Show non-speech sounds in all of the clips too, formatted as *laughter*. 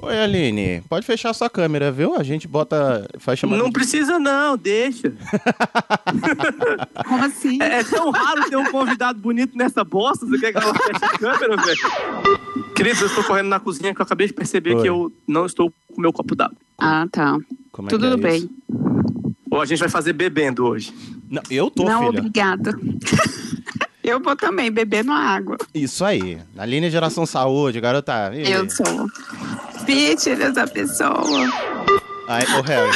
Oi, Aline, pode fechar sua câmera, viu? A gente bota. Faz chamada. Não precisa, não, deixa. *laughs* Como assim? É, é tão raro ter um convidado bonito nessa bosta, você quer que ela feche a câmera, velho? Queridos, eu estou correndo na cozinha que eu acabei de perceber Oi. que eu não estou com meu copo d'água. Ah, tá. Como é Tudo que é bem. isso? Ou a gente vai fazer bebendo hoje. Não, eu tô, não, filha. obrigada. *laughs* Eu vou também bebendo água. Isso aí. Aline é geração saúde, garota. Ih. Eu sou fitness da pessoa. Aí, ô Harry.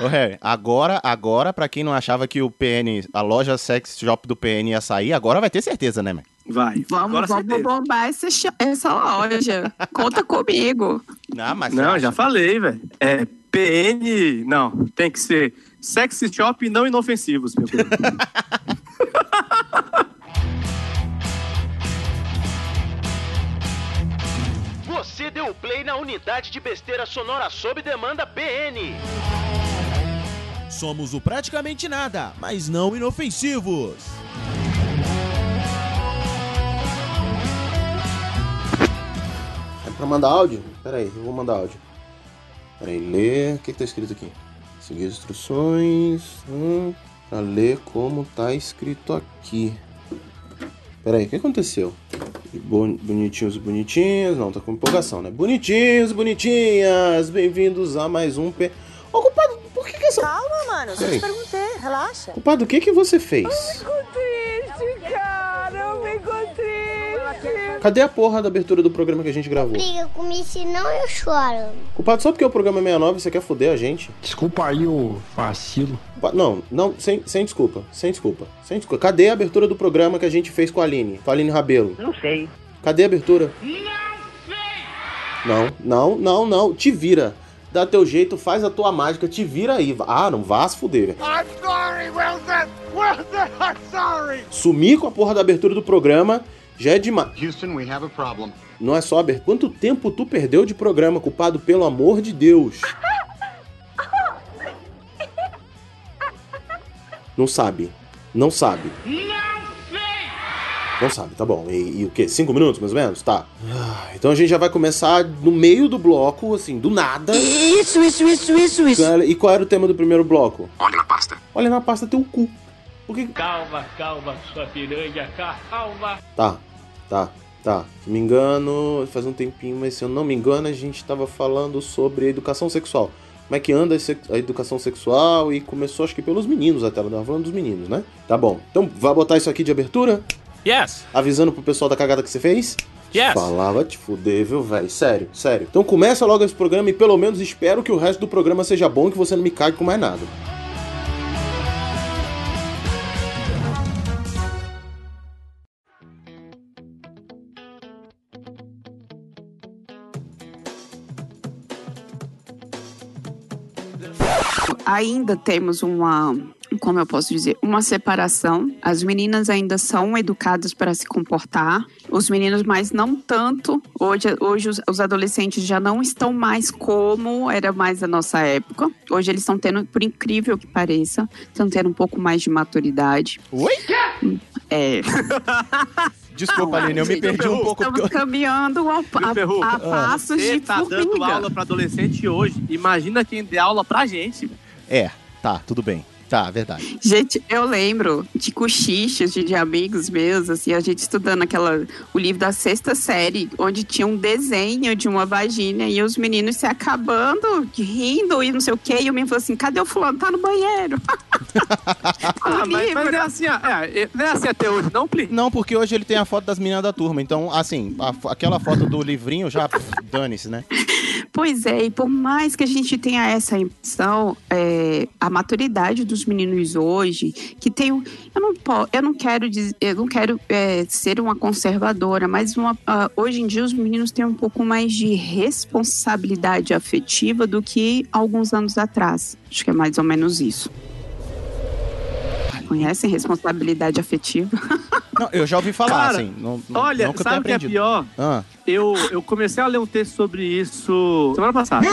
Ô Harry, agora, agora, pra quem não achava que o PN, a loja sex shop do PN ia sair, agora vai ter certeza, né, mãe? Vai. Vamos, Agora vamos bombar essa, essa loja. Conta comigo. Não, mas Não, já falei, velho. É PN. Não, tem que ser sexy shop e não inofensivos, meu *laughs* Você deu play na unidade de besteira sonora sob demanda PN. Somos o praticamente nada, mas não inofensivos. É pra mandar áudio? Pera aí, eu vou mandar áudio. Pera aí, ler. O que, que tá escrito aqui? Seguir as instruções. Hum, pra ler como tá escrito aqui. Pera aí, o que aconteceu? Bon- Bonitinhos e bonitinhas. Não, tá com empolgação, né? Bonitinhos e bonitinhas. Bem-vindos a mais um P. Ô, culpado, por que que essa. Calma, mano. Só Peraí. te perguntei. Relaxa. Culpado, o que que você fez? triste, cara. Eu fico triste. Cadê a porra da abertura do programa que a gente gravou? Briga comigo, senão eu choro. Culpado, só porque o programa é 69 você quer foder a gente? Desculpa aí o vacilo. Não, não, sem, sem desculpa, sem desculpa, sem desculpa. Cadê a abertura do programa que a gente fez com a Aline? Com a Aline Rabelo? Não sei. Cadê a abertura? Não, não, não, não. Te vira. Dá teu jeito, faz a tua mágica, te vira aí. Ah, não vá se fuder. I'm sorry, Wilson! Wilson, I'm sorry! Sumir com a porra da abertura do programa já é demais. Houston, we have a problem. Não é só abertura. Quanto tempo tu perdeu de programa, culpado, pelo amor de Deus? Não sabe. Não sabe. Não sabe, tá bom. E, e o quê? Cinco minutos, mais ou menos? Tá. Ah, Então a gente já vai começar no meio do bloco, assim, do nada. Isso, isso, isso, isso, isso. E qual era o tema do primeiro bloco? Olha na pasta. Olha na pasta teu cu. Por que... Calma, calma, sua piranha, calma. Tá, tá, tá. Se me engano, faz um tempinho, mas se eu não me engano, a gente tava falando sobre educação sexual. Como é que anda a educação sexual e começou, acho que pelos meninos até, ela tava falando dos meninos, né? Tá bom. Então, vai botar isso aqui de abertura? Yes, Avisando pro pessoal da cagada que você fez? yes. Falava te fuder, viu, velho? Sério, sério. Então começa logo esse programa e pelo menos espero que o resto do programa seja bom e que você não me cague com mais nada. Ainda temos uma, como eu posso dizer, uma separação. As meninas ainda são educadas para se comportar, os meninos, mas não tanto. Hoje, hoje os, os adolescentes já não estão mais como era mais a nossa época. Hoje eles estão tendo, por incrível que pareça, estão tendo um pouco mais de maturidade. Oi? É. *laughs* Desculpa, Aline, eu me perdi um pouco. Estamos caminhando a, a, a passos Você de tá dando formiga. aula pra adolescente hoje. Imagina quem dê aula pra gente. É, tá, tudo bem. Tá, verdade. Gente, eu lembro de cochichos de, de amigos meus, assim, a gente estudando aquela, o livro da sexta série, onde tinha um desenho de uma vagina e os meninos se acabando, rindo e não sei o quê. E o menino falou assim: cadê o fulano? Tá no banheiro. *laughs* Ah, mas, livro. mas é assim, ó, é, não é assim até hoje, não, Pli? Não, porque hoje ele tem a foto das meninas da turma. Então, assim, a aquela foto do livrinho já dane-se, né? Pois é, e por mais que a gente tenha essa impressão, é, a maturidade dos meninos hoje, que tem eu não po- eu não quero dizer, eu não quero é, ser uma conservadora, mas uma, ah, hoje em dia os meninos têm um pouco mais de responsabilidade afetiva do que alguns anos atrás. Acho que é mais ou menos isso. Conhecem responsabilidade afetiva? *laughs* Não, eu já ouvi falar, Cara, assim. Não, não, Olha, não sabe o que é pior? Ah, Eu, eu comecei a ler um texto sobre isso semana passada.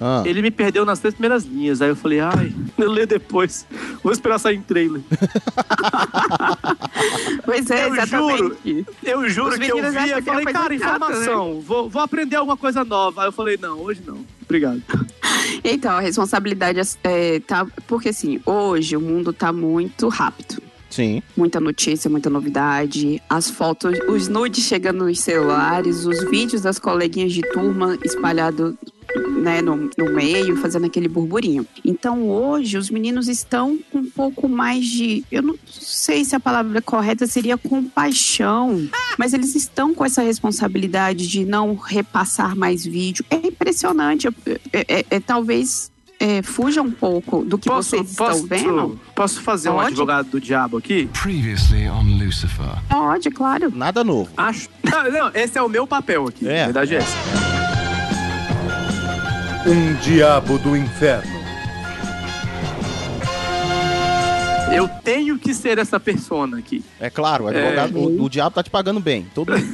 ah. Ele me perdeu nas três primeiras linhas. Aí eu falei, ai, *laughs* eu leio depois. Vou esperar sair em trailer. *laughs* Pois é, Eu exatamente. juro. Eu juro Os que eu vi. Eu que é falei, cara, chata, informação. Vou, vou aprender alguma coisa nova. Aí eu falei, não, hoje não. Obrigado. Então, a responsabilidade é, tá. Porque assim, hoje o mundo tá muito rápido. Sim. Muita notícia, muita novidade. As fotos, os nudes chegando nos celulares, os vídeos das coleguinhas de turma espalhados né, no, no meio, fazendo aquele burburinho. Então hoje os meninos estão com um pouco mais de. Eu não sei se a palavra correta seria compaixão, mas eles estão com essa responsabilidade de não repassar mais vídeo. É impressionante. É, é- é- talvez. É, fuja um pouco do que Posso, vocês posso, estão vendo? posso fazer um Pode? advogado do diabo aqui? Previously on Lucifer. Pode, claro. Nada novo. Acho. *laughs* Não, não, esse é o meu papel aqui. É. A verdade é essa. Um diabo do inferno. Eu tenho que ser essa persona aqui. É claro, o, advogado, É. o, o diabo tá te pagando bem. Todo mês,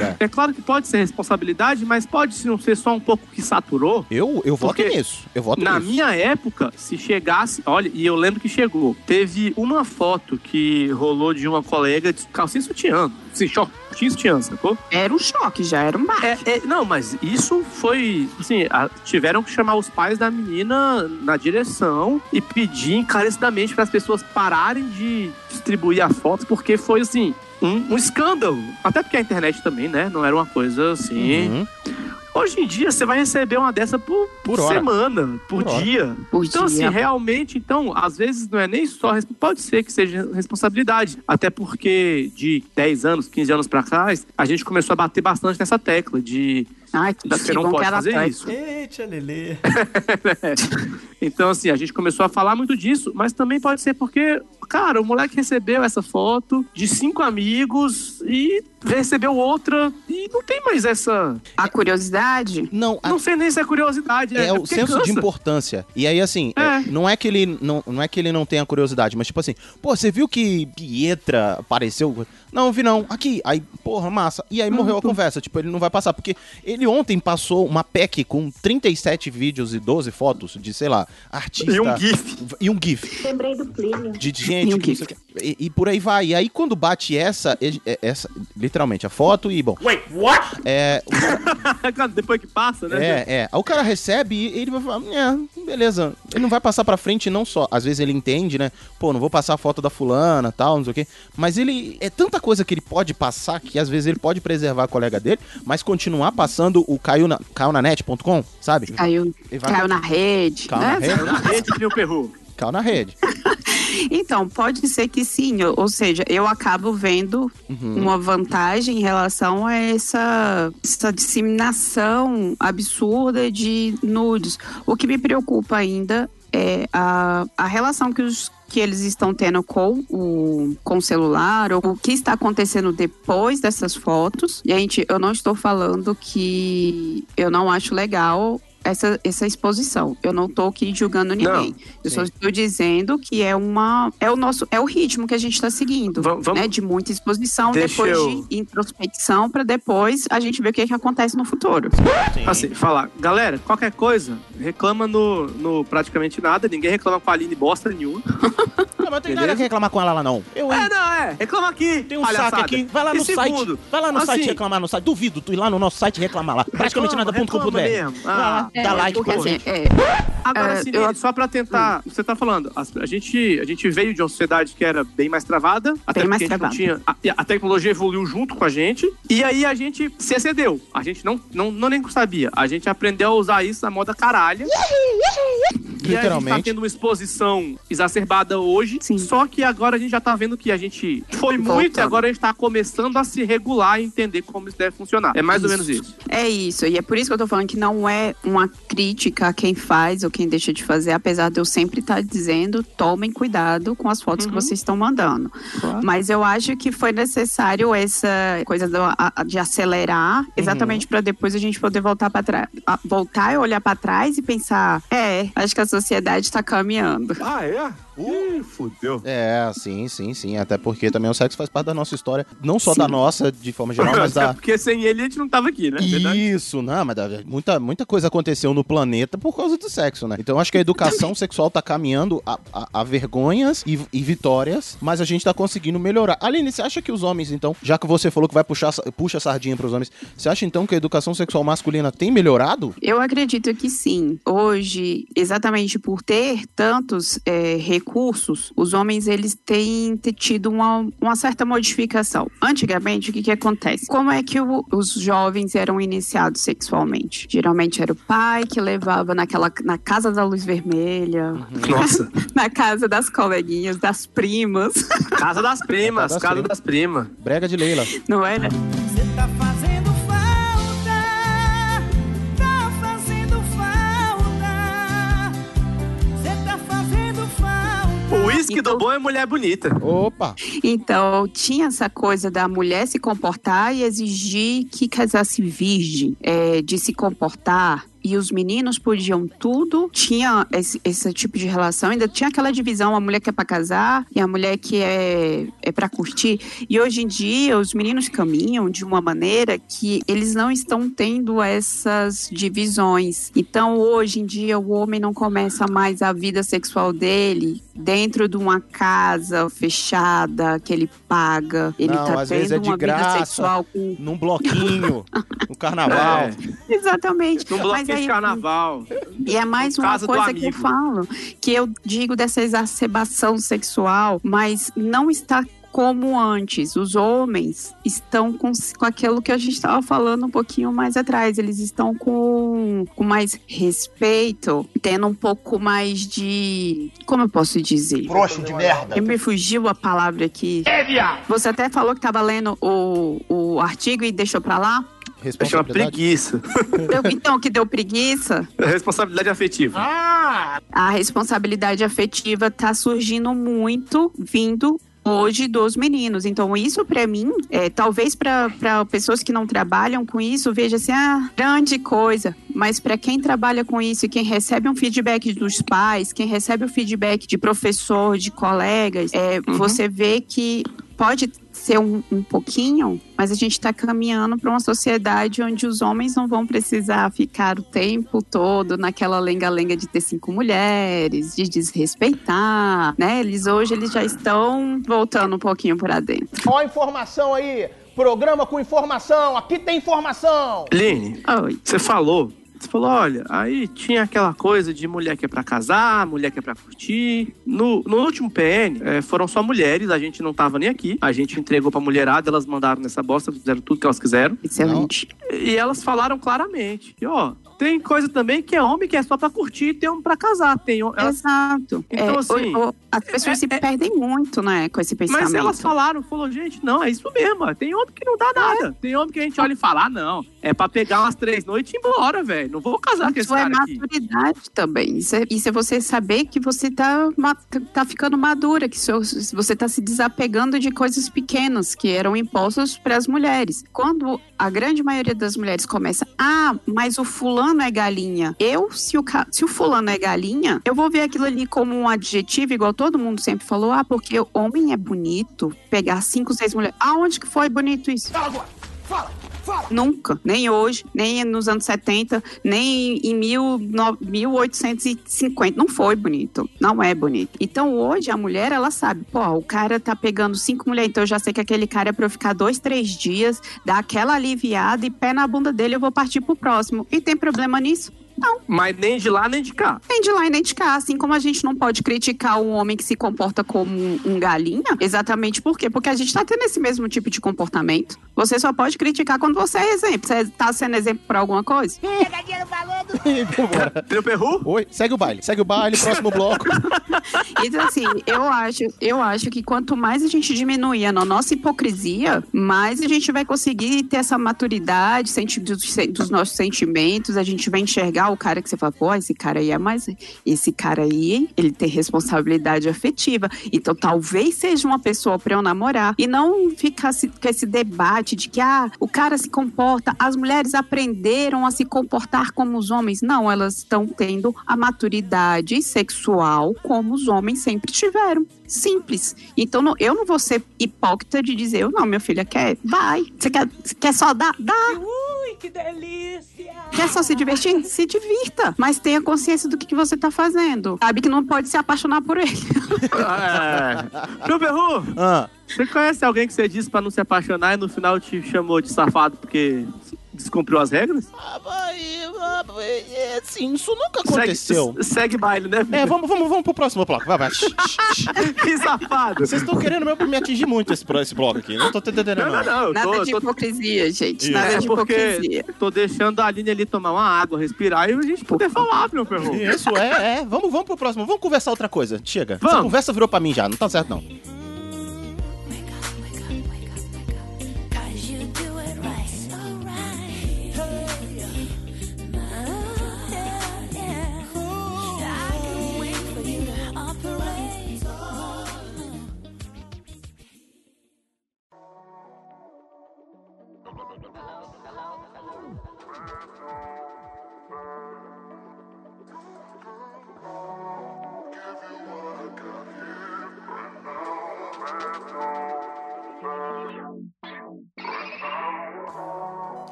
*laughs* é. Claro que pode ser responsabilidade, mas pode não ser só um pouco que saturou. Eu, eu voto nisso. Eu voto Na nisso. minha época, se chegasse. Olha, e eu lembro que chegou. Teve uma foto que rolou de uma colega de calcinha sutiã. Sim, shortinho e sutiã, sacou? Era um choque, já era um bar. É, é, não, mas isso foi. Assim, a- tiveram que chamar os pais da menina na direção e pedir encarecidamente para as pessoas pararem de distribuir as fotos, porque foi assim. Um, um escândalo. Até porque a internet também, né? Não era uma coisa assim. Uhum. Hoje em dia, você vai receber uma dessa por, Por semana, por, Por dia. Por Então, dia. assim, realmente, então, às vezes não é nem só. Pode ser que seja responsabilidade. Até porque de 10 anos, 15 anos pra trás, a gente começou a bater bastante nessa tecla de. Ai, que, Você que não bom pode que ela fazer tá. isso. Eita, Lelê. *laughs* Então, assim, a gente começou a falar muito disso, mas também pode ser porque, cara, o moleque recebeu essa foto de cinco amigos e recebeu outra e não tem mais essa. A curiosidade? Não, a- Não sei nem se é curiosidade. é, o porque senso de cansa. importância. E aí, assim, é, É. não é que ele não, não é que ele não tenha curiosidade, mas tipo assim, pô, você viu que Pietra apareceu? Não, vi não. Aqui, aí, porra, massa. E aí morreu a conversa. Tipo, ele não vai passar. Porque ele ontem passou uma PEC com 37 vídeos e 12 fotos de, sei lá, artista. E um GIF. E um GIF. Lembrei do Plínio. De gente, E um que e, e por aí vai. E aí, quando bate essa, é- essa, literalmente, a foto e, bom. Wait, what? É, *laughs* Depois que passa, né? é, é. Aí o cara recebe e ele vai falar, é, beleza. Ele não vai passar pra frente não só. Às vezes ele entende, né? Pô, não vou passar a foto da fulana, tal, não sei o quê. Mas ele é tanta coisa que ele pode passar que às vezes ele pode preservar a colega dele, mas continuar passando o caiu na, caiu na net.com, sabe? Caiu, vai- caiu na rede. Caiu na né? rede. Na rede o perru. Na rede. *laughs* Então, pode ser que sim. Ou ou seja, eu acabo vendo Uhum. uma vantagem em relação a essa, essa disseminação absurda de nudes. O que me preocupa ainda é a, a relação que os que eles estão tendo com o, com o celular, ou o que está acontecendo depois dessas fotos. Gente, eu não estou falando que eu não acho legal essa, essa exposição. Eu não estou aqui julgando ninguém. eu só estou dizendo que é uma é o nosso é o ritmo que a gente está seguindo, Va- vamos- né? De muita exposição, Deixa depois eu- de introspecção, para depois a gente ver o que, que acontece no futuro. Assim, falar, galera, qualquer coisa, reclama no, no praticamente nada, ninguém reclama com a Aline bosta nenhuma. Não, mas tem Beleza? nada que reclamar com ela lá, não. Eu? É, não, é, reclama aqui. Tem um palhaçada. saque aqui. Vai lá E no segundo, site. Vai lá no assim, site reclamar no site. Duvido tu ir lá no nosso site e reclamar lá. Praticamente reclama, nada.com.br. reclama Ah, dá É, like, porque, comenta. assim, é, Agora, É, assim, eu- só pra tentar. Você tá falando, as- a, gente, a gente veio de uma sociedade que era bem mais travada, até Bem mais a gente travada. não tinha. A, a tecnologia evoluiu junto com a gente, e aí a gente se excedeu. A gente não, não, não nem sabia. A gente aprendeu a usar isso na moda caralho. E a gente tá tendo uma exposição exacerbada hoje, Sim. só que agora a gente já tá vendo que a gente foi muito Voltando. e agora a gente tá começando a se regular e entender como isso deve funcionar. É mais ou menos isso. É isso, e é por isso que eu tô falando que não é uma crítica a quem faz ou quem deixa de fazer, apesar de eu sempre estar dizendo, tomem cuidado com as fotos que vocês estão mandando. Mas eu acho que foi necessário essa coisa do- a- de acelerar, exatamente para depois a gente poder voltar para trás, voltar e olhar para trás e pensar, é, acho que a sociedade está caminhando. Ah, é? Ih, fudeu. É, sim, sim, sim. Até porque também o sexo faz parte da nossa história. Não só da nossa, de forma geral, mas *laughs* da. Porque sem ele a gente não tava aqui, né? Verdade? Isso, não, mas da- muita, muita coisa aconteceu no planeta por causa do sexo, né? Então eu acho que a educação sexual tá caminhando a, a- a vergonhas e, e vitórias, mas a gente tá conseguindo melhorar. Aline, você acha que os homens, então, já que você falou que vai puxar, puxa a sardinha pros homens, você acha então que a educação sexual masculina tem melhorado? Eu acredito que sim. Hoje, exatamente por ter tantos é, recursos, os homens eles têm ter tido uma, uma certa modificação. Antigamente, o que, que acontece? Como é que o- os jovens eram iniciados sexualmente? Geralmente era o pai que levava naquela na casa da luz vermelha, Nossa. *laughs* na casa das coleguinhas, das primas, Casa das primas, das casa das primas. Brega de Leila. não era? Tá falta. O uísque do bom é mulher bonita. Opa! Então, tinha essa coisa da mulher se comportar e exigir que casasse virgem, é, de se comportar. E os meninos podiam tudo, tinha esse, esse tipo de relação, ainda tinha aquela divisão, a mulher que é pra casar e a mulher que é, é para curtir. E hoje em dia, os meninos caminham de uma maneira que eles não estão tendo essas divisões. Então, hoje em dia, o homem não começa mais a vida sexual dele dentro de uma casa fechada que ele paga. Ele Não, tá às tendo vezes é de uma graça. vida sexual com. Num bloquinho, no *laughs* carnaval. É. Exatamente. Num Mas bloquinho de aí- carnaval. E é mais uma coisa que eu falo, que eu digo dessa exacerbação sexual, mas não está como antes. Os homens estão com, com aquilo que a gente estava falando um pouquinho mais atrás. Eles estão com, com mais respeito, tendo um pouco mais de. Como eu posso dizer? Frouxo de merda. Eu me fugiu a palavra aqui. É, viado. Você até falou que estava lendo o, o artigo e deixou pra lá? Chama preguiça. Deu- então, que deu preguiça? Responsabilidade afetiva. Ah! a responsabilidade afetiva tá surgindo muito vindo hoje dos meninos. Então, isso pra mim, é, talvez pra pessoas que não trabalham com isso, veja assim, ah, grande coisa. Mas pra quem trabalha com isso e quem recebe um feedback dos pais, quem recebe o feedback de professor, de colegas, é, você vê que pode ser um, um pouquinho, mas a gente está caminhando para uma sociedade onde os homens não vão precisar ficar o tempo todo naquela lenga-lenga de ter cinco mulheres, de desrespeitar, né? Eles hoje eles já estão voltando um pouquinho para dentro. Ó a informação aí. Programa com informação. Aqui tem informação. Line, Oi. você falou. Você falou, olha, aí tinha aquela coisa de mulher que é pra casar, mulher que é pra curtir. No, no último PN, eh, foram só mulheres, a gente não tava nem aqui. A gente entregou pra mulherada, elas mandaram nessa bosta, fizeram tudo que elas quiseram. Excelente. E elas falaram claramente. E, ó, tem coisa também que é homem que é só pra curtir e tem homem pra casar. Tem, elas, Exato. Então, É, assim, o- o- as pessoas se perdem muito, né, com esse pensamento. Mas elas falaram, falou, gente, não, é isso mesmo. Tem homem que não dá nada. Tem homem que a gente olha e fala, ah, não, é pra pegar umas três noites e ir embora, velho. Não vou casar com esse Isso é cara aqui. maturidade também. Isso é, isso é você saber que você tá, tá ficando madura, que seu- você tá se desapegando de coisas pequenas que eram impostas para as mulheres. Quando a grande maioria das mulheres começa, ah, mas o fulano é galinha. Eu, se o, se o fulano é galinha, eu vou ver aquilo ali como um adjetivo, igual todo mundo sempre falou, ah, porque homem é bonito, pegar cinco, seis mulheres. Aonde que foi bonito isso? Agora. Fala. Fala. Nunca, nem hoje, nem nos anos 70, nem em mil, no- 1850. Não foi bonito, não é bonito. Então hoje a mulher, ela sabe, pô, o cara tá pegando cinco mulheres, então eu já sei que aquele cara é pra eu ficar dois, três dias, dar aquela aliviada e pé na bunda dele eu vou partir pro próximo. E tem problema nisso? Não. Mas nem de lá, nem de cá. Nem de lá e nem de cá. Assim como a gente não pode criticar um homem que se comporta como um, galinha, exatamente por quê? Porque a gente tá tendo esse mesmo tipo de comportamento. Você só pode criticar quando você é exemplo. Você tá sendo exemplo por alguma coisa? Pegadinha falando. Vambora. Tem o perru? Oi, segue o baile. Segue o baile, próximo *laughs* bloco. Então, assim, eu acho, eu acho que quanto mais a gente diminuir a nossa hipocrisia, mais a gente vai conseguir ter essa maturidade dos nossos sentimentos, a gente vai enxergar o cara que você fala, pô, esse cara aí é mais. Esse cara aí, ele tem responsabilidade afetiva. Então, talvez seja uma pessoa pra eu namorar. E não ficar com esse debate de que, ah, o cara se comporta, as mulheres aprenderam a se comportar como os homens. Não, elas estão tendo a maturidade sexual como os homens sempre tiveram. Simples. Então não- eu não vou ser hipócrita de dizer, não, minha filha quer, vai. Você quer, quer só dar? Dá. Ui, que delícia! Quer só se divertir? Se divirta. Mas tenha consciência do que, que você tá fazendo. Sabe que não pode se apaixonar por ele. *laughs* É. Meu Ah, você conhece alguém que você disse pra não se apaixonar e no final te chamou de safado porque descumpriu as regras? é, sim, isso nunca aconteceu. Segue, segue baile, né? É, vamos, vamos, vamos pro próximo bloco. Vai, vai. *laughs* que safado. Vocês estão querendo mesmo me atingir muito esse, esse bloco aqui. Não tô entendendo, Não, não, não. eu Nada tô- de tô- hipocrisia, gente. Isso. Nada É de hipocrisia. tô deixando a Aline ali tomar uma água, respirar e a gente poder falar, meu perro. Isso, é, é. Vamos, vamos pro próximo. Vamos conversar outra coisa. Chega. Essa Vamos. conversa virou pra mim já. Não tá certo, não.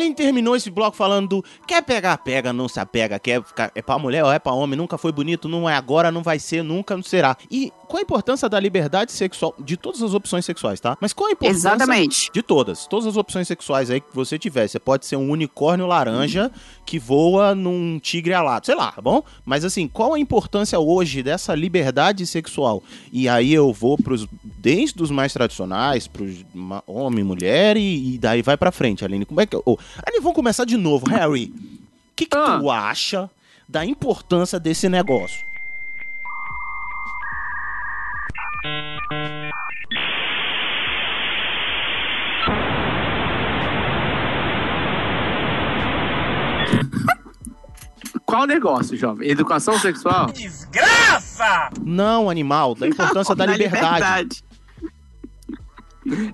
Aline terminou esse bloco falando: quer pegar, pega, não se apega, quer ficar. É pra mulher ou é pra homem, nunca foi bonito, não é agora, não vai ser, nunca não será. E qual a importância da liberdade sexual, de todas as opções sexuais, tá? Mas qual a importância. Exatamente. De todas. Todas as opções sexuais aí que você tiver. Você pode ser um unicórnio laranja que voa num tigre alado, sei lá, tá bom? Mas assim, qual a importância hoje dessa liberdade sexual? E aí eu vou pros. Desde os mais tradicionais, pros homem, mulher, e, e daí vai pra frente, Aline. Como é que. Oh, Aline, vamos começar de novo. Harry, o que, que tu acha da importância desse negócio? Qual negócio, jovem? Educação sexual? Desgraça! Não, animal, da importância da *laughs* Na liberdade.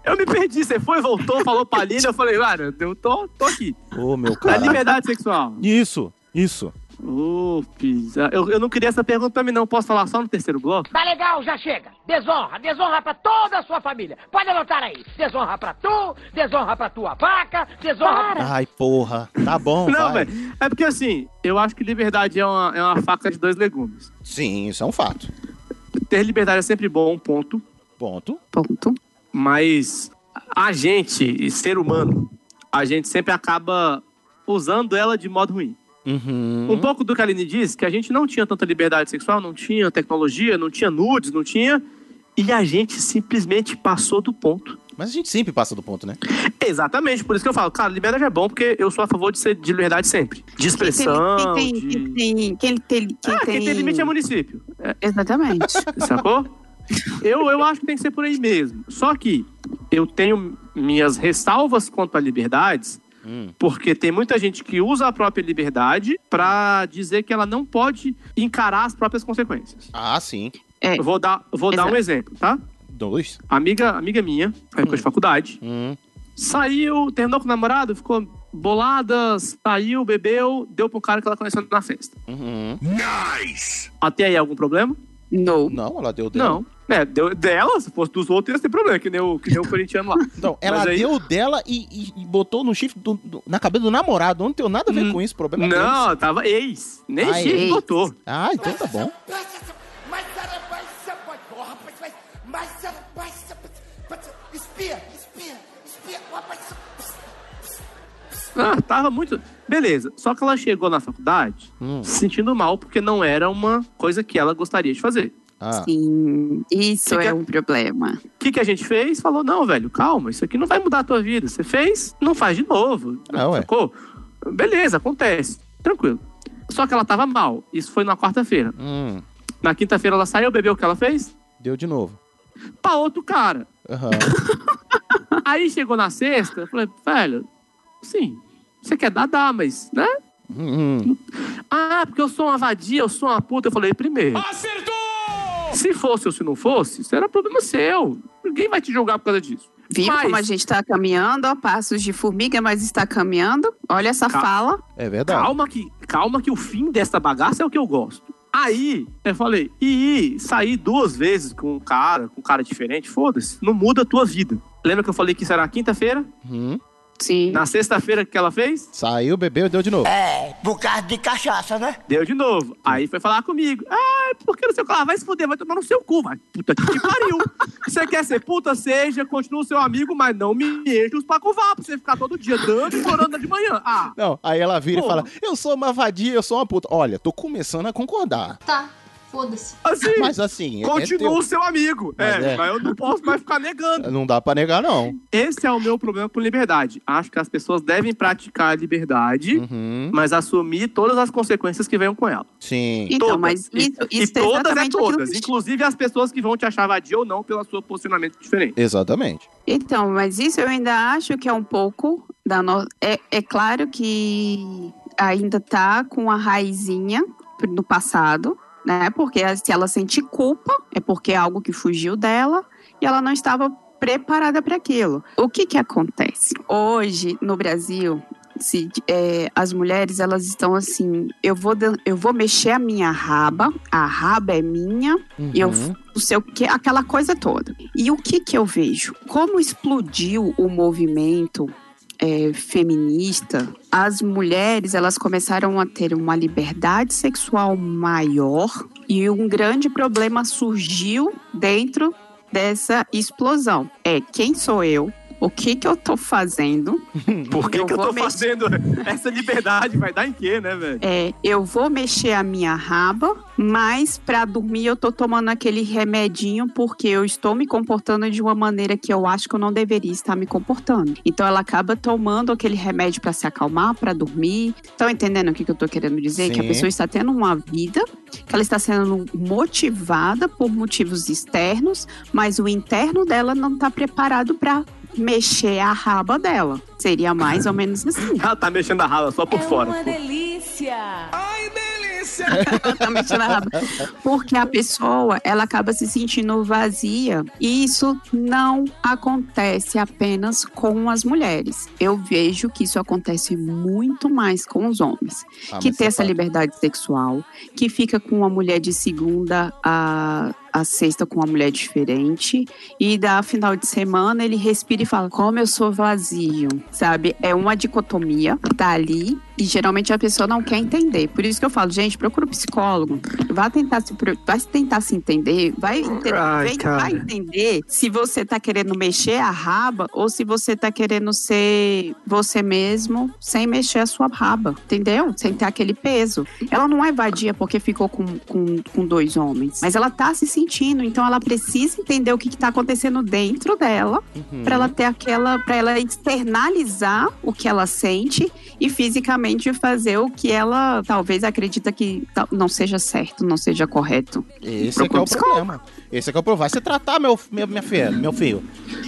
Eu me perdi, você foi, voltou, falou pra Aline, eu falei, cara, eu tô, tô aqui. Ô, meu Da cara. liberdade sexual. Isso, isso. Ô, pisa. Eu, eu não queria essa pergunta pra mim, não. Posso falar só no terceiro bloco? Tá legal, já chega. Desonra, desonra pra toda a sua família. Pode anotar aí. Desonra pra tu, desonra pra tua vaca, desonra... Ai, porra. Tá bom, Não, vai. velho. É porque assim, eu acho que liberdade é uma, é uma faca de dois legumes. Sim, isso é um fato. Ter liberdade é sempre bom, ponto. Ponto. Ponto. Mas a gente, ser humano, a gente sempre acaba usando ela de modo ruim. Uhum. Um pouco do que a Aline disse, que a gente não tinha tanta liberdade sexual, não tinha tecnologia, não tinha nudes, não tinha. E a gente simplesmente passou do ponto. Mas a gente sempre passa do ponto, né? Exatamente, por isso que eu falo, cara, liberdade é bom, porque eu sou a favor de ser de liberdade sempre. De expressão. Quem tem, de- quem tem, quem tem, quem Ah, tem... quem tem limite é município. Exatamente. Sacou? Eu, eu acho que tem que ser por aí mesmo. Só que eu tenho minhas ressalvas quanto a liberdades, Hum. porque tem muita gente que usa a própria liberdade pra dizer que ela não pode encarar as próprias consequências. Ah, sim. É, vou dar, vou dar um exemplo, tá? Dois. Amiga, amiga minha, época de faculdade, Hum. saiu, terminou com o namorado, ficou bolada, saiu, bebeu, deu pro cara que ela conheceu na festa. Uhum. Até aí algum problema? Não. Não, ela deu dela. Não. É, deu dela, se fosse dos outros, ia ter problema, que nem o, que nem o corintiano lá. Não, ela aí- deu dela e, e- e botou no chifre do- do- na cabeça do namorado. Não tem nada a ver Hum, com isso, problema é deles. Não, tava ex. Nem Ah, chifre ex. botou. Ah, então tá bom. Ah, tava muito. Beleza. Só que ela chegou na faculdade Hum. se sentindo mal, porque não era uma coisa que ela gostaria de fazer. Ah, Sim, isso Que que é é- um problema. O que, que a gente fez? Falou, não, velho, calma, isso aqui não vai mudar a tua vida. Você fez, não faz de novo. Ah, ué. Sacou? Beleza, acontece. Tranquilo. Só que ela tava mal. Isso foi na quarta-feira. hum, Na quinta-feira ela saiu, bebeu o que ela fez? deu de novo. Pra outro cara. Aham. *laughs* Aí chegou na sexta, eu falei, velho, sim, você quer dar, dá, mas, né? Hum, Ah, porque eu sou uma vadia, eu sou uma puta. Eu falei, primeiro. Acertou! Se fosse ou se não fosse, isso era problema seu. Ninguém vai te julgar por causa disso. Viu Mas- como a gente tá caminhando a passos de formiga, mas está caminhando? Olha essa fala. é verdade. Calma que, calma que o fim dessa bagaça é o que eu gosto. Aí, eu falei, e sair duas vezes com um cara, com um cara diferente, foda-se, não muda a tua vida. Lembra que eu falei que isso era na quinta-feira? Uhum. Sim. Na sexta-feira que ela fez? Saiu, bebeu e deu de novo. É, por causa de cachaça, né? Deu de novo. Aí foi falar comigo. Ah, porque não sei o que lá, vai se fuder, vai tomar no seu cu, vai. Puta que pariu. *laughs* você quer ser puta, seja, continua o seu amigo, mas não me enche os pacová pra você ficar todo dia dando e chorando de manhã. Ah, Não, aí ela vira Pô. e fala: Eu sou uma vadia, eu sou uma puta. Olha, tô começando a concordar. Tá, foda-se. assim, Mas assim, é continua o seu amigo. Mas é, é. mas eu não posso mais ficar negando. não dá pra negar, não. Esse é o meu problema com liberdade. Acho que as pessoas devem praticar a liberdade, Uhum. mas assumir todas as consequências que venham com ela. Sim. Então, Todas. mas E- isso, e, isso é todas é todas, inclusive as pessoas que vão te achar vadia ou não pelo seu posicionamento diferente. Exatamente. Então, mas isso eu ainda acho que é um pouco da no... é, é claro que ainda tá com a raizinha do passado, né? Porque se ela sente culpa, é porque é algo que fugiu dela e ela não estava preparada para aquilo. O que que acontece? Hoje, no Brasil, se, é, as mulheres elas estão assim, eu vou, eu vou mexer a minha raba, a raba é minha, e eu Uhum. não sei o que, aquela coisa toda. E o que que eu vejo? Como explodiu o movimento é, feminista, as mulheres elas começaram a ter uma liberdade sexual maior e um grande problema surgiu dentro dessa explosão. É quem sou eu? O que que eu tô fazendo? *laughs* Por que, Eu que eu tô mexer- fazendo *laughs* essa liberdade? Vai dar em quê, né, velho? É, eu vou mexer a minha raba, mas pra dormir eu tô tomando aquele remedinho porque eu estou me comportando de uma maneira que eu acho que eu não deveria estar me comportando. Então ela acaba tomando aquele remédio pra se acalmar, pra dormir. Estão entendendo o que, que eu tô querendo dizer? Que a Sim. pessoa está tendo uma vida, que ela está sendo motivada por motivos externos, mas o interno dela não tá preparado pra mexer a raba dela. Seria mais ou menos assim. *laughs* Ela tá mexendo a rala só por fora. pô. delícia. Ai, delícia. *laughs* Tá mexendo a raba. Porque a pessoa, ela acaba se sentindo vazia. E isso não acontece apenas com as mulheres. Eu vejo que isso acontece muito mais com os homens. Ah, que tem você essa fala. liberdade sexual, que fica com uma mulher de segunda a, a sexta com uma mulher diferente. E da final de semana ele respira e fala: Como eu sou vazio, sabe? É uma dicotomia, tá ali. E geralmente a pessoa não quer entender. Por isso que eu falo, gente, procura um psicólogo. Vai tentar se, vai tentar se entender. Vai, ente- Ai, vem- vai entender se você tá querendo mexer a raba ou se você tá querendo ser você mesmo sem mexer a sua raba. Entendeu? Sem ter aquele peso. Ela não é vadia porque ficou com, com, com dois homens. Mas ela tá se sentindo. Então ela precisa entender o que, que tá acontecendo dentro dela Uhum. Pra ela ter aquela, para ela externalizar o que ela sente e fisicamente fazer o que ela talvez acredita que não seja certo, não seja correto. Esse é que é o problema. Esse é que é o problema. Vai se tratar, meu, meu, minha filha, meu filho.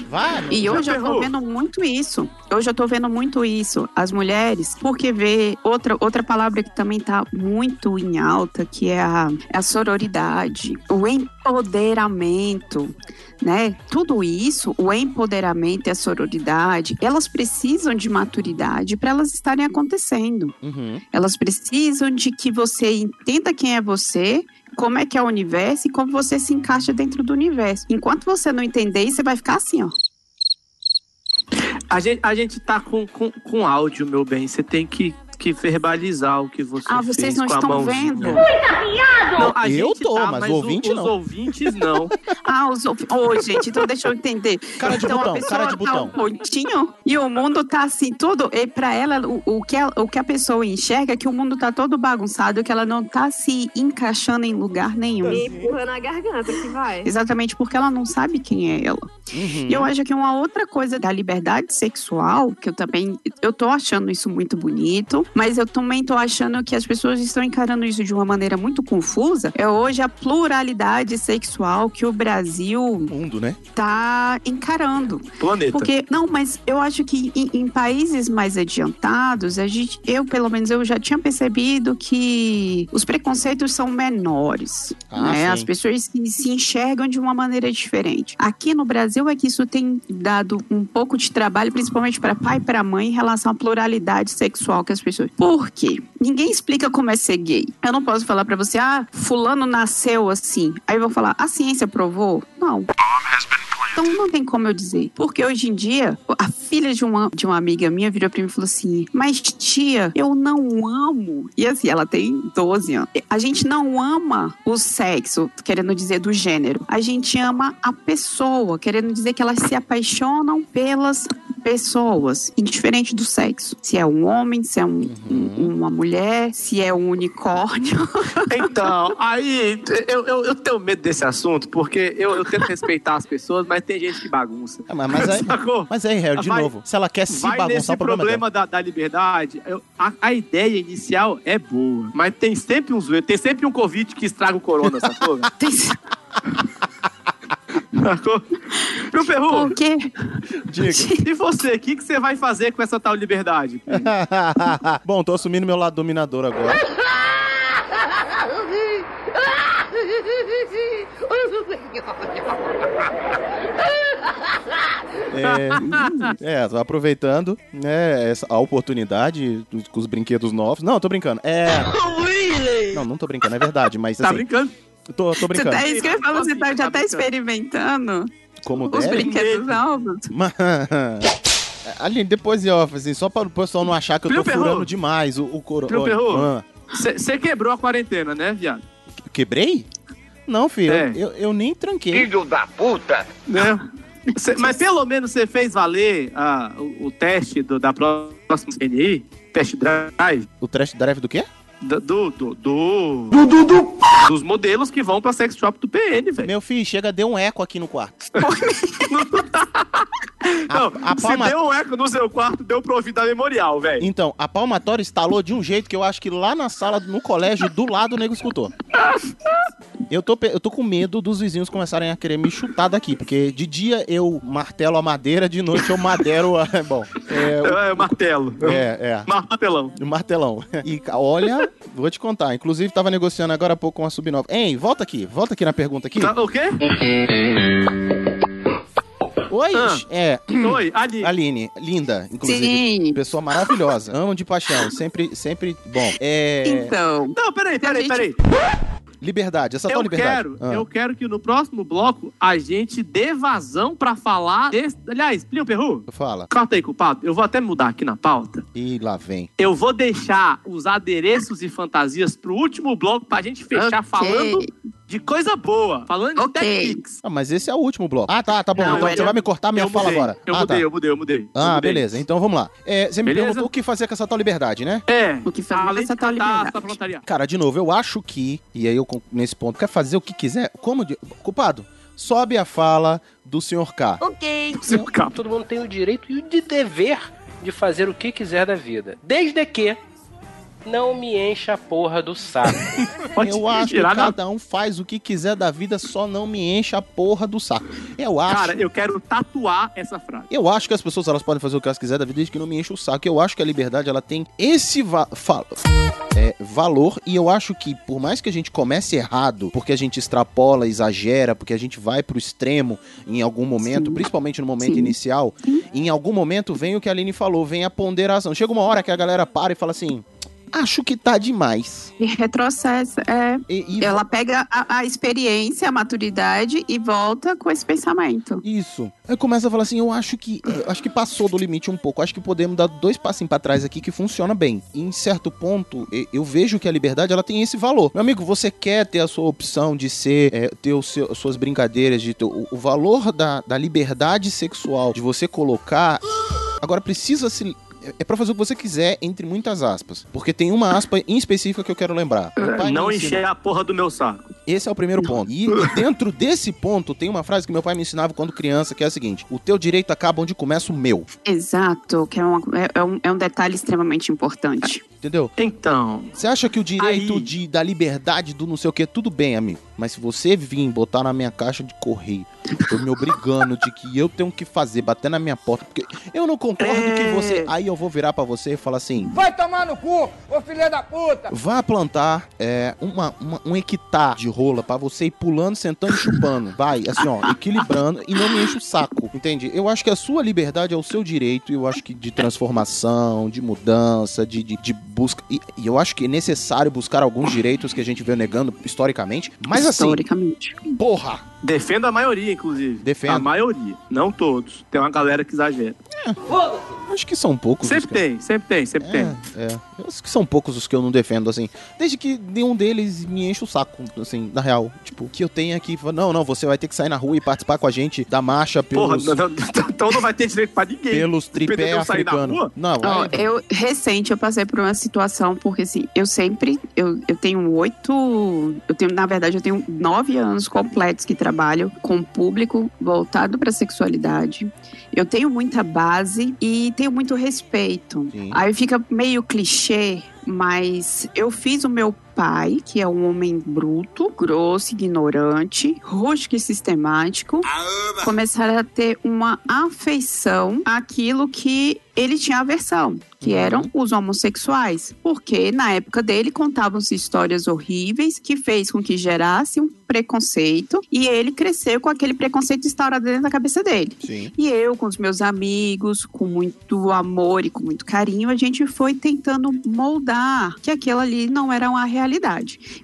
Vai. E hoje eu tô vendo muito isso. Hoje eu tô vendo muito isso. As mulheres, porque vê outra, outra palavra que também tá muito em alta, que é a, é a sororidade, o empoderamento, né? Tudo isso, o empoderamento e a sororidade, elas precisam de maturidade para elas estarem acontecendo. Uhum. Elas precisam de que você entenda quem é você, como é que é o universo e como você se encaixa dentro do universo. Enquanto você não entender você vai ficar assim, ó. A gente, a gente tá com, com, com áudio, meu bem. Você tem que, que verbalizar o que você Ah, fez vocês não estão vendo? Não, a Eu gente tô, tá, mas o- ouvinte os não. ouvintes não. *laughs* Ah, os ouvi- Ô, gente, então deixa eu entender. Cara de então, botão, a pessoa cara de tá botão. um pontinho e o mundo tá assim, tudo. E pra ela, o, o, que a, o que a pessoa enxerga é que o mundo tá todo bagunçado, que ela não tá se encaixando em lugar nenhum. Me empurrando a garganta que vai. Exatamente porque ela não sabe quem é ela. Uhum. E eu acho que uma outra coisa da liberdade sexual, que eu também, eu tô achando isso muito bonito, mas eu também tô achando que as pessoas estão encarando isso de uma maneira muito confusa, é hoje a pluralidade sexual que o Brasil Mundo, né? tá encarando. Planeta. Porque, não, mas eu acho que em, em países mais adiantados, a gente, eu, pelo menos, eu já tinha percebido que os preconceitos são menores. Ah, né? sim. As pessoas se, se enxergam de uma maneira diferente. Aqui no Brasil é que isso tem dado um pouco de trabalho, principalmente para pai e para mãe, em relação à pluralidade sexual que as pessoas sexo. Por quê? Ninguém explica como é ser gay. Eu não posso falar pra você, ah, fulano nasceu assim. Aí eu vou falar, a ciência provou? Não. Então não tem como eu dizer. Porque hoje em dia, a filha de uma, de uma amiga minha virou pra mim e falou assim: Mas tia, eu não amo. E assim, ela tem 12 anos. A gente não ama o sexo, querendo dizer do gênero. A gente ama a pessoa, querendo dizer que elas se apaixonam pelas pessoas, indiferente do sexo. Se é um homem, se é um, um- uma mulher, se é um unicórnio. *laughs* Então, aí eu, eu, eu tenho medo desse assunto, porque eu, eu tento respeitar as pessoas, mas tem gente que bagunça. Ah, mas, mas aí, Sacou? mas aí, Harry, de Vai- novo, se ela quer se Vai bagunçar, nesse o problema, problema é dela. da, da liberdade, eu- a, a ideia inicial é boa, mas tem sempre uns tem sempre um Covid que estraga o corona, sacou? *laughs* Tem- sacou? Meu Perru, Por quê? e você, o que, que você vai fazer com essa tal liberdade? *laughs* Bom, tô assumindo meu lado dominador agora. É, é, tô aproveitando, né, essa, a oportunidade com os brinquedos novos. Não, tô brincando. É. *laughs* Não, não tô brincando, é verdade, mas Tá assim, brincando? Tô, tô Você brincando. tá, isso que eu ia falar, você tá, já tá experimentando Como os deve. brinquedos novos? Mas- *laughs* Aline, depois de off, assim, só para o pessoal não achar que eu tô Viu, Perru? furando demais o, o coro... Viu, Olha, Perru? ah, Você quebrou a quarentena, né, viado? quebrei? Não, filho, É. eu, eu nem tranquei. Filho da puta! Né? Cê- mas pelo menos você fez valer ah, o, o teste do- da próxima CNI, test drive, O trash drive do quê? Do, do, do, do- dos modelos que vão pra sex shop do PN, velho. Meu filho, chega, deu um eco aqui no quarto. *laughs* Não, a se palma- deu um eco no seu quarto, deu pra ouvir da memorial, velho. Então, a palmatória instalou de um jeito que eu acho que lá na sala, no colégio, do lado o nego escutou. Eu tô, eu tô com medo dos vizinhos começarem a querer me chutar daqui, porque de dia eu martelo a madeira, de noite eu madero a. *laughs* Bom, é. É, martelo. o- É, é. Martelão. O martelão. E olha, vou te contar. Inclusive, tava negociando agora há pouco com a Subnova. Hein, volta aqui, volta aqui na pergunta aqui. Tá, o quê? Oi, Ah. é. *clears throat* Oi, Ali. Aline, linda, inclusive. Sim. Pessoa maravilhosa. Amo de paixão. Sempre, sempre bom. É. Então, Não, peraí, peraí, gente- peraí. Liberdade, essa tal Eu liberdade. quero, Ah. eu quero que no próximo bloco a gente dê vazão pra falar desse... Aliás, Plinio Perru, Fala. corta aí, culpado. Eu vou até mudar aqui na pauta. E lá vem. Eu vou deixar os adereços e fantasias pro último bloco pra gente fechar Ok. falando de coisa boa. Falando de Ok. TechPix. Ah, mas esse é o último bloco. Ah, tá, tá bom. Não, então eu- você vai me cortar minha fala mudei, agora. Eu ah, mudei, tá. eu mudei, eu mudei. Ah, mudei. beleza. Então vamos lá. É, você me Beleza? perguntou o que fazer com essa tal liberdade, né? É, O que fazer com essa de tal liberdade? Cara, de novo, eu acho que, e aí eu nesse ponto, quer fazer o que quiser. Como de. Culpado, sobe a fala do senhor K. Ok. Seu capo. Todo mundo tem o direito e o de dever de fazer o que quiser da vida. Desde que não me encha a porra do saco. *laughs* Pode Eu acho que na- cada um faz o que quiser da vida, só não me enche a porra do saco. Eu acho. Cara, eu quero tatuar essa frase. Eu acho que as pessoas elas podem fazer o que elas quiserem da vida desde que não me enche o saco. Eu acho que a liberdade ela tem esse va- é, valor e eu acho que por mais que a gente comece errado, porque a gente extrapola, exagera, porque a gente vai pro extremo em algum momento, Sim. principalmente no momento Sim. inicial, em algum momento vem o que a Aline falou, vem a ponderação. Chega uma hora que a galera para e fala assim: "Acho que tá demais". E retrocessa. É. E, e Ela pega a, a experiência, a maturidade e volta com esse pensamento. Isso. Aí começa a falar assim, eu acho que eu acho que passou do limite um pouco. Acho que podemos dar dois passinhos pra trás aqui que funciona bem. E em certo ponto, eu vejo que a liberdade ela tem esse valor. Meu amigo, você quer ter a sua opção de ser, é, ter o seu, suas brincadeiras, de ter o, o valor da, da liberdade sexual, de você colocar. Agora precisa se é- é pra fazer o que você quiser, entre muitas aspas. Porque tem uma aspa em específica que eu quero lembrar. Me Não encher a porra do meu saco. esse é o primeiro ponto. E, e *laughs* dentro desse ponto, tem uma frase que meu pai me ensinava quando criança, que é a seguinte: o teu direito acaba onde começa o meu. Exato, que é, uma- é- é um, é um detalhe extremamente importante. Entendeu? Então. Você acha que o direito Aí- de, da liberdade do não sei o que, tudo bem, amigo. Mas se você vir botar na minha caixa de correio, eu me obrigando de que eu tenho que fazer, bater na minha porta, porque eu não concordo que É. você. Aí eu vou virar pra você e falar assim: Vai tomar no cu, ô filho da puta! Vá plantar é, uma, uma- um hectare de rola pra você ir pulando, sentando e chupando. Vai, assim, ó, equilibrando e não me enche o saco, entende? Eu acho que a sua liberdade é o seu direito, e eu acho que de transformação, de mudança, de, de, de busca. E, e eu acho que é necessário buscar alguns direitos que a gente veio negando historicamente. Mas assim, Historicamente. porra! Defendo a maioria, inclusive. Defendo. A maioria. Não todos. Tem uma galera que exagera. Acho que são poucos. os Sempre que- tem, sempre tem, sempre tem. É, eu acho que são poucos os que eu não defendo, assim. Desde que nenhum deles me enche o saco, assim, na real. Tipo, que eu tenha que. Não, não, você vai ter que sair na rua e participar com a gente da marcha Porra, pelos, não- não- então não vai ter direito pra ninguém. pelos tripé rua? Não, Ó, é- eu recente eu passei por uma situação porque assim eu sempre eu, eu tenho oito eu tenho na verdade eu tenho nove anos completos que trabalho com público voltado para sexualidade eu tenho muita base e tenho muito respeito Sim. aí fica meio clichê mas eu fiz o meu pai, que é um homem bruto, grosso, ignorante, rústico e sistemático, começar a ter uma afeição àquilo que ele tinha aversão, que eram os homossexuais. Porque na época dele contavam-se histórias horríveis que fez com que gerasse um preconceito e ele cresceu com aquele preconceito instaurado dentro da cabeça dele. Sim. E eu, com os meus amigos, com muito amor e com muito carinho, a gente foi tentando moldar que aquilo ali não era uma realidade.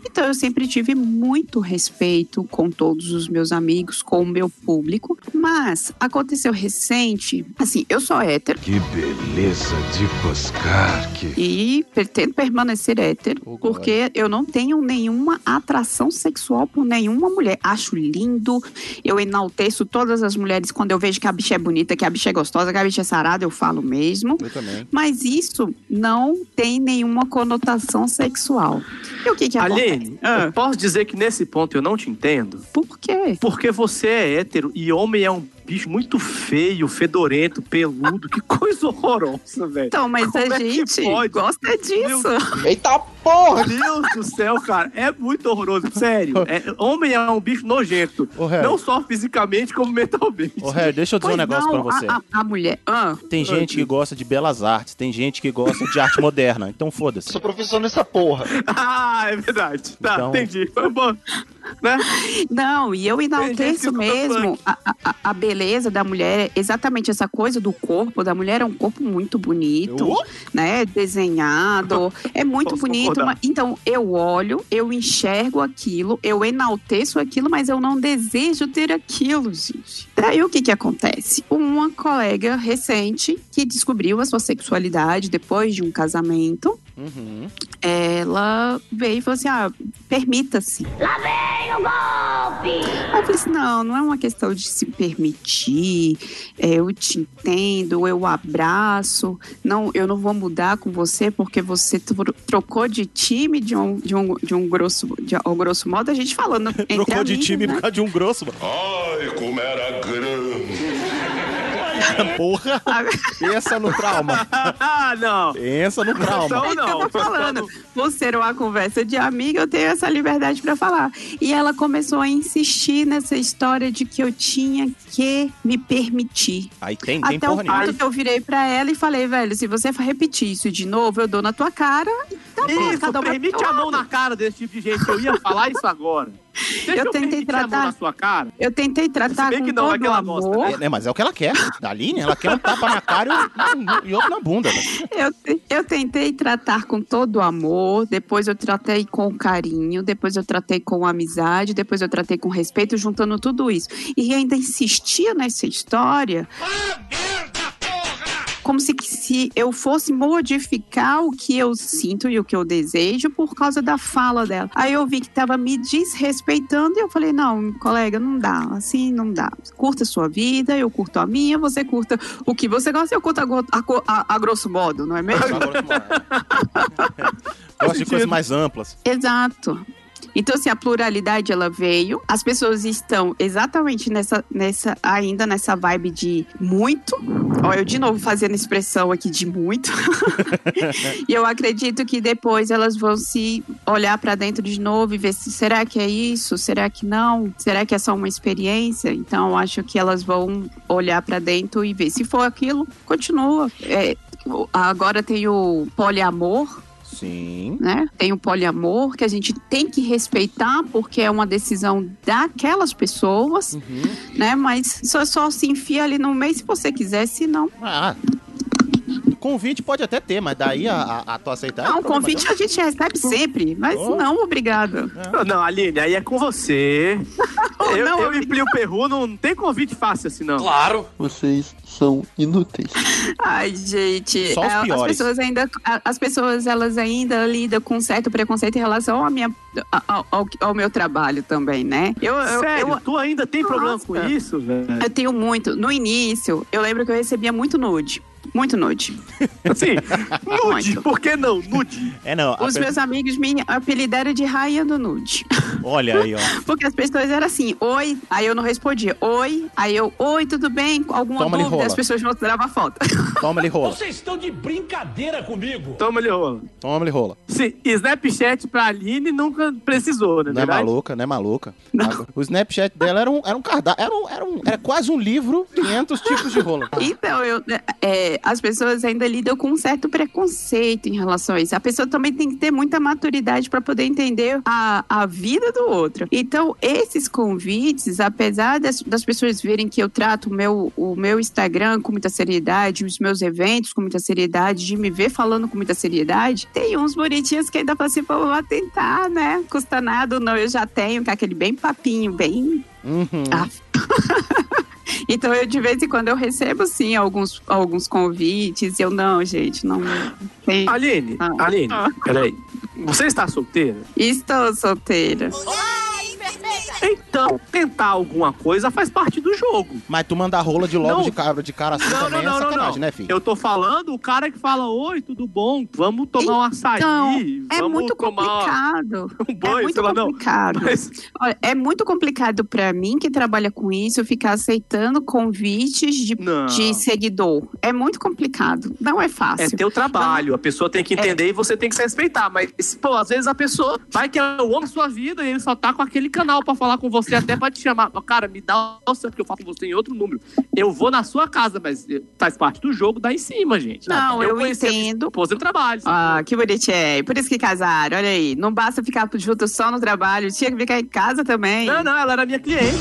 Então eu sempre tive muito respeito com todos os meus amigos, com o meu público, mas aconteceu recente, assim, eu sou hétero Que beleza de buscar que... e pretendo permanecer hétero, porque eu não tenho nenhuma atração sexual por nenhuma mulher. Acho lindo, eu enalteço todas as mulheres quando eu vejo que a bicha é bonita, que a bicha é gostosa, que a bicha é sarada, eu falo mesmo. Eu também. Mas isso não tem nenhuma conotação sexual. E o que que acontece? Aline, eu posso dizer que nesse ponto eu não te entendo? Por quê? Porque você é hétero e homem é um bicho muito feio, fedorento, peludo. Que coisa horrorosa, velho. Então, mas Como a é gente pode? gosta disso. Eita porra! Deus do céu, cara. É muito horroroso. Sério. É- homem é um bicho nojento. Harry. Não só fisicamente, como mentalmente. Ô, Harry, deixa eu dizer um Pois negócio não, pra você. A, a- a mulher. Ah, Tem gente que gosta de belas artes, tem gente que gosta de arte moderna. Então foda-se. Sou professor nessa porra. ah, é verdade. Tá, Então- entendi. Foi bom. Né? Não, e eu enalteço mesmo a, a- a beleza da mulher, exatamente essa coisa do corpo da mulher é um corpo muito bonito, Oh. né? Desenhado, é muito Posso bonito. mas- então eu olho, eu enxergo aquilo, eu enalteço aquilo, mas eu não desejo ter aquilo, gente. Daí o que que acontece? Uma colega recente que descobriu a sua sexualidade depois de um casamento, Uhum. ela veio e falou assim: ah, permita-se. Lá vem o golpe! Aí eu falei assim: não, não é uma questão de se permitir, é, eu te entendo, eu abraço, não, eu não vou mudar com você porque você tro- trocou de time de um, de um, de um grosso, de, ao grosso modo, a gente falando *laughs* entre Trocou de amigos, time né? por causa de um grosso, mano. Ai, como era grande. *laughs* Porra! Pensa no trauma. ah, *laughs* não. Pensa no trauma. Isso que não. eu tô falando. Por ser uma conversa de amiga, eu tenho essa liberdade pra falar. E ela começou a insistir nessa história de que eu tinha que me permitir. Aí tem, tem Até o porra nenhuma. ponto que eu virei pra ela e falei, velho, se você repetir isso de novo, eu dou na tua cara. Isso, cada permite a mão na cara desse tipo de gente. Eu ia falar isso agora. *laughs* Deixa Eu eu tentei permitir a mão tratar- na sua cara. Eu tentei tratar Se bem com que não, é todo que ela gosta, amor. É, mas é o que ela quer. Da Aline, ela quer um tapa na cara e, um- e outro na bunda. velho. Eu, eu tentei tratar com todo o amor, depois eu tratei com carinho, depois eu tratei com amizade, depois eu tratei com respeito, juntando tudo isso. E ainda insistia nessa história. Como se, se eu fosse modificar o que eu sinto e o que eu desejo por causa da fala dela. Aí eu vi que estava me desrespeitando e eu falei: não, colega, não dá. Assim não dá. Curta a sua vida, eu curto a minha, você curta o que você gosta, eu curto a, a a- a grosso modo, não é mesmo? *laughs* *laughs* Gosto de coisas mais amplas. Exato. Então, assim, a pluralidade ela veio, as pessoas estão exatamente nessa, nessa ainda nessa vibe de muito. Ó, eu de novo fazendo expressão aqui de muito. *laughs* e eu acredito que depois elas vão se olhar para dentro de novo e ver se será que é isso, será que não, será que é só uma experiência. Então, acho que elas vão olhar para dentro e ver se for aquilo, continua. É, agora tem o poliamor, Sim. né? Tem o poliamor que a gente tem que respeitar porque é uma decisão daquelas pessoas, né? Mas só, só se enfia ali no meio se você quiser, se não. Ah. Convite pode até ter, mas daí a, a, a tu aceitar. é Não, problema convite a gente recebe sempre, mas Oh. não, obrigado. Não, Aline, aí é com você. *laughs* eu, não, eu e Plio Perru não tem convite fácil assim, não. Claro. Vocês são inúteis. Ai, gente, Só os é, as piores. pessoas ainda, as pessoas elas ainda lidam com certo preconceito em relação à minha, ao, ao- ao meu trabalho também, né? Eu, eu, Sério, eu- tu ainda tem problema com Nossa. isso, velho? Eu tenho muito. No início, eu lembro que eu recebia muito nude. Muito nude. *laughs* Assim, nude, por que não? Nude. É, não. Os meus amigos me apelidaram de rainha do nude. *laughs* Olha aí, ó. *laughs* Porque as pessoas eram assim, oi, aí eu não respondia, oi, aí eu, oi, tudo bem? Alguma Toma-lhe dúvida? rola. As pessoas mostravam a foto. Toma-lhe rola. Vocês estão de brincadeira comigo. Toma-lhe rola. Toma-lhe rola. Sim, Snapchat pra Aline nunca precisou, né? Não é verdade? maluca, não é maluca. O Snapchat dela era um, era um cardápio, era, um, era, um, era quase um livro, 500 tipos de rola. Então, eu, é, as pessoas ainda lidam com um certo preconceito em relação a isso. A pessoa também tem que ter muita maturidade para poder entender a, a vida do outro. Então, esses convites, apesar das, das pessoas verem que eu trato o meu, o meu Instagram com muita seriedade, os meus eventos com muita seriedade, de me ver falando com muita seriedade, tem uns bonitinhos que ainda falam assim, pô, vou tentar, né? Custa nada, não, eu já tenho, que é aquele bem papinho, bem Uhum. *laughs* Ah. Então, eu de vez em quando eu recebo, sim, alguns, alguns convites. Eu, não, gente, não tem. Aline, Aline, peraí. Você está solteira? Estou solteira. Então, tentar alguma coisa faz parte do jogo. Mas tu mandar rola de logo Não. de cara, de cara assim Não, também não, não, é não, sacanagem, não. né, filho? Eu tô falando o cara que fala, oi, tudo bom? Vamos tomar um açaí. Então, é muito complicado. *laughs* um banho, é muito lá, não. complicado. Mas- Olha, é muito complicado pra mim que trabalha com isso ficar aceitando convites de, Não. de seguidor. É muito complicado. Não é É fácil. teu trabalho, a pessoa tem que entender e você tem que se respeitar. Mas, pô, às vezes a pessoa vai que é o homem da sua vida e ele só tá com aquele canal pra falar com você, até pra te chamar. Cara, me dá o seu, porque eu falo com você em outro número. Eu vou na sua casa, mas eh, faz parte do jogo, dá em cima, gente. Não, eu minha entendo. esposa no trabalho. Ah, que bonitinho. Por isso que casaram. Olha aí. Não basta ficar junto só no trabalho. Tinha que ficar em casa também. Não, não, ela era minha cliente.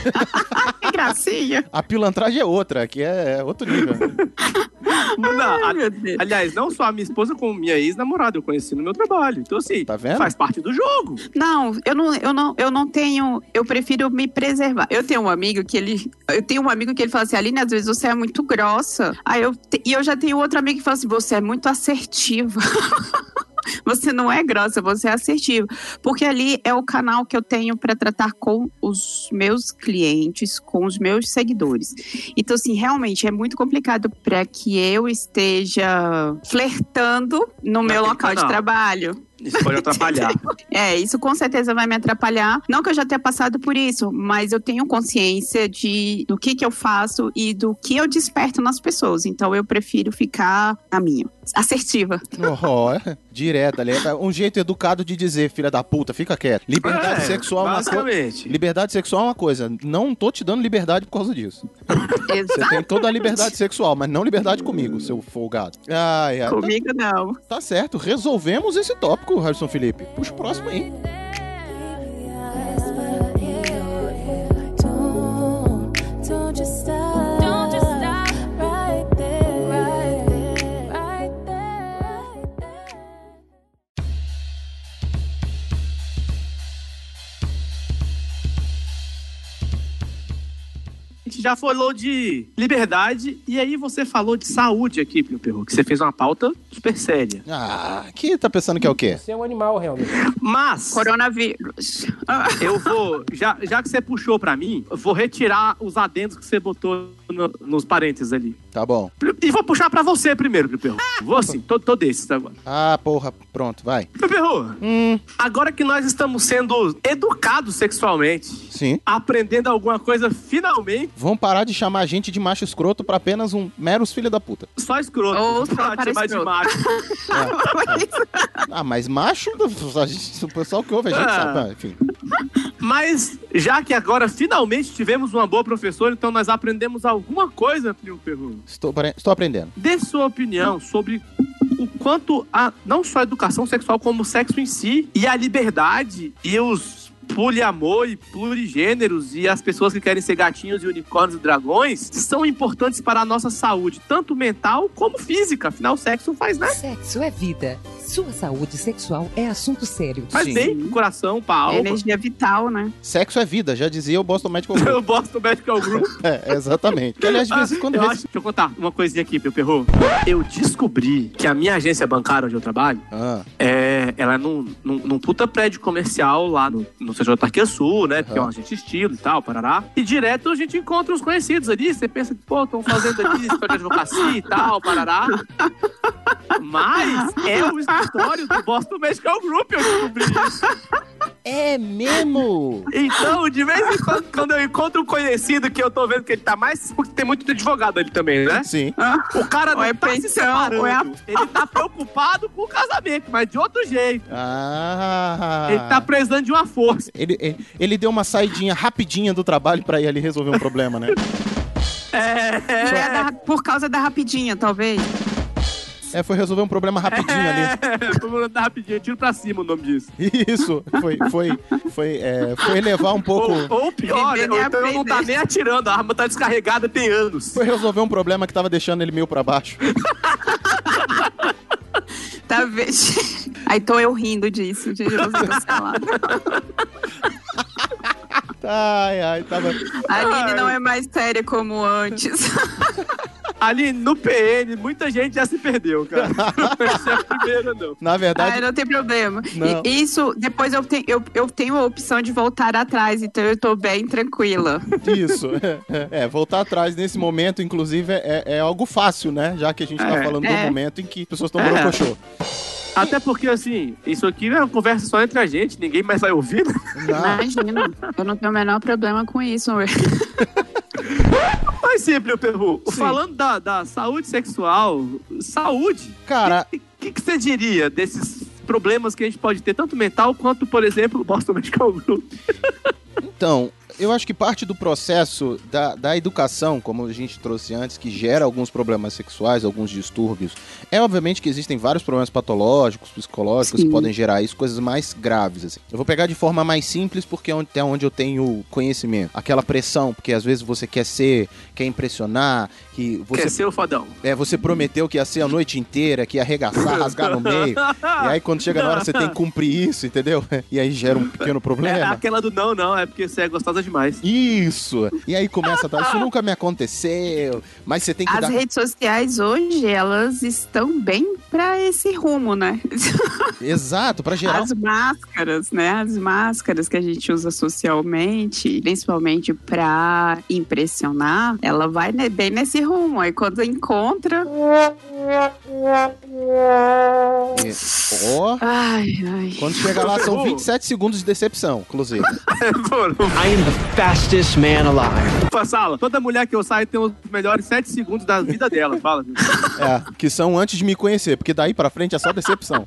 *laughs* *laughs* A pilantragem é outra, que é outro nível. *laughs* Não, a- aliás, não só a minha esposa, como minha ex-namorada, eu conheci no meu trabalho. Então, assim, Tá vendo? faz parte do jogo. Não, eu não, eu não, eu não tenho. Eu prefiro me preservar. Eu tenho um amigo que ele. Eu tenho um amigo que ele fala assim, Aline, às vezes você é muito grossa. Aí eu, e eu já tenho outro amigo que fala assim, você é muito assertiva. *laughs* Você não é grossa, você é assertiva. Porque ali é o canal que eu tenho para tratar com os meus clientes, com os meus seguidores. Então, assim, realmente é muito complicado para que eu esteja flertando no meu Naquele local de trabalho. Isso pode *laughs* atrapalhar. É, isso com certeza vai me atrapalhar. Não que eu já tenha passado por isso, mas eu tenho consciência de do que que eu faço e do que eu desperto nas pessoas. Então eu prefiro ficar na minha, assertiva. Oh, é direto ali. É um jeito educado de dizer, filha da puta, fica quieto. Liberdade É, sexual é uma coisa. Liberdade sexual é uma coisa. Não tô te dando liberdade por causa disso. Você tem toda a liberdade sexual, mas não liberdade comigo, seu folgado. Ai, ai. Comigo não. Tá, tá certo, resolvemos esse tópico, Harrison Felipe. Puxa o próximo aí. Gente já falou de liberdade e aí você falou de saúde aqui, meu perro, que você fez uma pauta super séria. Ah, que tá pensando que é o quê? Você é um animal, realmente. Mas Coronavírus. eu vou, já, já que você puxou pra mim, eu vou retirar os adendos que você botou no- nos parênteses ali. Tá bom. E vou puxar pra você primeiro, Piu Perru. Vou assim, tô, tô desses agora. Ah, porra, pronto, vai. Piu Perru, agora que nós estamos sendo educados sexualmente, Sim. aprendendo alguma coisa finalmente, Vão parar de chamar a gente de macho escroto pra apenas um meros filho da puta. só escroto. Ou só pra para chamar de escroto. macho. *laughs* *laughs* Ah, mas macho, *laughs* a gente- o pessoal que ouve a gente Ah. sabe. Ah, enfim. Mas, já que agora finalmente tivemos uma boa professora, então nós aprendemos alguma coisa, Piu Perru. Estou, estou aprendendo. Dê sua opinião sobre o quanto a não só a educação sexual, como o sexo em si, e a liberdade e os poliamor e plurigêneros e as pessoas que querem ser gatinhos e unicórnios e dragões são importantes para a nossa saúde, tanto mental como física. Afinal, o sexo faz, né? Sexo é vida. Sua saúde sexual é assunto sério. Faz bem pro coração, pra alma. Energia vital, né? Sexo é vida, já dizia o Boston Medical *laughs* Group. Eu Boston Medical Group. *laughs* É, exatamente. Que, aliás, de vez em quando... Eu vê- acho, deixa eu contar uma coisinha aqui, meu perro. Eu descobri que a minha agência bancária onde eu trabalho, Ah, é, ela é num, num, num puta prédio comercial lá no, no CJ Tarquia Sul, né? Porque é uma agente estilo e tal, parará. E direto a gente encontra os conhecidos ali. Você pensa que, pô, estão fazendo ali escritório de advocacia e tal, parará. *laughs* Mas é o escritório do Boston Medical Group, eu descobri isso. É mesmo? Então, de vez em quando, quando eu encontro um conhecido que eu tô vendo que ele tá mais. Porque tem muito advogado ali também, né? Sim. O cara não é tá se separando. é a- Ele tá preocupado com o casamento, mas de outro jeito. Ah. Ele tá precisando de uma força. Ele, ele, ele deu uma saidinha rapidinha do trabalho pra ir ali resolver um problema, né? É. É da- por causa da rapidinha, talvez. É, foi resolver um problema rapidinho ali. *laughs* É, mandar rapidinho, tiro pra cima o nome disso. Isso, foi, foi, foi, é, foi elevar um pouco. Ou, ou pior, né? Viver ou então eu não tá nem atirando, a arma tá descarregada tem anos. Foi resolver um problema que tava deixando ele meio pra baixo. *laughs* Tá vendo? *laughs* Aí tô eu rindo disso, de você cancelado. Ai, ai, tava. A Aline não é mais séria como antes. Ali no PN, muita gente já se perdeu, cara. *laughs* Não a primeira, não. Na verdade, Ai, não tem problema. Não. E isso, depois eu, tenho eu, eu tenho a opção de voltar atrás, então eu tô bem tranquila. isso. *laughs* É, é, voltar atrás nesse momento, inclusive, é, é algo fácil, né? Já que a gente tá É, falando do é. momento em que as pessoas estão É. brocochô. Até porque, assim, isso aqui é uma conversa só entre a gente, ninguém mais vai ouvir, né? Imagina, eu não tenho o menor problema com isso. *laughs* Mas simples, Perru. Sim. Falando da, da saúde sexual, saúde, Cara, o que, que você diria desses problemas que a gente pode ter, tanto mental quanto, por exemplo, o Boston Medical Group? Então, eu acho que parte do processo da, da educação, como a gente trouxe antes, que gera alguns problemas sexuais, alguns distúrbios, é obviamente que existem vários problemas patológicos, psicológicos Sim. que podem gerar isso, coisas mais graves. Assim. Eu vou pegar de forma mais simples, porque é onde- até onde eu tenho conhecimento. Aquela pressão, porque às vezes você quer ser, quer impressionar, que você Quer ser o fodão. é, você prometeu que ia ser a noite inteira, que ia arregaçar, rasgar no meio. E aí, quando chega na hora, você tem que cumprir isso, entendeu? *laughs* E aí gera um pequeno É problema. aquela do não, não, é porque você é gostosa demais. Isso! E aí começa a dar, isso *laughs* nunca me aconteceu, mas você tem que As dar. redes sociais hoje, elas estão bem pra esse rumo, né? *laughs* Exato, pra gerar. As máscaras, né? As máscaras que a gente usa socialmente, principalmente pra impressionar, ela vai ne- bem nesse rumo. Aí quando encontra. Ó, Ai, ai. quando chega lá, são 27 segundos de decepção, inclusive. *laughs* I am the fastest man alive. Sala, toda mulher que eu saio tem os melhores sete segundos da vida dela, fala. É, que são antes de me conhecer, porque daí pra frente é só decepção.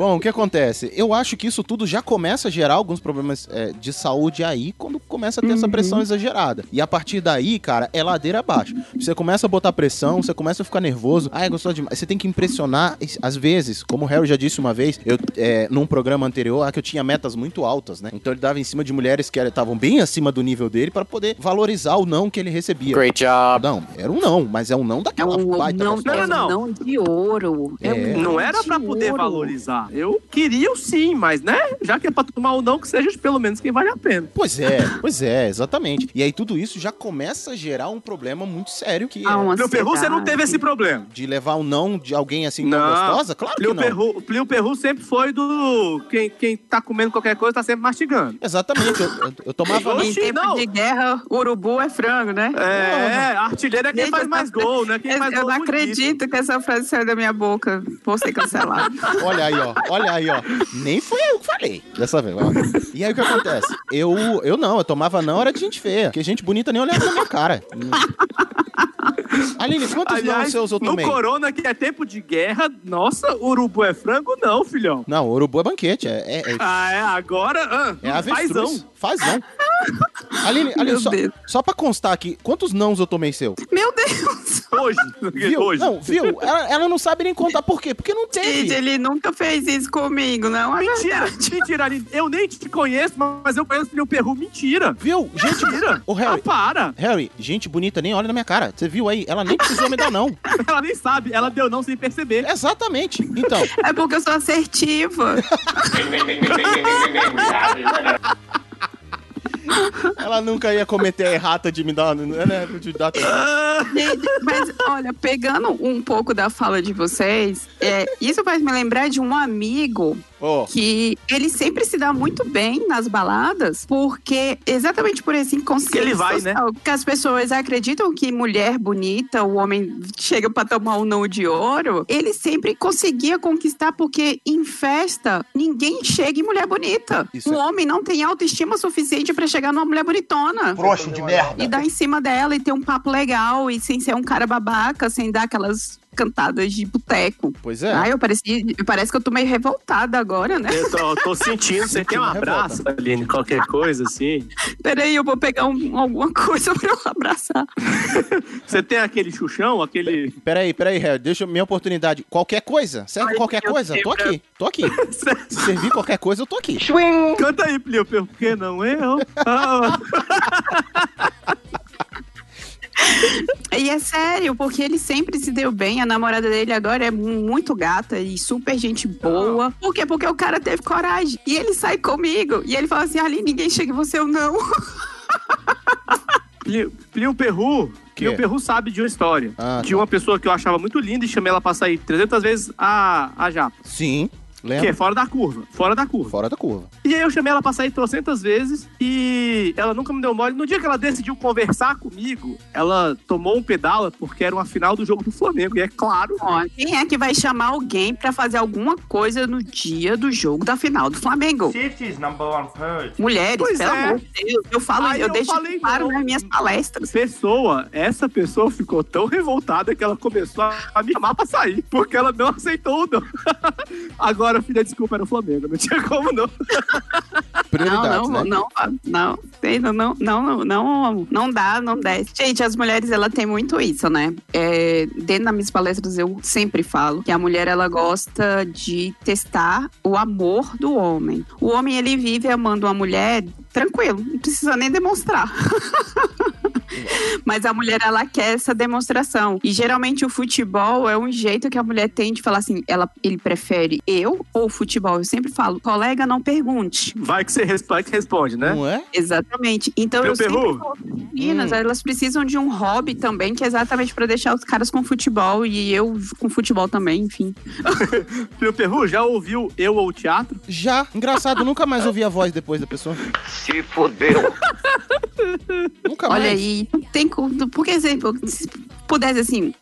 Bom, o que acontece? Eu acho que isso tudo já começa a gerar alguns problemas é, de saúde aí quando começa a ter essa pressão exagerada. E a partir daí, cara, é ladeira abaixo. Você começa a botar pressão, você começa a ficar nervoso. Ah, é gostoso demais. Você tem que impressionar. Às vezes, como o Harry já disse uma vez, eu, é, num programa anterior, ah, que eu tinha metas muito altas, né? Então ele dava em cima de mulheres que estavam bem acima do nível dele para poder valorizar o não que ele recebia. Great job. Não, era um não, mas é um não É daquela um baita não, é um Não, não. não de ouro. É, É. um Não era pra poder ouro. valorizar. Eu queria o sim, mas né? Já que é pra tomar o não, que seja pelo menos quem vale a pena. Pois é, pois é, exatamente. E aí tudo isso já começa a gerar um problema muito sério que Ah, é Plio Perru, você não teve esse problema. de levar o não de alguém assim tão gostosa? Claro que não. Perru, Plio Perru sempre foi do. Quem, quem tá comendo qualquer coisa tá sempre mastigando. Exatamente, eu, eu- eu tomava Oxi, Em tempo não. de guerra, urubu é frango, né? É, artilheiro é quem Gente, faz mais gol, né? Quem eu, faz eu gol não bonito. acredito que essa frase saiu da minha boca. Vou ser cancelado. *laughs* Olha aí, ó. Olha aí, ó. Nem foi eu que falei dessa vez. ó. E aí o que acontece? Eu, eu não, eu tomava não, era de gente feia. Porque gente bonita nem olhava na minha cara. Aline, quantos não seus eu no tomei? Corona, que é tempo de guerra, nossa, urubu é frango? Não, filhão. Não, urubu é banquete. É, é, é, Ah, é, agora. Ah, é avestruz. fazão. Fazão. *laughs* Aline, Aline Meu só, Deus. só pra constar aqui, quantos nãos eu tomei seu? Meu Deus! Hoje. Viu? Hoje. Não, viu? Ela, ela não sabe nem contar por quê. Porque não Gente, teve. ele nunca fez isso comigo, não. Mentira, *laughs* mentira, Aline. Eu nem te conheço, mas eu conheço o Plio Perru. Mentira. Viu? Gente, Mentira. Ô, Harry. Ah, para. Harry, gente bonita nem olha na minha cara. Você viu aí? Ela nem precisou me dar não. *laughs* Ela nem sabe, ela deu não sem perceber. Exatamente. Então, *laughs* É porque eu sou assertiva. *laughs* ela nunca ia cometer a errata de me dar, né? De dar Gente, Mas, olha, pegando um pouco da fala de vocês, é, isso faz me lembrar de um amigo Ó. que ele sempre se dá muito bem nas baladas, porque exatamente por esse inconsciente Que ele vai, né? social, que as pessoas acreditam que mulher bonita, o homem chega pra tomar um não de ouro, ele sempre conseguia conquistar porque em festa ninguém chega em mulher bonita. Isso o é- homem não tem autoestima suficiente pra chegar numa mulher bonitona. Frouxo de merda. E dar em cima dela e ter um papo legal e sem ser um cara babaca, sem dar aquelas cantadas de boteco. Pois é. Ah, eu pareci, parece que eu tô meio revoltada agora, né? Eu tô, tô sentindo. Você tem um abraço, Aline? Qualquer coisa assim? Peraí, eu vou pegar um- alguma coisa *laughs* pra eu abraçar. Você tem aquele chuchão, aquele. Peraí, peraí, Harry, deixa minha oportunidade. Qualquer coisa? Serve Ai, qualquer coisa? Tô aqui, tô aqui. *laughs* Se servir qualquer coisa, eu tô aqui. Canta aí, Plio, por que não eu? *laughs* Ah, E é sério, porque ele sempre se deu bem. A namorada dele agora é mu- muito gata e super gente boa. Por quê? Porque o cara teve coragem. E ele sai comigo. E ele fala assim: Ali, ninguém chega em você ou não. *laughs* Plio, Plio Perru. Que? Plio Perru sabe de uma história. Ah, de tá. uma pessoa que eu achava muito linda e chamei ela pra sair 300 vezes a, a japa. Sim, Que é lembra? fora da curva. Fora da curva. Fora da curva. E aí eu chamei ela pra sair trocentas vezes e ela nunca me deu mole. No dia que ela decidiu conversar comigo, ela tomou um pedala porque era uma final do jogo do Flamengo. E é claro. Ó, quem é que vai chamar alguém pra fazer alguma coisa no dia do jogo da final do Flamengo? City's number one person. Mulheres, Pois pelo é. amor de Deus. Eu falo, Aí eu, eu deixo falei claro não. nas minhas palestras. Pessoa, essa pessoa ficou tão revoltada que ela começou a- a me chamar pra sair, porque ela não aceitou o não. *laughs* Agora, filha, desculpa, era o Flamengo, não tinha como não. Prioridades, não, não, né? não, não, não, não, não, não dá, não desce. Gente, as mulheres, ela tem muito isso, né? É, dentro das minhas palestras, eu sempre falo que a mulher, ela gosta de testar o amor do homem. O homem, ele vive amando uma mulher tranquilo, não precisa nem demonstrar. *laughs* Mas a mulher, ela quer essa demonstração. E geralmente o futebol é um jeito que a mulher tem de falar assim: ela, ele prefere eu ou o futebol? Eu sempre falo, colega, não pergunte. Vai que você responde, que responde né? Não é? Exatamente. Então Meu eu sempre perru? falo, meninas, Hum. elas precisam de um hobby também, que é exatamente pra deixar os caras com futebol e eu com futebol também, enfim. *laughs* Filho Perru, já ouviu Eu ou o Teatro? Já. Engraçado, nunca mais ouvi a voz depois da pessoa. Se fodeu. Nunca Olha mais. aí, não tem como. Por exemplo, se pudesse assim.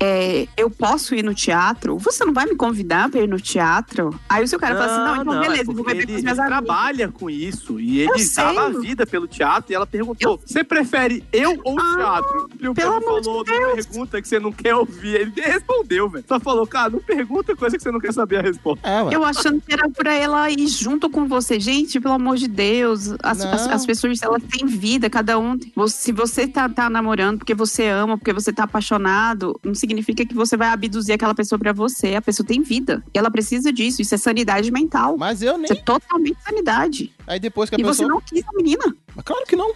é, eu posso ir no teatro? Você não vai me convidar pra ir no teatro? Aí o seu cara fala assim: não, então é beleza, eu vou beber com meus ele amigos. trabalha com isso e Eu ele sei. dava a vida pelo teatro e ela perguntou: Você prefere eu ou o Ah, teatro? E o pelo Pedro amor de falou: Não pergunta que você não quer ouvir. Ele nem respondeu, velho. Só falou: Cara, não pergunta coisa que você não quer saber a resposta. É. Eu achando que era pra ela ir junto com você. Gente, pelo amor de Deus. As, Não. as, as pessoas, elas têm vida, cada um. Se você tá, tá namorando porque você ama, porque você tá apaixonado, não significa que você vai abduzir aquela pessoa pra você. A pessoa tem vida. E ela precisa disso. Isso é sanidade mental. Mas eu nem. Isso é totalmente sanidade. Aí depois que a E você pessoa. não quis a menina. Mas claro que não.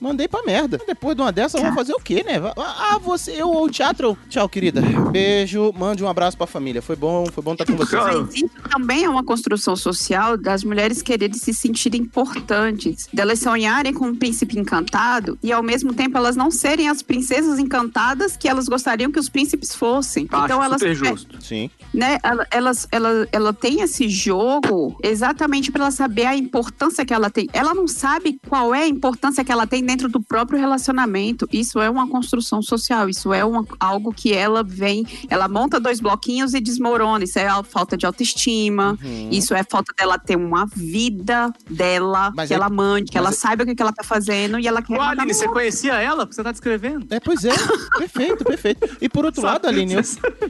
Mandei pra merda. Depois de uma dessa, vamos fazer o quê, né? Ah, você, eu ou o teatro. Tchau, querida. Beijo, mande um abraço pra família. Foi bom, foi bom estar com vocês. Mas isso também é uma construção social das mulheres quererem se sentirem importantes, delas sonharem com um príncipe encantado e ao mesmo tempo elas não serem as princesas encantadas que elas gostariam que os príncipes fossem. Acho então elas super justo. Sim. né, ela, elas, ela, ela tem esse jogo exatamente para ela saber a importância que ela tem. Ela não sabe qual é a importância que ela tem dentro do próprio relacionamento. Isso é uma construção social, isso é uma, algo que ela vem, ela monta dois bloquinhos e desmorona. Isso é a falta de autoestima, Uhum. isso é a falta dela ter uma vida dela, Mas que é- ela mande, que ela é- saiba o que ela tá fazendo e ela quer. Ô, Aline, você conhecia ela? Porque você tá descrevendo. É, pois é. perfeito, perfeito. E por outro lado, Aline, eu,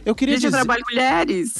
eu queria Gente, eu dizer... trabalho com mulheres.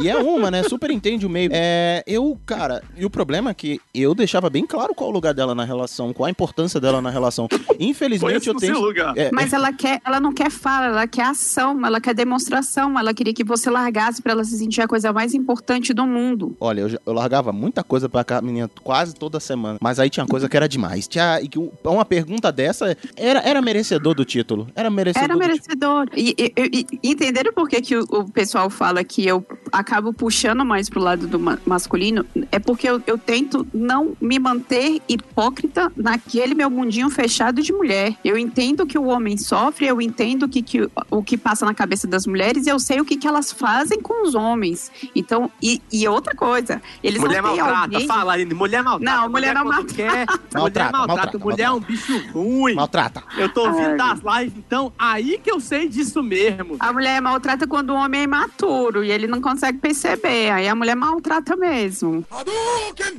E é uma, né? Super entende o meio. É, eu, cara, e o problema é que eu deixava bem claro qual o lugar dela na relação, qual a importância dela na relação. Infelizmente, eu tenho. É, Mas ela quer, ela não quer fala, ela quer ação, ela quer demonstração, ela queria que você largasse pra ela se sentir a coisa mais importante do mundo. Olha, eu, eu largava muita coisa pra cá, menina, quase toda semana. Mas aí tinha coisa que era demais. Tinha, e que uma pergunta dessa era, era merecedor do título. Era merecedor. Era do merecedor. E, e- e- e entenderam por que, que o, o pessoal fala que eu acabo puxando mais pro lado do ma- masculino? É porque eu, eu tento não me manter hipócrita naquele meu mundinho fechado de mulher. Eu entendo que o homem sofre, eu entendo que, que, o que passa na cabeça das mulheres e eu sei o que, que elas fazem com os homens. Então, e, e outra coisa, eles mulher não têm maltrata, alguém... fala, Aline. Mulher maltrata. Não, mulher não maltrata. Quer, Maltrata, mulher maltrata. maltrata, mulher é um bicho ruim. Maltrata. Eu tô ouvindo Ai. das lives, então, aí que eu sei disso mesmo. A mulher maltrata quando o homem é imaturo e ele não consegue perceber. Aí a mulher maltrata mesmo.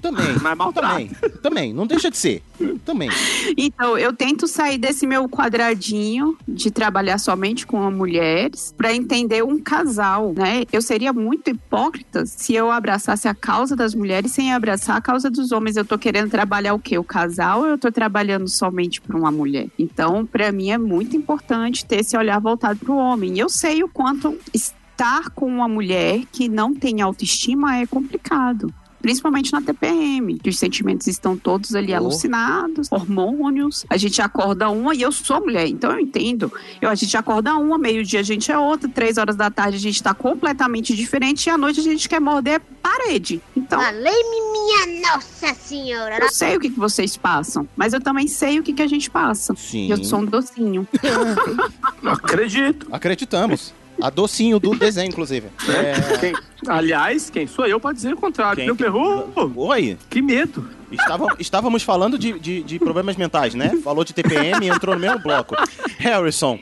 Também. Mas maltrata. Também. Também. Não deixa de ser. Também. Então, eu tento sair desse meu quadradinho de trabalhar somente com mulheres para entender um casal, né? Eu seria muito hipócrita se eu abraçasse a causa das mulheres sem abraçar a causa dos homens. Eu tô querendo trabalhar o quê? O casal ou eu tô trabalhando somente para uma mulher? Então, para mim é muito importante ter esse olhar voltado para o homem. Eu sei o quanto estar com uma mulher que não tem autoestima é complicado. Principalmente na TPM, que os sentimentos estão todos ali Oh. alucinados, hormônios. A gente acorda uma e eu sou mulher, então eu entendo. Eu, a gente acorda uma, meio-dia a gente é outra, três horas da tarde a gente tá completamente diferente e à noite a gente quer morder parede. Então. Falei-me, minha Nossa Senhora. Eu sei o que, que vocês passam, mas eu também sei o que, que a gente passa. Sim. Eu sou um docinho. *laughs* Acredito. Acreditamos. A docinho do desenho, inclusive. É... Quem- aliás, quem sou eu pra dizer o contrário. Quem? Meu perro, Oi. que medo. Estava- estávamos falando de, de, de problemas mentais, né? Falou de TPM e entrou no mesmo bloco. Harrison,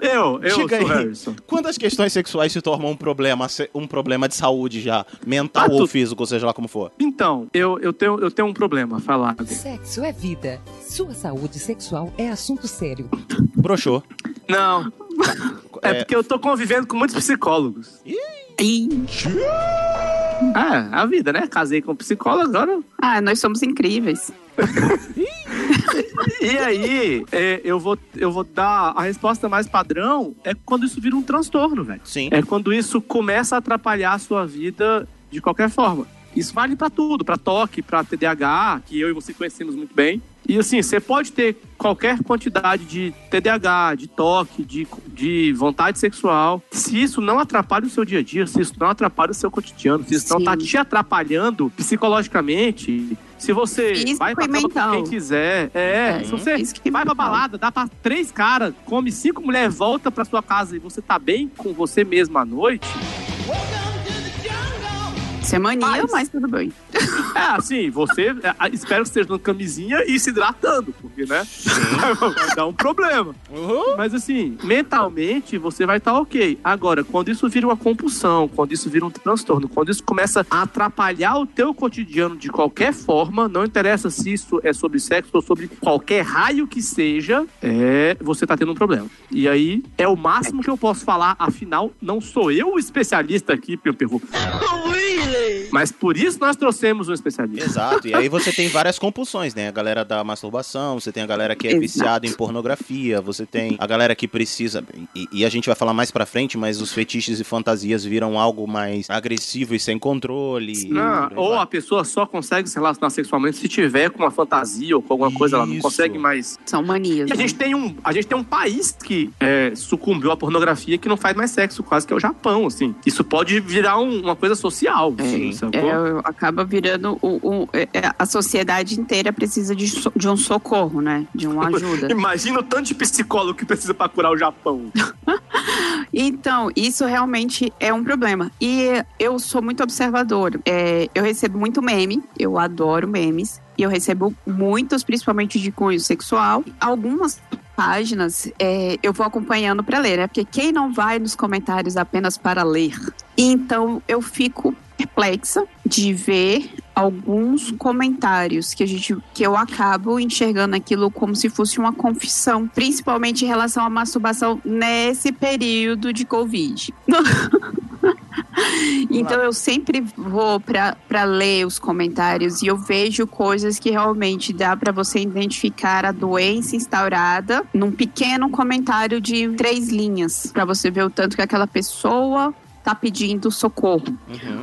Eu, eu diga sou aí. Harrison. Quando as questões sexuais se tornam um problema, um problema de saúde já, mental Ah, ou tu- físico, seja lá como for. Então, eu, eu, tenho, eu tenho um problema a falar. Sexo é vida. Sua saúde sexual é assunto sério. Broxou. Não. É, porque eu tô convivendo com muitos psicólogos. Ah, a vida, né? Casei com um psicólogo, agora. Ah, nós somos incríveis. *laughs* E aí, é, eu, vou, eu vou dar a resposta mais padrão é quando isso vira um transtorno, velho. Sim. É quando isso começa a atrapalhar a sua vida de qualquer forma. Isso vale pra tudo, pra toque, pra TDAH, que eu e você conhecemos muito bem. E assim, você pode ter qualquer quantidade de TDAH, de toque, de, de vontade sexual. Se isso não atrapalha o seu dia a dia, se isso não atrapalha o seu cotidiano, se isso não tá te atrapalhando psicologicamente, se você Físico vai pra cama com quem quiser, é, É, se você vai pra balada, dá pra três caras, come cinco mulheres, volta pra sua casa e você tá bem com você mesmo à noite, Isso é mania, Mas- mas tudo bem. é assim, você é, espero que esteja dando camisinha e se hidratando, porque, né? vai *laughs* dar um problema. Mas assim, mentalmente você vai estar ok. Agora, quando isso vira uma compulsão, quando isso vira um transtorno, quando isso começa a atrapalhar o teu cotidiano de qualquer forma, não interessa se isso é sobre sexo ou sobre qualquer raio que seja, é, você tá tendo um problema. E aí é o máximo que eu posso falar, afinal, não sou eu o especialista aqui, Mas por isso nós trouxemos um especialista. Exato, e aí você tem várias compulsões, né? A galera da masturbação, você tem a galera que é Exato. viciada em pornografia, você tem a galera que precisa. E, e a gente vai falar mais pra frente, mas os fetiches e fantasias viram algo mais agressivo e sem controle. Ah, e por aí ou a pessoa só consegue se relacionar sexualmente se tiver com uma fantasia ou com alguma coisa, ela não Isso. consegue mais. São manias. E a né? gente tem um, a gente tem um país que é, sucumbiu à pornografia que não faz mais sexo, quase que é o Japão, assim. Isso pode virar um- uma coisa social, assim, sacou? É, acaba virando o, o- é, é, a sociedade inteira precisa de, so- de um socorro, né? De uma ajuda. Imagina o tanto de psicólogo que precisa pra curar o Japão. *laughs* Então, isso realmente é um problema. E eu sou muito observadora. É, eu recebo muito meme, eu adoro memes. E eu recebo muitos, principalmente de cunho sexual. Algumas páginas é, eu vou acompanhando para ler, né? Porque quem não vai nos comentários apenas para ler? Então, eu fico perplexa de ver alguns comentários que a gente que eu acabo enxergando aquilo como se fosse uma confissão, principalmente em relação à masturbação nesse período de Covid. *laughs* Então eu sempre vou para ler os comentários e eu vejo coisas que realmente dá para você identificar a doença instaurada num pequeno comentário de três linhas, para você ver o tanto que aquela pessoa tá pedindo socorro.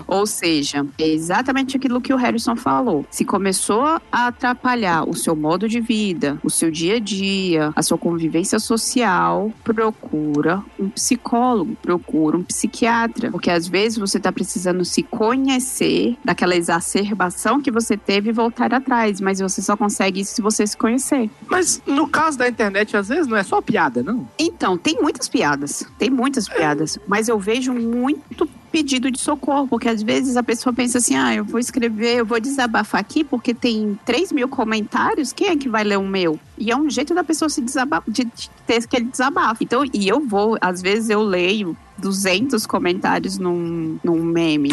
Ou seja, é exatamente aquilo que o Harrison falou. Se começou a atrapalhar o seu modo de vida, o seu dia a dia, a sua convivência social, procura um psicólogo, procura um psiquiatra. Porque às vezes você tá precisando se conhecer daquela exacerbação que você teve e voltar atrás. Mas você só consegue isso se você se conhecer. Mas no caso da internet, às vezes não é só piada, não? Então, tem muitas piadas. Tem muitas piadas. Mas eu vejo muito pedido de socorro, porque às vezes a pessoa pensa assim: ah, eu vou escrever, eu vou desabafar aqui, porque tem 3 mil comentários, quem é que vai ler o meu? E é um jeito da pessoa se desabafar, de, de ter aquele desabafo. Então, e eu vou, às vezes eu leio 200 comentários num, num meme.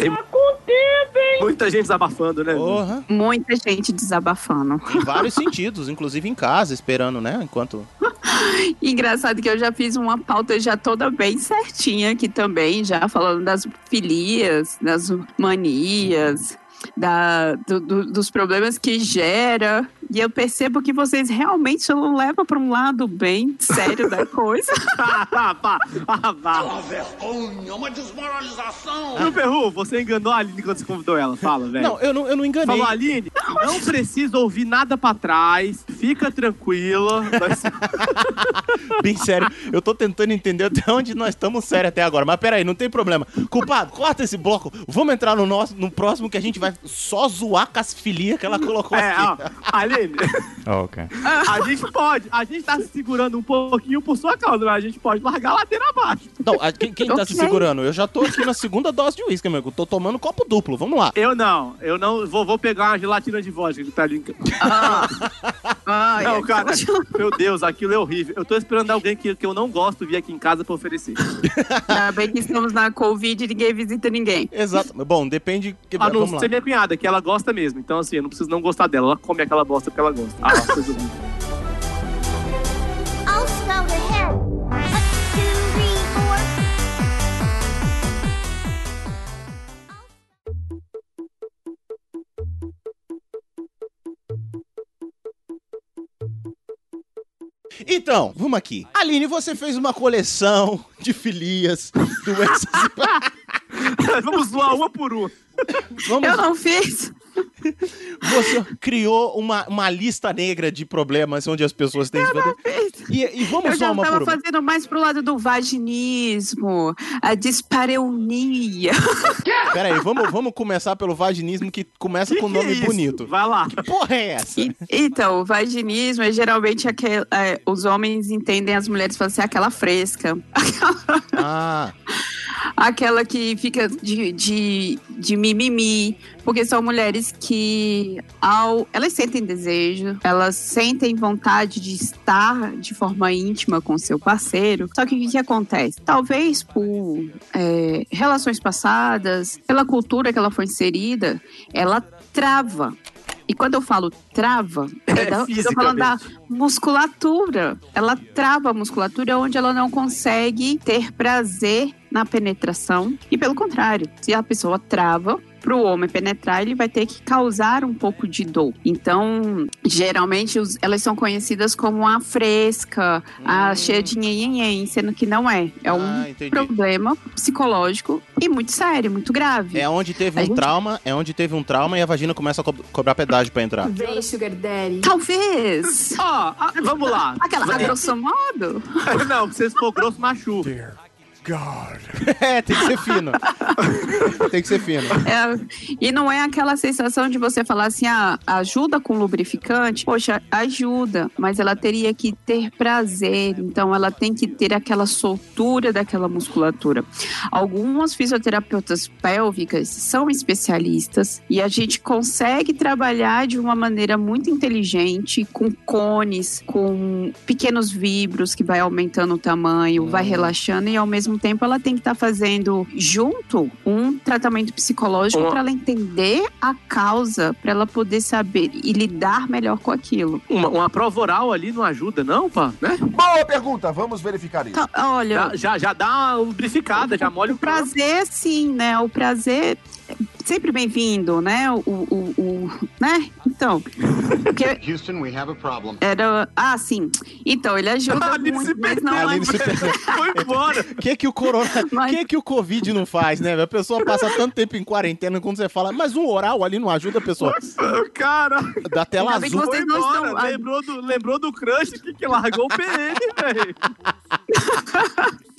Muita gente desabafando, né? Porra. Muita gente desabafando. Em vários sentidos, inclusive em casa, esperando, né? Enquanto. *laughs* Engraçado que eu já fiz uma pauta já toda bem certinha aqui também, já falando das filias, das manias, da, do- do- dos problemas que gera. E eu percebo que vocês realmente não levam para um lado bem sério da coisa. *laughs* ah, vá, ah, vá. Uma vergonha, uma desmoralização. Perru, você enganou a Aline quando você convidou ela. Fala, velho. Não, eu não, eu não enganei. Falou, Aline, não precisa ouvir nada pra trás, fica tranquila. Nós- *laughs* Bem sério, eu tô tentando entender até onde nós estamos sérios até agora. Mas peraí, não tem problema. Culpado, corta esse bloco. Vamos entrar no nosso, no próximo que a gente vai só zoar com as filias que ela colocou É, ó, aqui. Aline, ok. a gente pode, a gente tá se segurando um pouquinho por sua causa, mas a gente pode largar a ladeira abaixo. Não, a- quem, quem tá se segurando? Eu já tô aqui na segunda dose de uísque, amigo. Tô tomando copo duplo. Vamos lá. Eu não, eu não vou, vou pegar uma gelatina de vodka que tá ali. em- Ai, não, ai, cara, meu Deus, aquilo é horrível. Eu tô esperando alguém que, que eu não gosto vir aqui em casa pra oferecer. Ainda bem que estamos na Covid e ninguém visita ninguém. Exato. Bom, depende. Que... A não ser minha cunhada, que ela gosta mesmo. Então, assim, eu não preciso não gostar dela. Ela come aquela bosta porque ela gosta. Ah, coisa horrível. Então, vamos aqui. Aline, você fez uma coleção de filias, doenças e... *laughs* Vamos zoar uma por uma. Vamos... Eu não fiz. Você criou uma, uma lista negra de problemas onde as pessoas têm... E, e vamos Eu só uma estava por uma. fazendo mais pro lado do vaginismo, a dispareunia. Peraí, vamos, vamos começar pelo vaginismo que começa com que é nome isso? bonito. Vai lá. Que porra é essa? E- então, o vaginismo é geralmente aquele. é, os homens entendem as mulheres falam assim, aquela fresca. Ah, aquela que fica de, de, de mimimi. Porque são mulheres que, ao, elas sentem desejo, elas sentem vontade de estar de forma íntima com seu parceiro. Só que o que, que acontece? Talvez por é, relações passadas, pela cultura que ela foi inserida, ela trava. E quando eu falo trava, *laughs* É eu tô falando da musculatura. Ela trava a musculatura onde ela não consegue ter prazer na penetração. E pelo contrário, se a pessoa trava, para o homem penetrar, ele vai ter que causar um pouco de dor. Então, geralmente, os- elas são conhecidas como a fresca, a cheia de nhenhenhen, sendo que não é. É um Ah, problema psicológico e muito sério, muito grave. É onde teve A um gente- trauma, é onde teve um trauma e a vagina começa a co- cobrar pedágio pra entrar. Vem, Sugar Daddy. Talvez. Ó, ah, vamos lá. Aquela, a grosso modo. *laughs* Não, se vocês for grosso, machuca. *laughs* é, tem que ser fino. *laughs* tem que ser fino. É, e não é aquela sensação de você falar assim, ah, ajuda com lubrificante. Poxa, ajuda, mas ela teria que ter prazer, então ela tem que ter aquela soltura daquela musculatura. Algumas fisioterapeutas pélvicas são especialistas e a gente consegue trabalhar de uma maneira muito inteligente, com cones, com pequenos vibros que vai aumentando o tamanho, vai relaxando e ao mesmo tempo ela tem que estar fazendo junto um tratamento psicológico Uma- para ela entender a causa, para ela poder saber e lidar melhor com aquilo. Uma, uma prova oral ali não ajuda, não, pá, né? Boa pergunta, vamos verificar isso. Tá, olha, Já, já, já dá uma lubrificada, já molha o o prazer, sim, né? O prazer sempre bem-vindo, né? O, o, o- né? Então, porque *laughs* Houston, we have a problem. era, ah, sim. Então ele ajuda muito, mas não é Aline se perdeu. Foi embora. O que que o corona, *laughs* que que o covid não faz, né? A pessoa passa tanto tempo em quarentena quando você fala, mas o oral ali não ajuda a pessoa. Cara, Da tela Ainda azul. foi embora. estão- Lembrou do, lembrou do crush que, que largou o PM, velho. *laughs*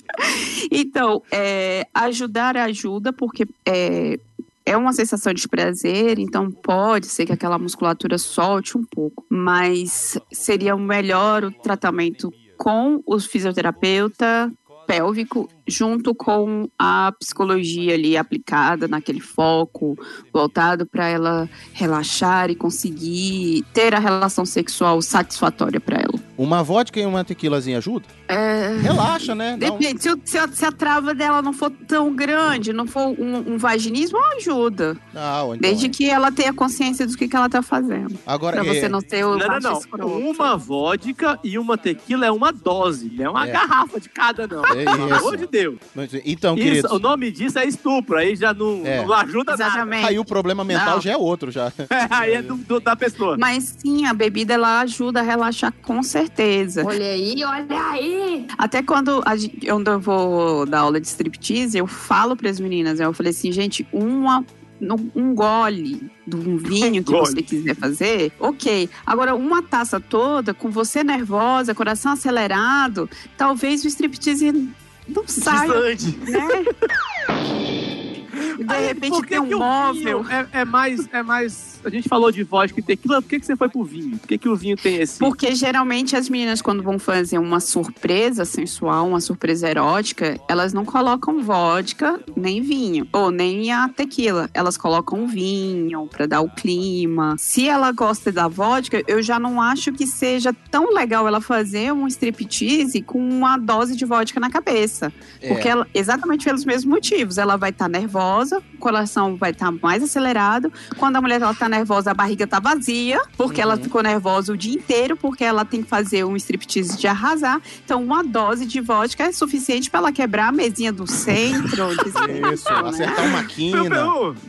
Então, é, ajudar ajuda, porque é, é uma sensação de prazer, então pode ser que aquela musculatura solte um pouco, mas seria melhor o tratamento com o fisioterapeuta pélvico junto com a psicologia ali aplicada naquele foco voltado para ela relaxar e conseguir ter a relação sexual satisfatória para ela. Uma vodka e uma tequilazinha ajuda? É... Relaxa, né? Dá um- Depende, se, se a, se a trava dela não for tão grande, não for um, um vaginismo, ajuda. Ah, então Desde é. que ela tenha consciência do que, que ela tá fazendo. Agora, pra você é- não ter o Não, não, não. Uma vodka e uma tequila é uma dose, não é uma É. garrafa de cada, não. É Pelo isso. amor de Deus. Mas, Então, Isso, queridos, o nome disso é estupro, aí já não, É. não ajuda nada. Exatamente. aí o problema mental Não. já é outro, já. É, *laughs* aí é do, do- da pessoa. Mas sim, a bebida ela ajuda a relaxar com certeza. Olha aí, olha aí. Até quando a gente, quando eu vou dar aula de striptease, eu falo para as meninas, eu falei assim, gente, uma um gole de um vinho que Gole. você quiser fazer, ok. Agora, uma taça toda, com você nervosa, coração acelerado, talvez o striptease não saia, Desande. *laughs* né? De Aí, repente por que tem um móvel. vinho É, é mais, é mais. A gente falou de vodka e tequila, por que, que você foi pro vinho? Por que, que o vinho tem esse. Porque geralmente as meninas, quando vão fazer uma surpresa sensual, uma surpresa erótica, elas não colocam vodka nem vinho, ou nem a tequila. Elas colocam vinho pra dar o clima. Se ela gosta da vodka, eu já não acho que seja tão legal ela fazer um striptease com uma dose de vodka na cabeça. É. Porque ela, exatamente pelos mesmos motivos. Ela vai estar nervosa, o coração vai estar mais acelerado. Quando a mulher ela tá nervosa, a barriga tá vazia, porque ela Uhum. ficou nervosa o dia inteiro, porque ela tem que fazer um striptease de arrasar. Então, uma dose de vodka é suficiente para ela quebrar a mesinha do centro. *laughs* Isso, né? acertar uma quina,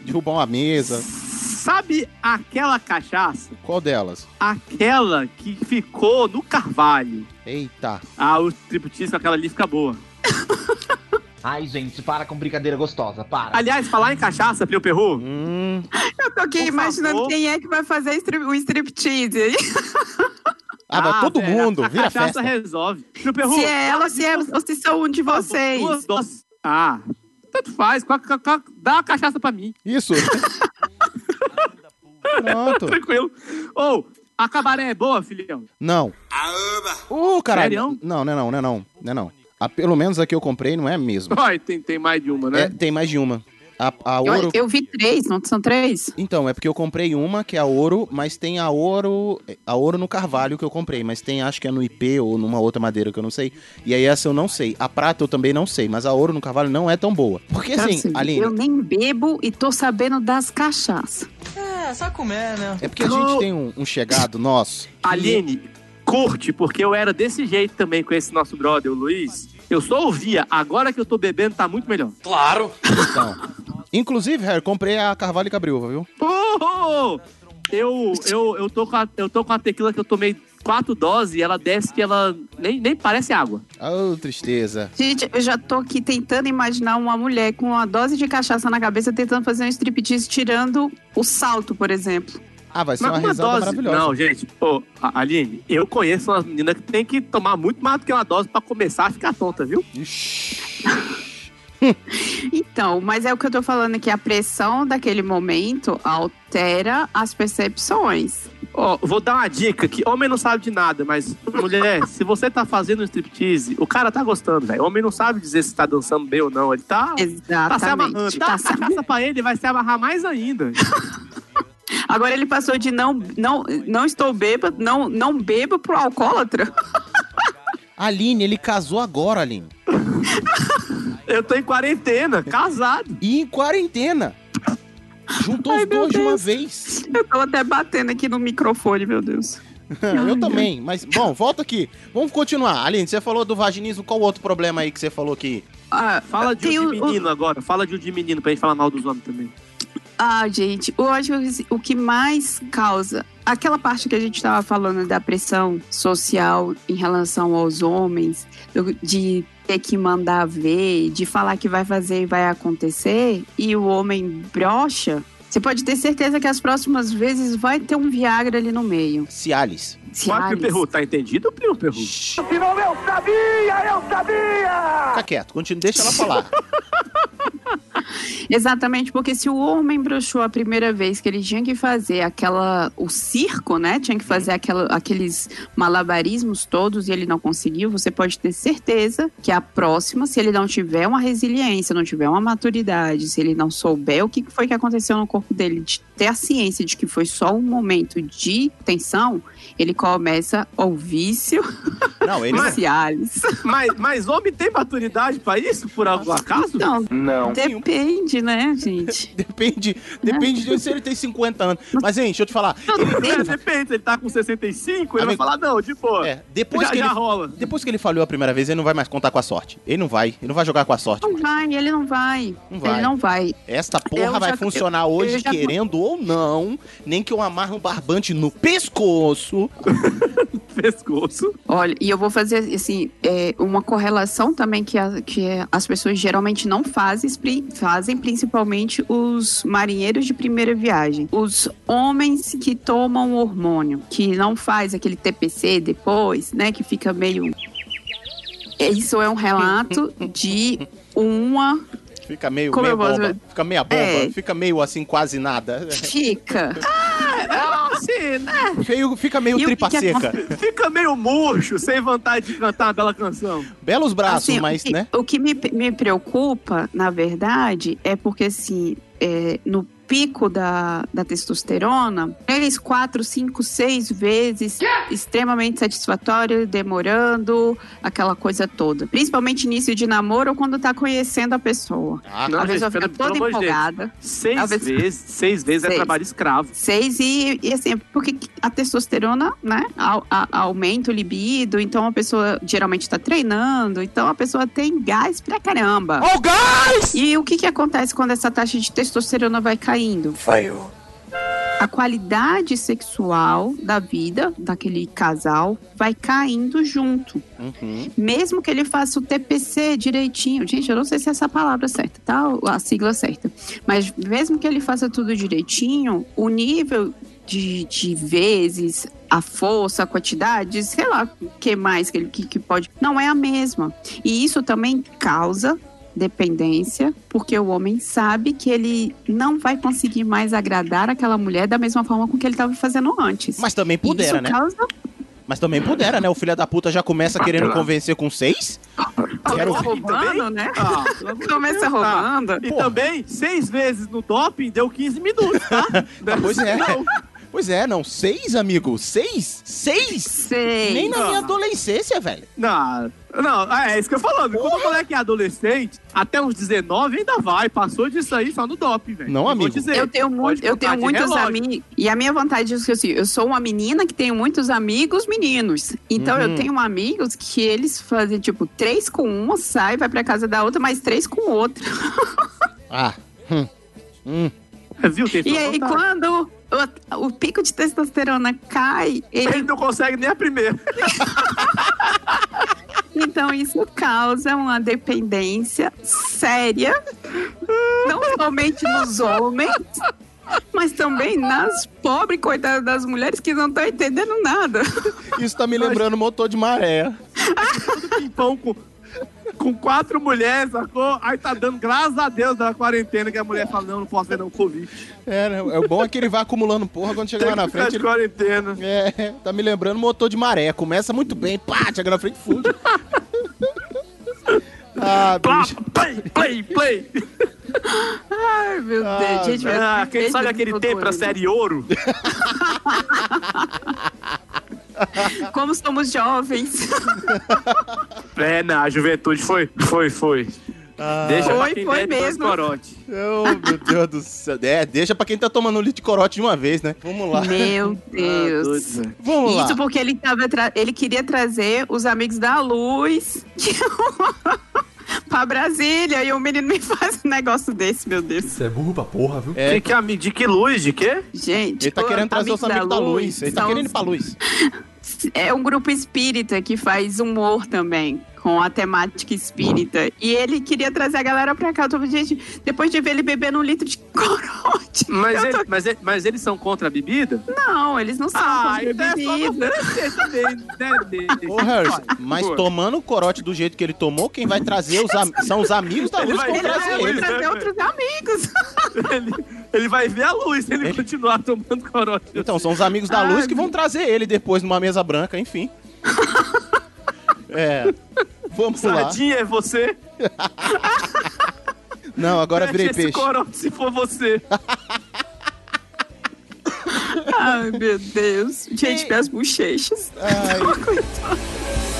derrubar uma mesa. Sabe aquela cachaça? Qual delas? Aquela que ficou no carvalho. Eita. Ah, o striptease com aquela ali fica boa. *laughs* Ai, gente, para com brincadeira gostosa, para. Aliás, falar em cachaça, Plio Perru, Hum, Eu tô aqui Por imaginando favor. quem é que vai fazer strip- o striptease. Ah, mas todo velho, mundo, a, a vira cachaça festa. resolve. Plio Perru, se é ela, se, é, se são um de vocês. Ah, tanto faz. Dá a cachaça pra mim. Isso. *laughs* Pronto. Tranquilo. Ou, a cabaré é boa, filhão? Não. Uh, caralho. Sério? Não, não é não, não é não. Não é não. A, pelo menos a que eu comprei não é mesmo. Ai, tem, tem mais de uma, né? É, tem mais de uma. A, a Eu, ouro. eu vi três, não são três? Então, é porque eu comprei uma que é a ouro, mas tem a ouro. A ouro no carvalho que eu comprei, mas tem acho que é no IP ou numa outra madeira que eu não sei. E aí essa eu não sei. A prata eu também não sei, mas a ouro no carvalho não é tão boa. Porque assim, Assim, Aline, eu nem bebo e tô sabendo das cachaças. É, só comer, né? é porque a gente tem um, um chegado nosso. Aline, curte, porque eu era desse jeito também com esse nosso brother, o Luiz. Eu só ouvia, agora que eu tô bebendo tá muito melhor. Claro. Então, Inclusive, Harry, comprei a Carvalho e Cabriúva, viu? Oh! Eu, eu, eu, tô com a, eu tô com a tequila que eu tomei quatro doses e ela desce que ela nem, nem parece água. Oh, tristeza. Gente, eu já tô aqui tentando imaginar uma mulher com uma dose de cachaça na cabeça tentando fazer um striptease tirando o salto, por exemplo. Ah, vai ser uma, uma risada dose. maravilhosa. Não, gente, ô, Aline, eu conheço umas meninas que tem que tomar muito mais do que uma dose pra começar a ficar tonta, viu? *laughs* Então, mas é o que eu tô falando que a pressão daquele momento altera as percepções. Ó, vou dar uma dica que homem não sabe de nada, mas mulher, se você tá fazendo um striptease, o cara tá gostando, velho. Homem não sabe dizer se tá dançando bem ou não. Ele tá, tá se Exatamente. amarrando. Dá Tá a se cachaça pra ele, vai se amarrar mais ainda. *laughs* Agora ele passou de não, não, não estou bêbado, não, não bebo pro alcoólatra. Aline, ele casou agora, Aline. Eu tô em quarentena, casado. E em quarentena. Juntou Ai, os dois de uma Deus. vez. Eu tô até batendo aqui no microfone, meu Deus. *laughs* Eu também, mas, bom, volta aqui. Vamos continuar. Aline, você falou do vaginismo, qual outro problema aí que você falou que... Ah, Fala de um o- de o- menino agora. Fala de um de menino pra gente falar mal dos homens também. Ah, gente, eu acho que o que mais causa. Aquela parte que a gente estava falando da pressão social em relação aos homens, de ter que mandar ver, de falar que vai fazer e vai acontecer, e o homem brocha, você pode ter certeza que as próximas vezes vai ter um Viagra ali no meio. Cialis. Mas, Pio Perru, tá entendido, Pio Perru? Afinal, eu sabia, eu sabia! Fica quieto, continua, deixa ela falar. *laughs* Exatamente, porque se o homem broxou a primeira vez que ele tinha que fazer aquela. o circo, né? Tinha que fazer aquela, aqueles malabarismos todos e ele não conseguiu, você pode ter certeza que a próxima, se ele não tiver uma resiliência, não tiver uma maturidade, se ele não souber o que foi que aconteceu no corpo dele, de ter a ciência de que foi só um momento de tensão, ele começa o vício Não, ele... Mas, mas homem tem maturidade pra isso, por algum acaso? Não, Não. depende, né, gente? *laughs* Depende, depende de se ele tem 50 anos. Mas, gente, deixa eu te falar. É, depende, se ele tá com 65, ele vai falar, não, de boa. É, depois já, que já ele, rola. Depois que ele falhou a primeira vez, ele não vai mais contar com a sorte. Ele não vai. Ele não vai jogar com a sorte. Não vai, ele não vai. Não vai. Ele não vai. Esta porra Eu vai já- funcionar eu- hoje, eu já- querendo ou não. Nem que eu amarre um barbante no pescoço. *laughs* Pescoço. Olha, e eu vou fazer, assim, é, uma correlação também que, a- que as pessoas geralmente não fazem, fazem, principalmente os marinheiros de primeira viagem. Os homens que tomam hormônio, que não faz aquele TPC depois, né, que fica meio... Isso é um relato de uma... Fica meio, Como meio posso- bomba. Fica meia bomba. É. Fica meio assim, quase nada. Fica. *laughs* Ah, assim, né? Feio, fica meio E o que tripa que seca. Fica meio murcho, sem vontade de cantar uma bela canção. Belos braços, Assim, mas, o que, né? O que me, me preocupa, na verdade, é porque, assim, é, no pico da, da testosterona, três, quatro, cinco, seis vezes, extremamente satisfatório, demorando, aquela coisa toda. Principalmente início de namoro ou quando tá conhecendo a pessoa. Ah, Não, a pessoa gente, fica toda Deus. empolgada. Seis vezes- vezes, seis vezes é Seis. trabalho escravo. Seis e, e assim, porque a testosterona, né, au- a- aumenta o libido, então a pessoa geralmente tá treinando, então a pessoa tem gás pra caramba. Ó o gás! E o que que acontece quando essa taxa de testosterona vai caindo? Falhou. A qualidade sexual da vida daquele casal vai caindo junto. Uhum. Mesmo que ele faça o TPC direitinho. Gente, eu não sei se é essa palavra certa, tá? A sigla certa. Mas mesmo que ele faça tudo direitinho, o nível de, de vezes, a força, a quantidade, sei lá o que mais que ele que, que pode. Não é a mesma. E isso também causa dependência, porque o homem sabe que ele não vai conseguir mais agradar aquela mulher da mesma forma com que ele estava fazendo antes. Mas também pudera, isso né? Causa... Mas também pudera, né? O filho da puta já começa querendo convencer com seis. Quero roubando, né? Ah, Começa tá. roubando. E Porra. também, seis vezes no doping deu 15 minutos, tá? *laughs* Pois é. Não. Pois é, não. Seis, amigo? Seis? Seis? Seis. Nem na minha adolescência, velho. Não, não, é isso que eu falando. Quando o moleque é adolescente, até uns 19 ainda vai. Passou disso aí só no doping, velho. Não, vou amigo. dizer, Eu tenho, pode muito, eu tenho muitos amigos. E a minha vontade é que assim, eu sou uma menina que tenho muitos amigos meninos. Então Uhum. eu tenho amigos que eles fazem, tipo, três com uma, sai, vai pra casa da outra, mais três com outra. *laughs* Ah, hum. Hum. Viu? E aí, vontade. quando o, o pico de testosterona cai, Ele ele, não consegue nem a primeira. *laughs* então isso causa uma dependência séria, não somente nos homens, mas também nas pobres coitadas das mulheres que não estão entendendo nada. Isso tá me lembrando motor de maré. *laughs* Pimpão com, com quatro mulheres, sacou? Aí tá dando, graças a Deus, da quarentena, que a mulher fala, não, não posso ver não, Covid. É, né? é bom é que ele vai acumulando porra quando chega Tem lá na frente. de Ele... quarentena. É, tá me lembrando motor de maré. Começa muito bem, pá, chega na frente e funde. *laughs* ah, bicho. Play, play, play. Ai, meu Ah, Deus, gente, velho. Ah, quem sabe aquele tempo pra série ouro? *laughs* Como somos jovens. *laughs* É, não, a juventude foi, foi, foi. Ah. Deixa pra Foi, quem foi mesmo. corote. Oh, meu Deus do céu. É, deixa pra quem tá tomando um litro de corote de uma vez, né? Vamos lá. Meu Deus. doido, velho. Vamos lá. Isso porque ele, tava tra- ele queria trazer os amigos da luz *laughs* pra Brasília e o menino me *laughs* faz um negócio desse, meu Deus. Você é burro pra porra, viu? É, Que, que amigo? De que luz? De quê? Gente, ele tá querendo trazer os amigos da luz. Ele tá querendo ir pra luz. *laughs* É um grupo espírita que faz humor também, com a temática espírita. E ele queria trazer a galera pra cá. Eu tô, gente, depois de ver ele bebendo um litro de *laughs* corote. Mas, ele- tô- mas, ele- mas eles são contra a bebida? Não, eles não são Ah, contra então é bebida. né, Ô, Harrison, mas tomando o corote do jeito que ele tomou, quem vai trazer os am- são os amigos da Ele luz que vai vão Ele trazer vai ele. trazer né, outros amigos. *laughs* ele, ele vai ver a luz se ele, continuar tomando corote. Então, são os amigos da Ai, luz que vão trazer ele depois numa mesa branca, enfim. *laughs* É. Vamos lá. Sardinha é você? *laughs* Não, agora virei Feche esse peixe. corote se for você. Ai, meu Deus. Gente, minhas bochechas. Ai. *laughs*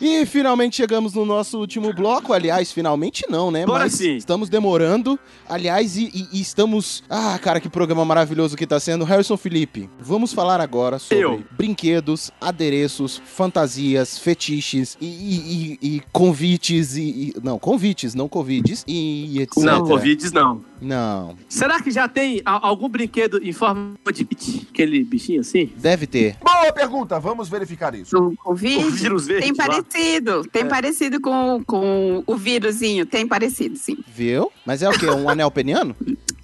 E finalmente chegamos no nosso último bloco. Aliás, finalmente não, né? Agora Mas sim. estamos demorando. Aliás, e, e- e estamos. Ah, cara, que programa maravilhoso que tá sendo. Harrison Felipe, vamos falar agora sobre Eu. brinquedos, adereços, fantasias, fetiches e, e- e- e convites e, e- Não, convites, não convites e, etc. Não, Covid não. Não, Será que já tem algum brinquedo em forma de kit? Aquele bichinho assim? deve ter. Boa pergunta, vamos verificar isso. O Covid O vírus verde tem. Parecido. Tem É. parecido com, com o vírusinho. Tem parecido, sim. Viu? Mas é o quê? Um anel peniano?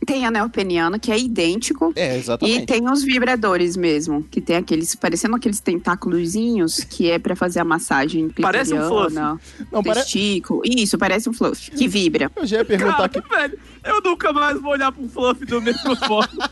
Tem anel peniano, que é idêntico. É, E exatamente. tem os vibradores mesmo, que tem aqueles, parecendo aqueles tentáculozinhos, que é pra fazer a massagem Parece um clitoriana, Não, pare... testículo. Isso, parece um fluff, que vibra. Eu já ia perguntar aqui. Cara, velho, eu nunca mais vou olhar pro fluff do mesmo *laughs* forma.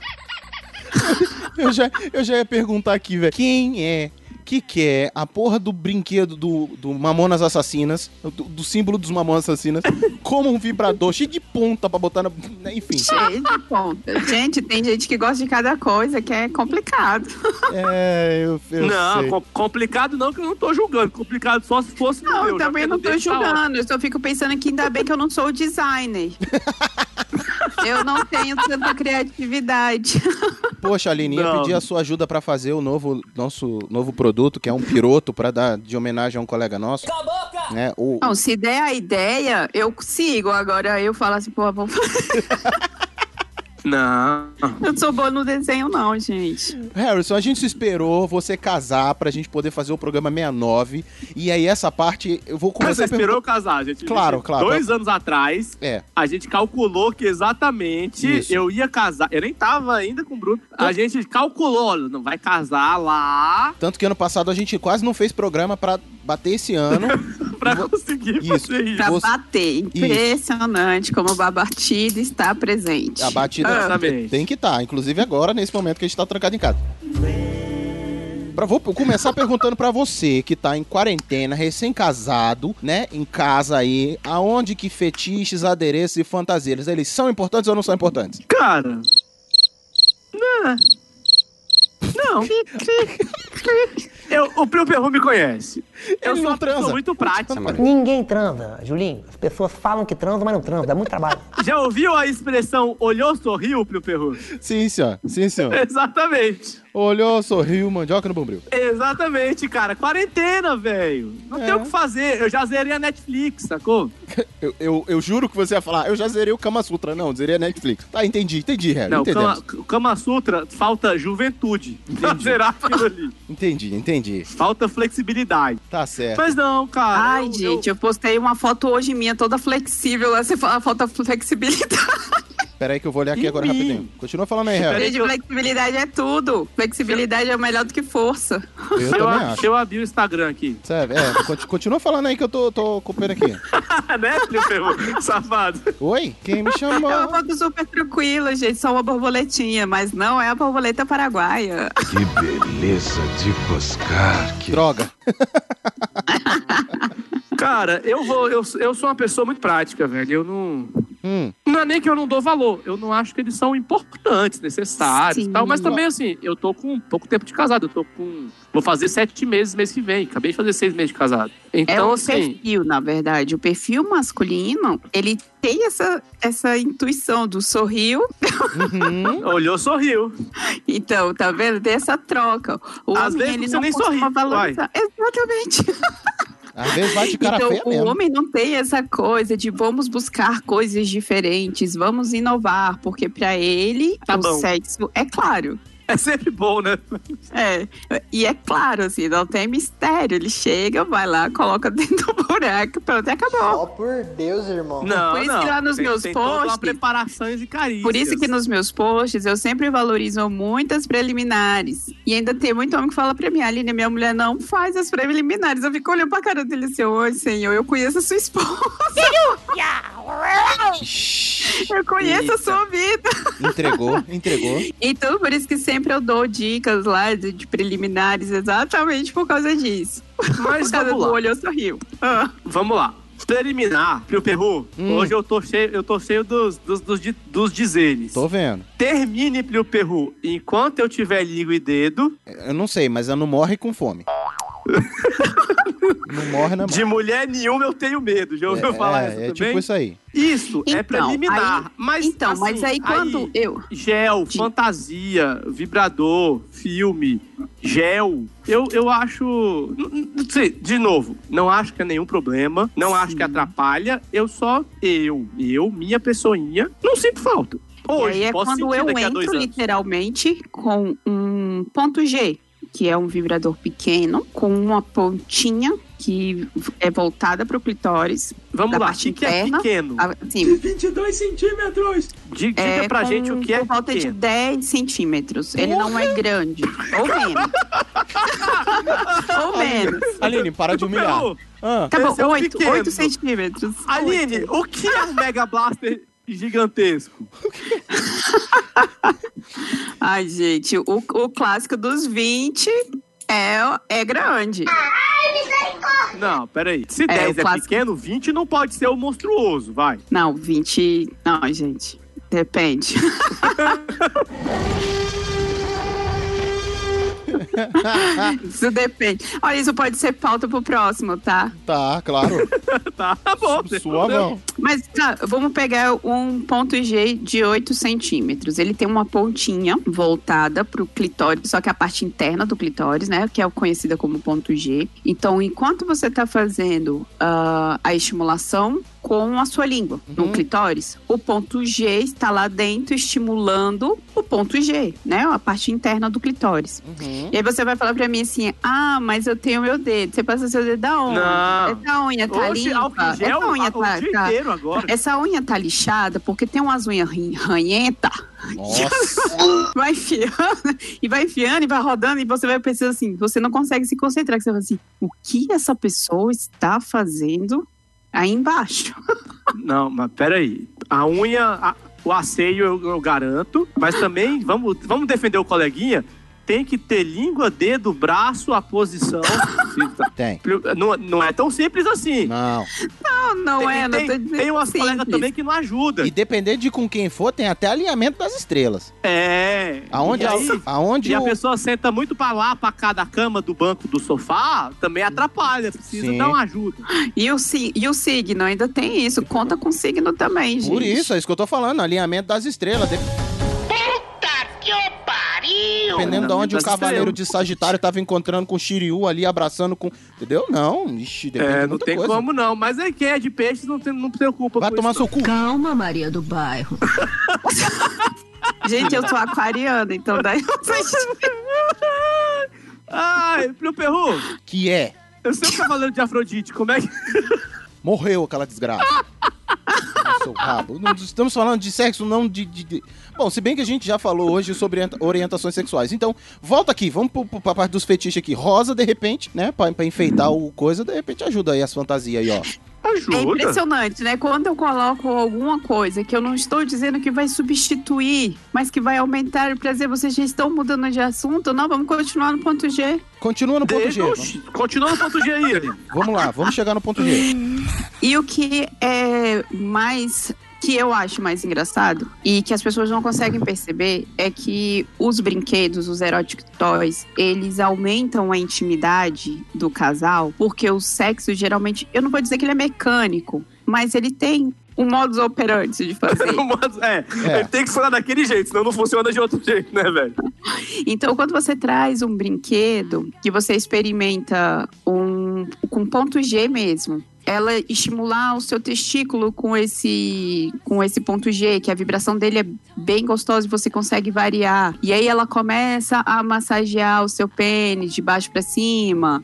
Eu já, eu já ia perguntar aqui, velho. Quem é que quer a porra do brinquedo do, do Mamonas Assassinas, do, do símbolo dos Mamonas Assassinas, *laughs* como um vibrador cheio de ponta pra botar na. né, Enfim. Cheio de ponta. Gente, tem gente que gosta de cada coisa, que é complicado. *laughs* É, eu, eu não, sei. com- complicado não, que eu não tô julgando. Complicado só se fosse Não, meu. eu também não tô julgando. Eu só fico pensando que ainda bem que eu não sou o designer. *laughs* eu não tenho tanta criatividade. *laughs* Poxa, Aline, ia Não. pedir a sua ajuda pra fazer o novo, nosso novo produto, que é um piroto pra dar de homenagem a um colega nosso. Né? O, Não, se der a ideia, eu sigo. Agora eu falo assim, pô, vamos fazer. *laughs* Não. Eu não sou boa no desenho, não, gente. Harrison, a gente se esperou você casar pra gente poder fazer o programa 69. E aí, essa parte, eu vou Mas começar você esperou eu casar, gente. Claro, Gente, claro. Dois anos atrás, É. a gente calculou que exatamente Isso. eu ia casar. Eu nem tava ainda com o Bruno. A gente calculou, não vai casar lá Tanto que ano passado a gente quase não fez programa pra bater esse ano. *laughs* pra conseguir Isso. fazer isso. Pra Você- bater. Impressionante como a batida está presente. A batida Exatamente. tem que estar, inclusive agora, nesse momento que a gente tá trancado em casa. Pra, vou começar perguntando pra você que tá em quarentena, recém-casado, né? Em casa aí, aonde que fetiches, adereços e fantasias, eles são importantes ou não são importantes? Cara. Não. Não. *laughs* Eu, o Plio Perru me conhece. Eu Ele sou uma pessoa muito prática. *laughs* Ninguém transa, Julinho. As pessoas falam que transam, mas não transam. Dá muito trabalho. *laughs* Já ouviu a expressão olhou, sorriu, Plio Perru? Sim, senhor. Sim, senhor. *laughs* Exatamente. Olhou, sorriu, mandioca no bombril. Exatamente, cara. Quarentena, velho. Não tem o que fazer. Eu já zerei a Netflix, sacou? *laughs* Eu, eu, eu juro que você ia falar, eu já zerei o Kama Sutra. Não, zerei a Netflix. Tá, entendi, entendi, Harry. Não, o Kama, Entendemos. o Kama Sutra falta juventude pra zerar aquilo ali. *laughs* Entendi, entendi. Falta flexibilidade. Tá certo. Mas não, cara. Ai, eu- gente, eu... postei uma foto hoje minha toda flexível. Fala falta flexibilidade. Pera aí que eu vou olhar aqui Em agora mim. rapidinho. Continua falando aí, Harry. Gente, flexibilidade é tudo. Flexibilidade é melhor do que força. Eu eu, acho. eu abrir o Instagram aqui. Sério, é, conti- continua falando aí que eu tô, tô acompanhando aqui. *laughs* né, Perru? Safado. Oi? Quem me chamou? É uma foto super tranquila, gente. Só uma borboletinha, mas não é a borboleta paraguaia. Que beleza de Coscar. Que... Droga. *laughs* Cara, eu vou. Eu, eu sou uma pessoa muito prática, velho. Eu não. Hum. Não é nem que eu não dou valor. Eu não acho que eles são importantes, necessários e Sim. tal. Mas também, assim, eu tô com pouco tempo de casado. Eu tô com. Vou fazer sete meses mês que vem. Acabei de fazer seis meses de casado. É Então, o assim. perfil, na verdade. O perfil masculino, ele tem essa, essa intuição do sorriu. Uhum. *laughs* Olhou, sorriu. Então, tá vendo? Tem essa troca. O Às homem, vezes ele você não nem sorri, valorizar. Exatamente. *laughs* Às vezes vai de cara então, feia o mesmo. homem não tem essa coisa de vamos buscar coisas diferentes, vamos inovar, porque pra ele Tá o bom. sexo é claro. É sempre bom, né? É, e é claro, assim, não tem mistério. Ele chega, vai lá, coloca dentro do buraco, pronto, e acabou. Ó, por Deus, irmão. Não, Por isso não. que lá nos tem, meus tem toda uma posts- preparações e carícias. Por isso que nos meus posts eu sempre valorizo muitas preliminares. E ainda tem muito homem que fala pra mim, Aline, minha mulher não faz as preliminares. Eu fico olhando pra cara dele assim, oi, senhor, eu conheço a sua esposa. *laughs* eu conheço a sua vida. Entregou, entregou. Então, por isso que sempre eu dou dicas lá de, de preliminares, exatamente por causa disso. Mas *laughs* por causa do olho, eu sorriu. Ah. Vamos lá. Preliminar, Pio Perru. Hum. Hoje eu tô cheio, eu tô cheio dos, dos, dos, dos dizeres. Tô vendo. Termine, Plio Perru, enquanto eu tiver língua e dedo. Eu não sei, mas ela não morre com fome. *laughs* não morre na De mulher nenhuma eu tenho medo. Já ouviu falar é, essa é também? tipo isso aí. Isso, é Então, preliminar. aí- mas, então, assim, mas aí quando eu- Gel, fantasia, vibrador, filme, gel. Eu, eu acho. sei, de novo, não acho que é nenhum problema. Não acho que atrapalha. Eu só, eu, eu, minha pessoinha, não sinto falta. Hoje, e aí é posso quando eu entro literalmente com um ponto G, que é um vibrador pequeno, com uma pontinha que é voltada para o clitóris. Vamos da lá, parte o que que é pequeno? A- Sim, 22 centímetros. Diga é pra gente o que é Por volta de pequeno. 10 centímetros. Ele não é grande. Ou menos. Ou menos. Aline, para de humilhar. Ah, Tá bom, é o 8, pequeno. 8 centímetros. Aline, o que é um Mega Blaster gigantesco? *laughs* Ai, gente, o, o clássico dos 20 é, é grande. Não, peraí. Se É, 10 o é, clássico. pequeno, 20 não pode ser o monstruoso, vai. Não, 20. Não, gente. Depende. *laughs* *laughs* isso depende. Olha, isso pode ser pauta pro próximo, tá? Tá, claro. *laughs* tá bom. tem Sua mão. Mas tá, vamos pegar um ponto G de 8 centímetros. Ele tem uma pontinha voltada pro clitóris, só que a parte interna do clitóris, né? Que é conhecida como ponto G. Então, enquanto você tá fazendo ah, a estimulação com a sua língua no clitóris, o ponto G está lá dentro estimulando o ponto G, né? A parte interna do clitóris. E aí você vai falar pra mim assim: ah, mas eu tenho meu dedo. Você passa seu dedo da onde? Não. Essa unha tá limpa. gel Essa unha o tá, dia tá- inteiro agora. Essa unha tá lixada porque tem umas unhas ranhenta. Nossa. *laughs* Vai enfiando e vai enfiando e vai rodando e você vai pensando assim, você não consegue se concentrar, que você fala assim, o que essa pessoa está fazendo aí embaixo? *laughs* Não, mas peraí. A unha, a- o asseio eu, eu garanto, mas também, vamos, vamos defender o coleguinha, tem que ter língua, dedo, braço, a posição. *laughs* Tem. Não, não é tão simples assim. Não. Não, não Tem, é, não tem, dizendo tem umas simples. colegas também que não ajudam. E dependendo de com quem for, tem até alinhamento das estrelas. É. Aonde, e a- aí, aonde e a o- pessoa senta muito pra lá, pra cá da cama, do banco, do sofá, também atrapalha. Precisa Sim. dar uma ajuda. E o, si- e o signo ainda tem isso, conta com signo também, gente. Por isso, é isso que eu tô falando, alinhamento das estrelas. De- Dependendo de onde o das cavaleiro de Sagitário tava encontrando com o Shiryu ali, abraçando com. Entendeu? Não, ixi, depende É, de não muita tem coisa. como não. Mas aí quem é de peixes não, tem, não se preocupa Vai com tomar isso, seu cu. Calma, Maria do Bairro. *laughs* Gente, eu sou aquariana, então daí vocês... *laughs* Ai, meu perru, Que é. eu sei o cavaleiro de Afrodite, como é que... Morreu aquela desgraça. *laughs* Seu rabo. Não estamos falando de sexo, não de, de- de- Bom, se bem que a gente já falou hoje sobre orienta- orientações sexuais. Então, volta aqui, vamos pra parte dos fetiches aqui. Rosa, de repente, né? Pra, pra enfeitar o coisa, de repente ajuda aí as fantasias aí, ó. Ajuda. É impressionante, né? Quando eu coloco alguma coisa que eu não estou dizendo que vai substituir, mas que vai aumentar o prazer, vocês já estão mudando de assunto? Não, vamos continuar no ponto G. Continua no ponto G. Deixa- Vamos, Oxi, Continua no ponto G aí. vamos lá, vamos chegar no ponto G. E o que é mais que eu acho mais engraçado e que as pessoas não conseguem perceber é que os brinquedos, os erotic toys, eles aumentam a intimidade do casal, porque o sexo geralmente, eu não vou dizer que ele é mecânico, mas ele tem um modus operandi de fazer. *laughs* Mas, é, É. tem que falar daquele jeito, senão não funciona de outro jeito, né, velho? Então, quando você traz um brinquedo que você experimenta um, com ponto G mesmo, ela estimular o seu testículo com esse com esse ponto G, que a vibração dele é bem gostosa e você consegue variar. E aí ela começa a massagear o seu pênis de baixo para cima.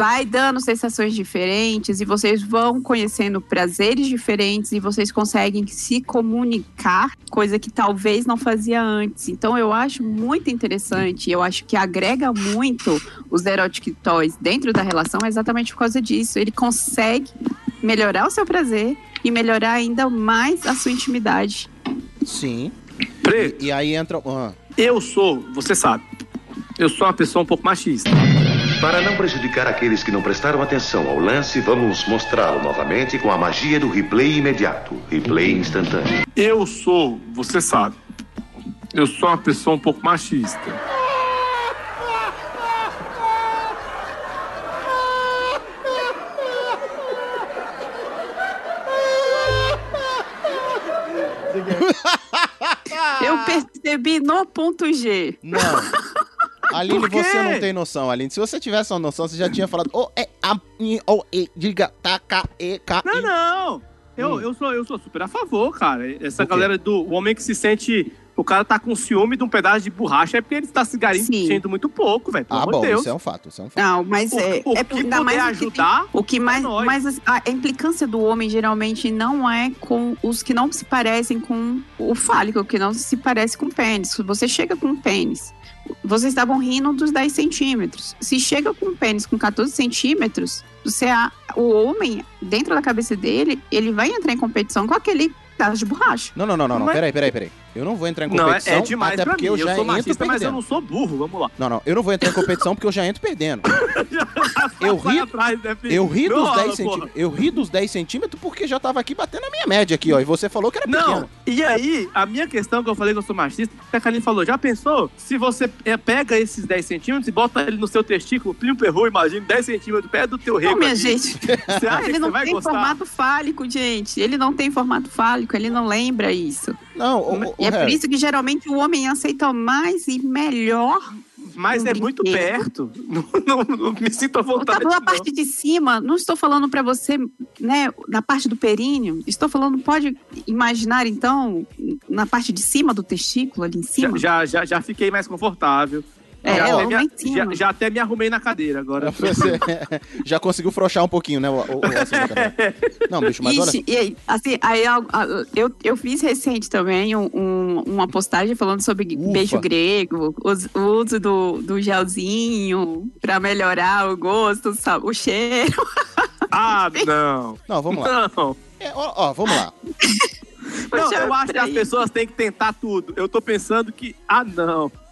Vai dando sensações diferentes e vocês vão conhecendo prazeres diferentes e vocês conseguem se comunicar, coisa que talvez não fazia antes. Então eu acho muito interessante, eu acho que agrega muito os erotic toys dentro da relação exatamente por causa disso. Ele consegue melhorar o seu prazer e melhorar ainda mais a sua intimidade. Sim. Pre, E, e aí entra. ah, eu sou, você sabe, eu sou uma pessoa um pouco machista. Para não prejudicar aqueles que não prestaram atenção ao lance, vamos mostrá-lo novamente com a magia do replay imediato. Replay instantâneo. Eu sou, você sabe, eu sou uma pessoa um pouco machista. Eu percebi no ponto G. não. Aline, você não tem noção, Aline. Se você tivesse uma noção, você já tinha falado. O, E, A, I, O, E, diga, T, K, E, K, Não, I. não. Eu, Hum. eu, sou, eu sou super a favor, cara. Essa O galera do o homem que se sente. O cara tá com ciúme de um pedaço de borracha é porque ele está se garantindo muito pouco, velho. Pelo Ah, amor bom, de Deus. isso é um fato, isso é um fato. Não, mas O- é, o é que ainda puder mais o que ajudar, tem- o que mais, é mas a, a implicância do homem geralmente não é com os que não se parecem com o fálico, que não se parece com o pênis. Você chega com um pênis, vocês estavam rindo dos 10 centímetros. Se chega com um pênis com 14 centímetros, você a- o homem dentro da cabeça dele, ele vai entrar em competição com aquele pedaço de borracha. Não, não, não, não, não. Mas- Peraí, peraí, peraí. Eu não vou entrar em Não, é, competição. é demais até porque mim. eu Eu, já sou entro mas eu perdendo. não sou burro. Vamos lá. Não, não, eu não vou entrar em competição porque eu já entro perdendo. *laughs* Eu ri- atrás, né? Eu ri Não dos rola, 10 porra. centímetros. Eu ri dos 10 centímetros porque já tava aqui batendo a minha média aqui, ó. E você falou que era Não, pequeno. e aí, a minha questão que eu falei que eu sou machista, a Kaline falou, já pensou? Se você é, pega esses 10 centímetros e bota ele no seu testículo, Plínio Perru, imagina, 10 centímetros perto do teu rego. Não, minha aqui. gente. *laughs* Você acha ele que não tem gostar? formato fálico, gente. Ele não tem formato fálico, ele não lembra isso. Não, o, o, E é por isso que geralmente o homem aceita mais e melhor. Mas um é muito perto. *laughs* Não, não- não me sinto à vontade. na parte de cima, não estou falando pra você, né, na parte do períneo. Estou falando, pode imaginar então, na parte de cima do testículo, ali em cima. Já, já, já fiquei mais confortável. É, já, é, até me, já, já até me arrumei na cadeira agora. *laughs* você já conseguiu frouxar um pouquinho, né? O, o, o. *laughs* Não, bicho, mas olha. Ixi, e aí, assim, aí eu, eu, eu fiz recente também um- um- uma postagem falando sobre Ufa. beijo grego, o uso do, do gelzinho pra melhorar o gosto, o cheiro. *laughs* Ah, não. Não, vamos lá. Não. É, ó, ó, vamos lá. Não, eu acho que as pessoas têm que tentar tudo. Eu tô pensando que, ah, não.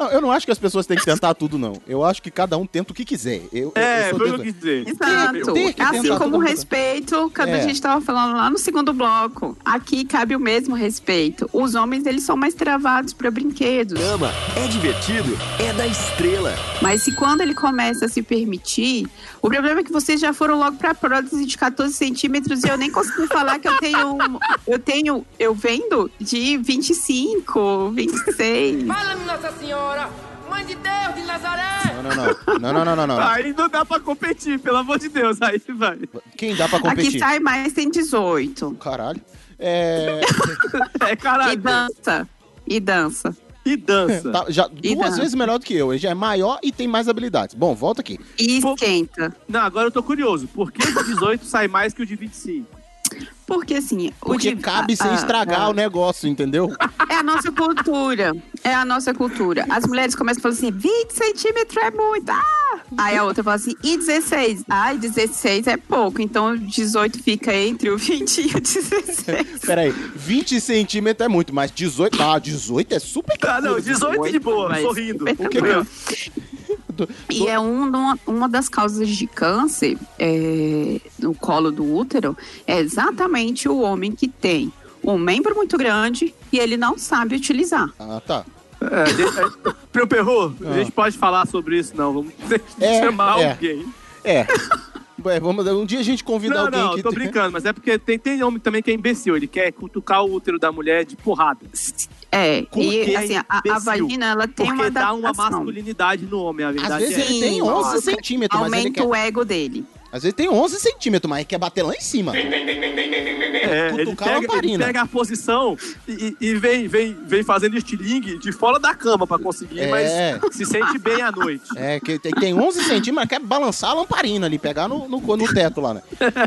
Não, eu não acho que as pessoas têm que tentar tudo, não. Eu acho que cada um tenta o que quiser. Eu, É, eu foi o que desse- eu quis dizer. Exato. Tem que Assim como todo mundo. respeito, quando É. a gente tava falando lá no segundo bloco, aqui cabe o mesmo respeito. Os homens, eles são mais travados para brinquedos. Ama, é divertido, é da estrela. Mas se quando ele começa a se permitir, o problema é que vocês já foram logo pra prótese de 14 centímetros e eu nem consegui falar que eu tenho. Eu tenho. Eu vendo de 25, 26. Fala-me, Nossa Senhora! Mãe de Deus de Nazaré! Não, não, não. Não, não, não, não, não. Aí não dá pra competir, pelo amor de Deus. Aí vai. Quem dá pra Aqui competir? sai mais, tem 18. Caralho. É. *laughs* É, E caralho. dança. E dança. E dança. Tá, já E duas dança. vezes melhor do que eu. Ele já é maior e tem mais habilidades. Bom, volta aqui. E esquenta. Não, agora eu tô curioso. Por que o de 18 sai mais que o de 25? Porque assim. o Porque de- cabe sem ah, estragar ah. o negócio, entendeu? É a nossa cultura. É a nossa cultura. As mulheres começam a falar assim: 20 centímetros é muito. Ah! Aí a outra fala assim: e 16? Ai, 16 é pouco. Então 18 fica entre o 20 e o 16. *laughs* Peraí, 20 centímetros é muito, mas 18. Ah, 18 é super Ah, não, 18 de boa, Mas sorrindo. O que. E é um, uma, uma das causas de câncer é, no colo do útero é exatamente o homem que tem um membro muito grande e ele não sabe utilizar. Ah, tá. É, de- é, Meu perro, a Ah. gente pode falar sobre isso, não. Vamos *laughs* É, chamar é. alguém. É. Ué, vamos, um dia a gente convida Não, alguém não, que. tô brincando, mas é porque tem, tem homem também que é imbecil. Ele quer cutucar o útero da mulher de porrada. É, Porque e é assim, a, a vagina ela tem Porque uma dá uma masculinidade no homem, a verdade vezes é. ele tem 11 nossa, centímetros, mas ele Aumenta quer- o ego dele. Às vezes tem 11 centímetros, mas quer bater lá em cima. É, ele pega, ele lamparina. pega a posição e, e- e vem, vem, vem fazendo estilingue de fora da cama pra conseguir, É. mas se sente bem à noite. É, que tem, tem 11 centímetros, mas quer balançar a lamparina ali, pegar no, no, no teto lá, né?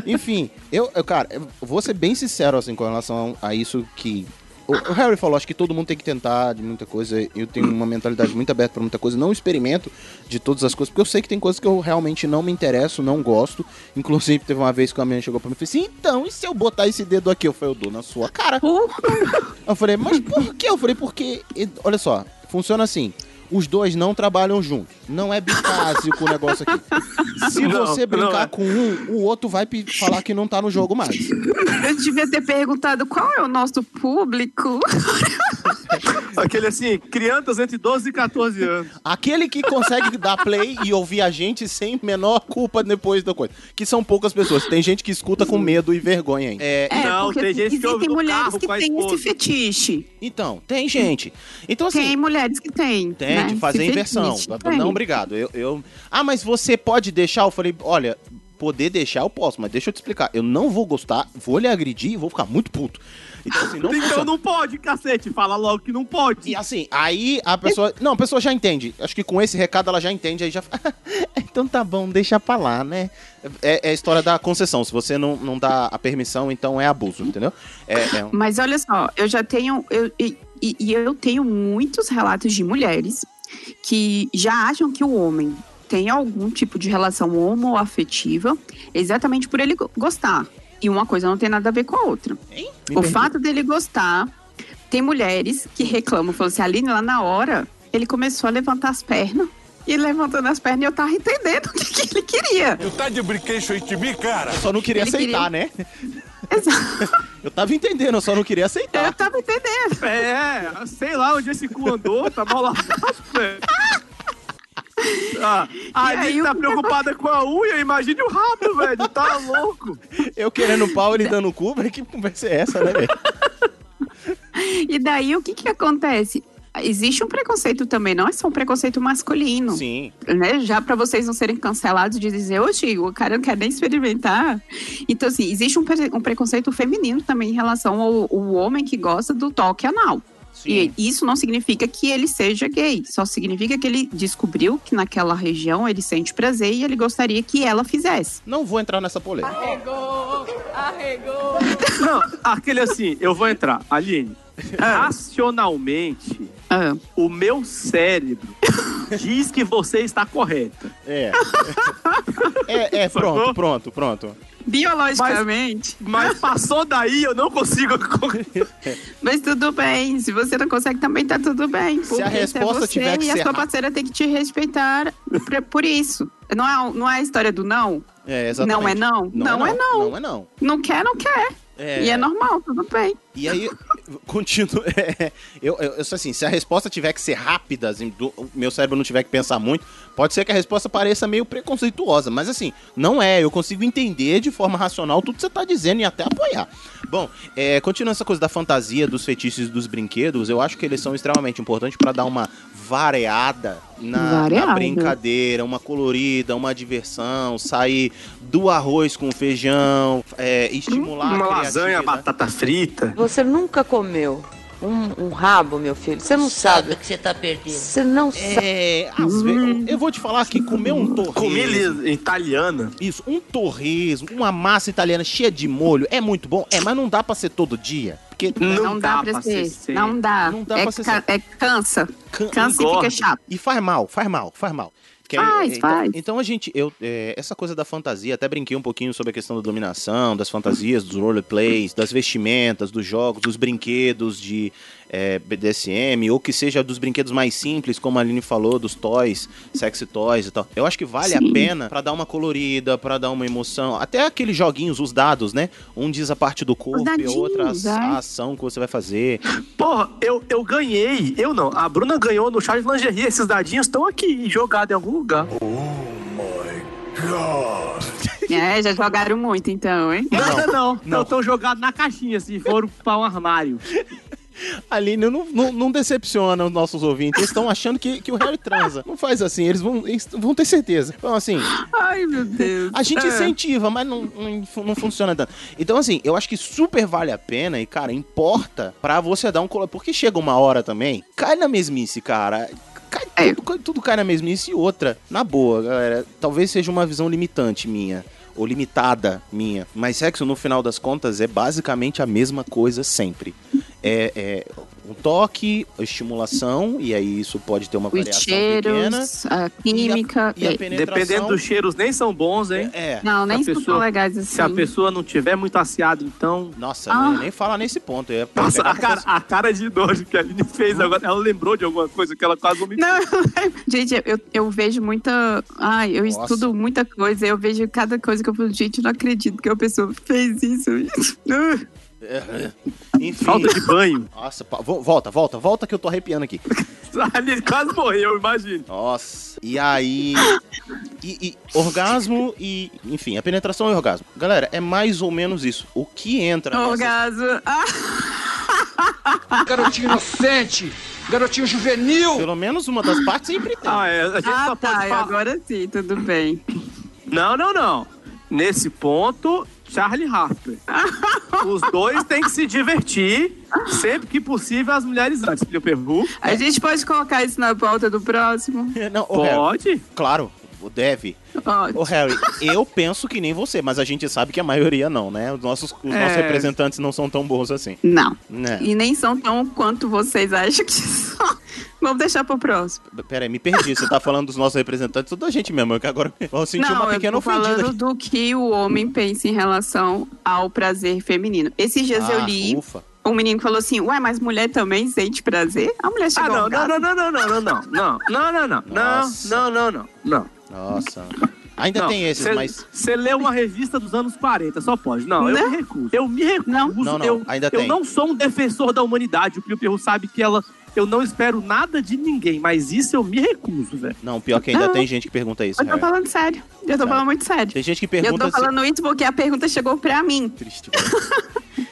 Enfim, eu, eu, cara, eu vou ser bem sincero, assim, com relação a isso que... O, Harry falou, acho que todo mundo tem que tentar de muita coisa. Eu tenho uma mentalidade muito aberta pra muita coisa. Não experimento de todas as coisas, porque eu sei que tem coisas que eu realmente não me interesso, não gosto. Inclusive, teve uma vez que a minha chegou pra mim e falou assim: então, e se eu botar esse dedo aqui? Eu falei, eu dou na sua cara. Eu falei, mas por quê? Eu falei, porque, olha só, funciona assim. Os dois não trabalham juntos. Não é bicásico o negócio aqui. Se Não, você brincar é. com um, o outro vai falar que não tá no jogo mais. Eu devia ter perguntado qual é o nosso público. *laughs* Aquele assim, crianças entre 12 e 14 anos. Aquele que consegue dar play e ouvir a gente sem menor culpa depois da coisa. Que são poucas pessoas. Tem gente que escuta com medo e vergonha ainda. É, É, Não, porque tem gente que ouve mulheres carro que com a têm esse fetiche. Então, tem gente. Então, assim. Tem mulheres que têm. Tem, de fazer esse inversão. Tem. Não, obrigado. Eu, eu- Ah, mas você pode deixar? Eu falei, olha, poder deixar eu posso, mas deixa eu te explicar. Eu não vou gostar, vou lhe agredir e vou ficar muito puto. Então, assim, não então não pode, cacete. Fala logo que não pode. E assim, aí a pessoa. Não, a pessoa já entende. Acho que com esse recado ela já entende, aí já. *laughs* então tá bom, deixa pra lá, né? É, é a história da concessão. Se você não, não dá a permissão, então é abuso, entendeu? É, é um- Mas olha só, eu já tenho. Eu, e- e eu tenho muitos relatos de mulheres que já acham que o homem tem algum tipo de relação homoafetiva exatamente por ele go- gostar. E uma coisa não tem nada a ver com a outra. Me o fato dele gostar. Tem mulheres que reclamam, falam assim, Aline, lá na hora, ele começou a levantar as pernas. E levantando as pernas e eu tava entendendo *laughs* o que, que ele queria. Tu tá de brinquedo aí de mim, cara? Eu só não queria Ele aceitar, queria- né? *laughs* Eu tava entendendo, eu só não queria aceitar. Eu tava entendendo. É, sei lá onde esse cu andou, tá mal lavado, velho. Ah, a Aline tá preocupada com a unha, imagine o rabo, velho. Tá louco. Eu querendo pau, ele dando cu, mas que conversa é essa, né, velho? E daí o que que acontece? Existe um preconceito também, não é só um preconceito masculino. Sim. Né? Já para vocês não serem cancelados de dizer, oxe, o cara não quer nem experimentar. Então, assim, existe um, pre- um preconceito feminino também em relação ao, ao homem que gosta do toque anal. E isso não significa que ele seja gay, só significa que ele descobriu que naquela região ele sente prazer e ele gostaria que ela fizesse. Não vou entrar nessa polêmica. Arregou, arregou. Não, aquele assim, eu vou entrar. Aline, *laughs* racionalmente, Ah. o meu cérebro *laughs* diz que você está correta. É. É, é, pronto, pronto, pronto. Biologicamente. Mas, mas passou daí, eu não consigo. Mas tudo bem. Se você não consegue, também tá tudo bem. Se a porque resposta é você tiver que e a ser sua ra- parceira tem que te respeitar por, por isso. Não é, não é a história do não? É, exatamente. Não é não? Não, é não. Não é não. Não quer, não quer. É. E é normal, tudo bem. E aí, continuo. *laughs* é, eu, eu, eu sou assim, se a resposta tiver que ser rápida, assim, do- meu cérebro não tiver que pensar muito, pode ser que a resposta pareça meio preconceituosa. Mas assim, não é. Eu consigo entender de forma racional tudo que você tá dizendo e até apoiar. Bom, é, continuando essa coisa da fantasia, dos fetiches e dos brinquedos, eu acho que eles são extremamente importantes pra dar uma variada na, na Variada. brincadeira, uma colorida, uma diversão, sair do arroz com feijão, é, estimular a Uma lasanha, batata frita. Você nunca comeu um, um rabo, meu filho? Você não sabe. o que você tá perdendo. Você não sabe. É, às vezes, eu vou te falar que comer um torresmo. Comida italiana. Isso, um torresmo, uma massa italiana cheia de molho, é muito bom, é, mas não dá pra ser todo dia. Porque Não, dá, pra ser. Não dá. Não dá é, pra ser ca- é cansa. Can- Cansa e fica chato. E faz mal, faz mal, faz mal. Que Faz, então, faz. então a gente, eu, é, essa coisa da fantasia, até brinquei um pouquinho sobre a questão da dominação, das fantasias, dos roleplays, das vestimentas, dos jogos, dos brinquedos de é, BDSM, ou que seja dos brinquedos mais simples, como a Aline falou, dos toys, sexy toys e tal. Eu acho que vale Sim. a pena pra dar uma colorida, pra dar uma emoção. Até aqueles joguinhos, os dados, né? Um diz a parte do corpo e a outra a, ação que você vai fazer. Porra, eu, eu ganhei. Eu não. A Bruna ganhou no chá de lingerie. Esses dadinhos estão aqui, jogados em algum lugar. *laughs* É, já jogaram muito então, hein? Não, *laughs* não, não. Estão jogados na caixinha, se for pra um armário. Aline, não, não, não decepciona os nossos ouvintes. Eles estão achando que, que o Harry transa. Não faz assim, eles vão, eles vão ter certeza. Então, assim, Ai, meu Deus. a gente É. incentiva, mas não, não, não funciona tanto. Então, assim, eu acho que super vale a pena e, cara, importa pra você dar um colo. Porque chega uma hora também, cai na mesmice, cara. Cai, É. tudo, tudo cai na mesmice e outra. Na boa, galera, talvez seja uma visão limitante minha. Ou limitada minha. Mas sexo, no final das contas, é basicamente a mesma coisa sempre. É, é um toque, estimulação, e aí isso pode ter uma Os variação pequena. cheiros, a química. E a é. penetração. Dependendo dos cheiros, nem são bons, hein? É. Não, nem Se a são legais assim. Se a pessoa não tiver muito asseado, então. Nossa, Ah. nem, nem fala nesse ponto. É Nossa, a cara, a cara de nojo que a Aline fez agora. Ela lembrou de alguma coisa que ela quase vomitou. Não, *laughs* gente, eu, eu vejo muita. Ai, eu Nossa. estudo muita coisa. Eu vejo cada coisa que eu falo, gente, eu não acredito que a pessoa fez isso. *laughs* É, *laughs* Enfim. Falta de banho. Nossa, volta, volta, volta que eu tô arrepiando aqui. *laughs* Aline quase morreu, imagina. Nossa. E aí. E, e orgasmo e. Enfim, a penetração e orgasmo. Galera, é mais ou menos isso. O que entra. nessas- Orgasmo. Ah, *laughs* Garotinho inocente, garotinho juvenil. Pelo menos uma das partes sempre tem. Ah, é. A gente ah só tá. pode falar. Agora sim, tudo bem. Não, não, não. Nesse ponto, Charlie Harper. *laughs* Os dois têm que se divertir sempre que possível as mulheres antes. Meu perru. A gente pode colocar isso na pauta do próximo? Não, Pode? claro, o deve. Ótimo. Ô, Harry, eu penso que nem você, mas a gente sabe que a maioria não, né? Os nossos, os É. nossos representantes não são tão bons assim. Não. Né? E nem são tão quanto vocês acham que são. Vamos deixar pro próximo. Pera aí, me perdi. Você tá falando dos nossos representantes ou da gente mesmo? Que agora eu senti não, uma pequena eu tô ofendida falando aqui. do que o homem pensa em relação ao prazer feminino. Esses dias eu Ah, li, Ufa. um menino falou assim, ué, mas mulher também sente prazer? A mulher Ah, chegou não, ao não, não, não, não, não, não, não, não, não, não, não, Nossa. não, não, não, não. Nossa. Ainda Não, tem esses, cê- mas. Você lê uma revista dos anos 40, só pode. Não, eu Né? me recuso. Eu me recuso. Não. Não, não, eu, ainda eu tem. não sou um defensor da humanidade. O Pio Perru sabe que ela. Eu não espero nada de ninguém, mas isso eu me recuso, velho. Não, pior que ainda Não. tem gente que pergunta isso, Eu tô Harry. falando sério. Eu tô falando muito sério. Tem gente que Eu pergunta tô falando isso porque a pergunta chegou pra mim. Triste, velho. *laughs*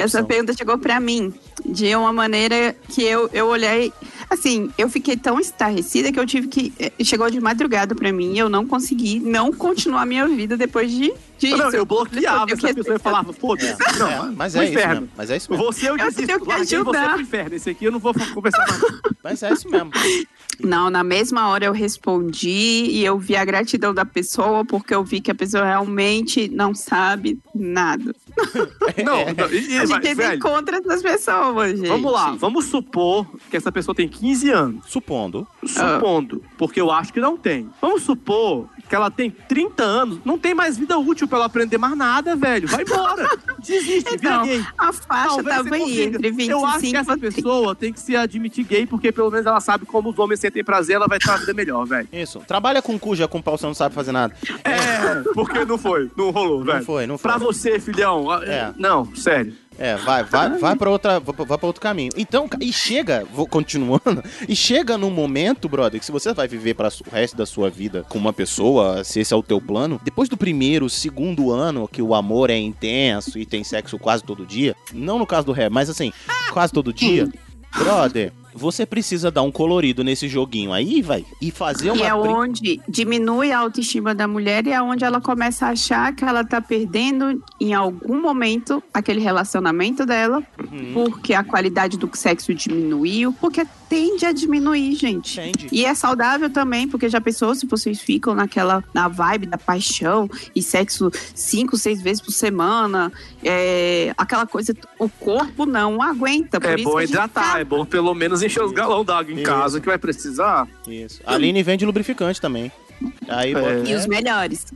Essa pergunta chegou pra mim de uma maneira que eu, eu olhei. Assim, eu fiquei tão estarrecida que eu tive que. eh, Chegou de madrugada pra mim eu não consegui não continuar minha vida depois de, disso. Não, eu bloqueava Eu essa que- pessoa e falava, *laughs* foda-se. É, Não, mas pro é isso inferno. mesmo. Mas é isso mesmo. Você eu Eu desisto. tenho que Larguei você pro inferno. Esse aqui eu não vou conversar mais. Mas é isso mesmo. Não, na mesma hora eu respondi e eu vi a gratidão da pessoa porque eu vi que a pessoa realmente não sabe nada. *laughs* Não, não, e- e a gente velho, encontra essas pessoas, gente. Vamos lá, vamos supor que essa pessoa tem 15 anos. Supondo. Supondo, porque eu acho que não tem. Vamos supor que ela tem 30 anos, não tem mais vida útil pra ela aprender mais nada, velho. Vai embora. *laughs* Desiste, vira Então, gay. a faixa Talvez tava aí entre 25 Eu acho que essa pessoa tem que se admitir gay, porque pelo menos ela sabe como os homens sentem prazer, ela vai ter uma vida melhor, velho. Isso. Trabalha com cu, já com pau, você não sabe fazer nada. É, porque não foi, não rolou, velho. Não foi, não foi. Pra você, filhão. É. Não, sério. É, vai, vai, vai para outra, vai pra outro caminho. Então, e chega, vou continuando, e chega num momento, brother, que se você vai viver para o resto da sua vida com uma pessoa, se esse é o teu plano, depois do primeiro, segundo ano, que o amor é intenso e tem sexo quase todo dia, não no caso do ré, mas assim, quase todo dia, brother, você precisa dar um colorido nesse joguinho aí, vai, e fazer uma E é onde diminui a autoestima da mulher e é onde ela começa a achar que ela tá perdendo em algum momento aquele relacionamento dela, Uhum. porque a qualidade do sexo diminuiu, porque tende a diminuir, gente. E é saudável também, porque já pensou se vocês ficam naquela na vibe da paixão e sexo cinco, seis vezes por semana, é, aquela coisa, o corpo não aguenta. Por É isso bom hidratar, é bom pelo menos encher os galão d'água em Isso. casa, que vai precisar. Isso. A Aline vende lubrificante também. Aí, É. bota- E os melhores.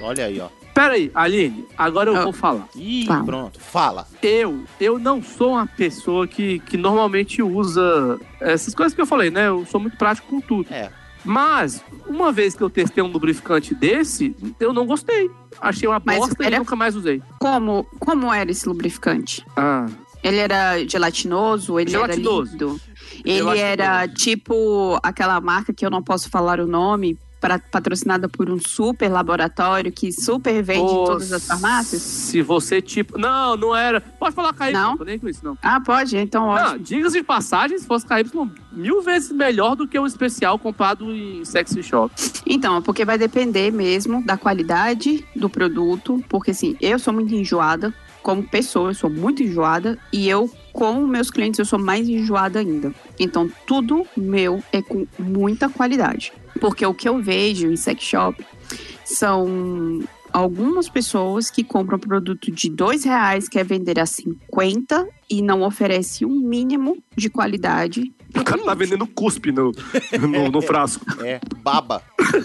olha aí, ó. Pera aí, Aline, agora eu vou falar. Ih, Fala. pronto, fala. Eu, eu não sou uma pessoa que, que normalmente usa essas coisas que eu falei, né? Eu sou muito prático com tudo. É. Mas, uma vez que eu testei um lubrificante desse, eu não gostei. Achei uma Mas bosta e era- nunca mais usei. Como, como era esse lubrificante? Ah. Ele era gelatinoso? Ele Gelatinoso. era líquido? Ele Gelatinoso. era tipo aquela marca que eu não posso falar o nome, pra- patrocinada por um super laboratório que super vende em Pô, todas as farmácias? Se você, tipo. Não, não era. Pode falar KY, Não? tô nem com isso, não. Ah, pode? Então ótimo. diga de passagem, se fosse KY, mil vezes melhor do que o especial comprado em sexy shop. Então, porque vai depender mesmo da qualidade do produto, porque assim, eu sou muito enjoada, como pessoa, eu sou muito enjoada, e eu, com meus clientes, eu sou mais enjoada ainda. Então, tudo meu é com muita qualidade. Porque o que eu vejo em sex shop são algumas pessoas que compram produto de dois reais, quer vender a 50 e não oferece um mínimo de qualidade. O cara tá vendendo cuspe no, no, no frasco. É, baba. *laughs*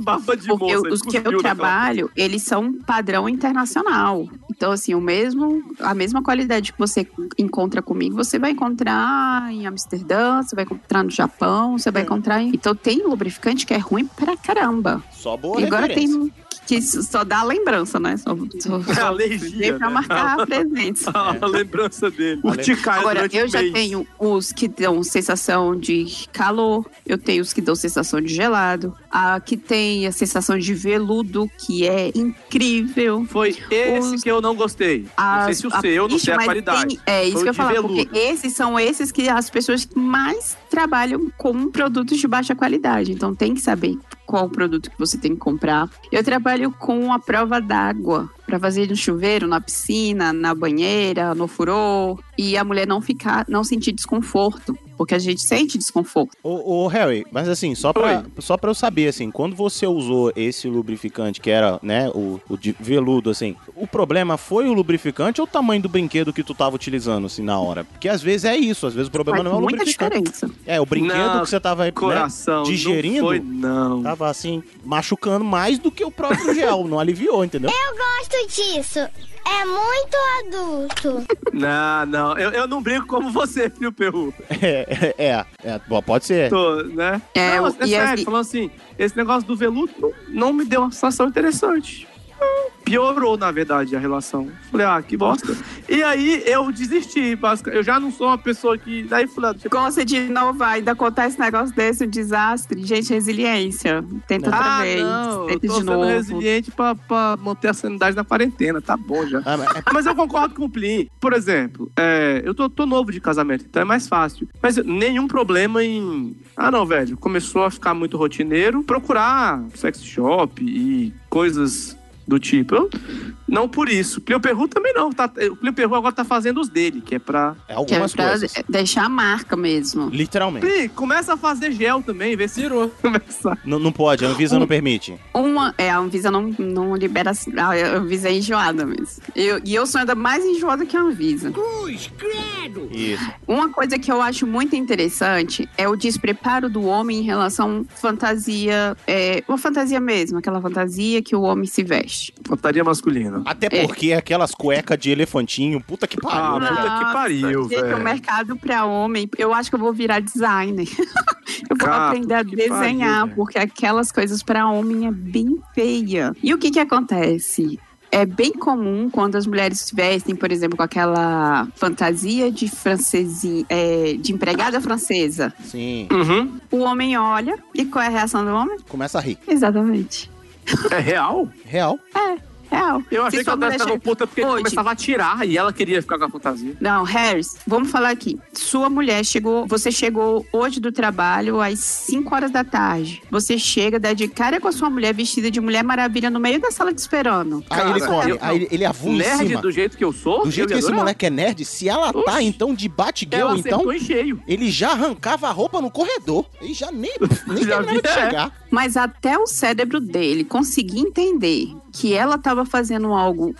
Baba de Porque moça. os que eu naquela- trabalho, eles são padrão internacional. Então, assim, o mesmo, a mesma qualidade que você encontra comigo, você vai encontrar em Amsterdã, você vai encontrar no Japão, você É. vai encontrar em... Então, tem lubrificante que é ruim pra caramba. Só boa e agora referência. tem que só dá lembrança, né? Só, só, *laughs* só alergia, pra né? marcar *laughs* a presença. A lembrança dele. Urticária Agora, eu já mês. tenho os que dão sensação de calor, eu tenho os que dão sensação de gelado, a que tem a sensação de veludo, que é incrível. Foi esse que eu não gostei. não sei se o seu, não sei a qualidade. tem- é isso Foi que eu o ia de falar, veludo. porque esses são esses que as pessoas que mais trabalham com produtos de baixa qualidade. Então tem que saber qual o produto que você tem que comprar. Eu trabalho com a prova d'água para fazer no chuveiro, na piscina, na banheira, no furor e a mulher não ficar, não sentir desconforto, porque a gente sente desconforto. Ô, ô, Harry, mas assim, só pra, só pra eu saber, assim, quando você usou esse lubrificante, que era, né, o, o de veludo, assim, o problema foi o lubrificante ou o tamanho do brinquedo que tu tava utilizando, assim, na hora? Porque às vezes é isso, às vezes o problema Faz não é o muita lubrificante. diferença. É, o brinquedo Não, que você tava né, coração, não digerindo, foi, não. tava assim, machucando mais do que o próprio gel, não *laughs* aliviou, entendeu? Eu gosto disso. É muito adulto. *laughs* Não, não. Eu, eu não brinco como você, viu, Perru? É, é, é, é, bom, pode ser. Tô, né? É, não, é e sério, assim- falando assim, esse negócio do veludo não, não me deu uma sensação interessante. Piorou, na verdade, a relação. Falei, ah, que bosta. e aí eu desisti, basicamente. Eu já não sou uma pessoa que. Daí falei, ah, deixa eu- Gosta de inovar, ainda acontece esse negócio desse, um desastre. Gente, resiliência. Tenta outra ah, vez, não, eu tenta tô de sendo novo. resiliente pra, pra manter a sanidade na quarentena, tá bom já. mas eu concordo com o Plin. Por exemplo, é, eu tô, tô novo de casamento, então é mais fácil. Mas nenhum problema em. Ah, não, velho. Começou a ficar muito rotineiro. Procurar sex shop e coisas do tipo. Eu- não por isso. Plio Perru também não. Tá, o Plio Perru agora tá fazendo os dele, que é pra. Que é pra deixar a marca mesmo. Literalmente. Pli, começa a fazer gel também, vê se. Começa. Não, não pode, a Anvisa não permite. Uma, é, a Anvisa não, não libera. A Anvisa é enjoada mesmo. Eu, e eu sou ainda mais enjoada que a Anvisa. Isso. Uma coisa que eu acho muito interessante é o despreparo do homem em relação à fantasia. É, uma fantasia mesmo, aquela fantasia que o homem se veste. Fantasia masculina. Até porque aquelas cuecas de elefantinho, puta que pariu. Ah, né, puta que pariu, Gente, o velho. mercado pra homem, eu acho que eu vou virar designer. *laughs* eu vou Cara, aprender a desenhar, pariu, porque aquelas coisas pra homem é bem feia. E o que que acontece? É bem comum quando as mulheres vestem, por exemplo, com aquela fantasia de francesinha, é, de empregada francesa. Sim. Uhum. O homem olha e qual é a reação do homem? Começa a rir. Exatamente. É real? Real. É, real. Eu Se achei que ela mulher estava chega- puta porque ele Hoje- começava a tirar e ela queria ficar com a fantasia. Não, Harris, vamos falar aqui. Sua mulher chegou, você chegou hoje do trabalho às 5 horas da tarde. Você chega, dá de cara com a sua mulher vestida de Mulher Maravilha no meio da sala te esperando. Aí ele Cara, come, eu- aí ele, ele em Nerd cima. do jeito que eu sou? Do jeito eu que esse moleque é nerd, se ela tá então de Batgirl, então, acertou em cheio. ele já arrancava a roupa no corredor. Ele já nem, *laughs* nem Já terminava de é. chegar. Mas até o cérebro dele conseguir entender que ela estava fazendo algo,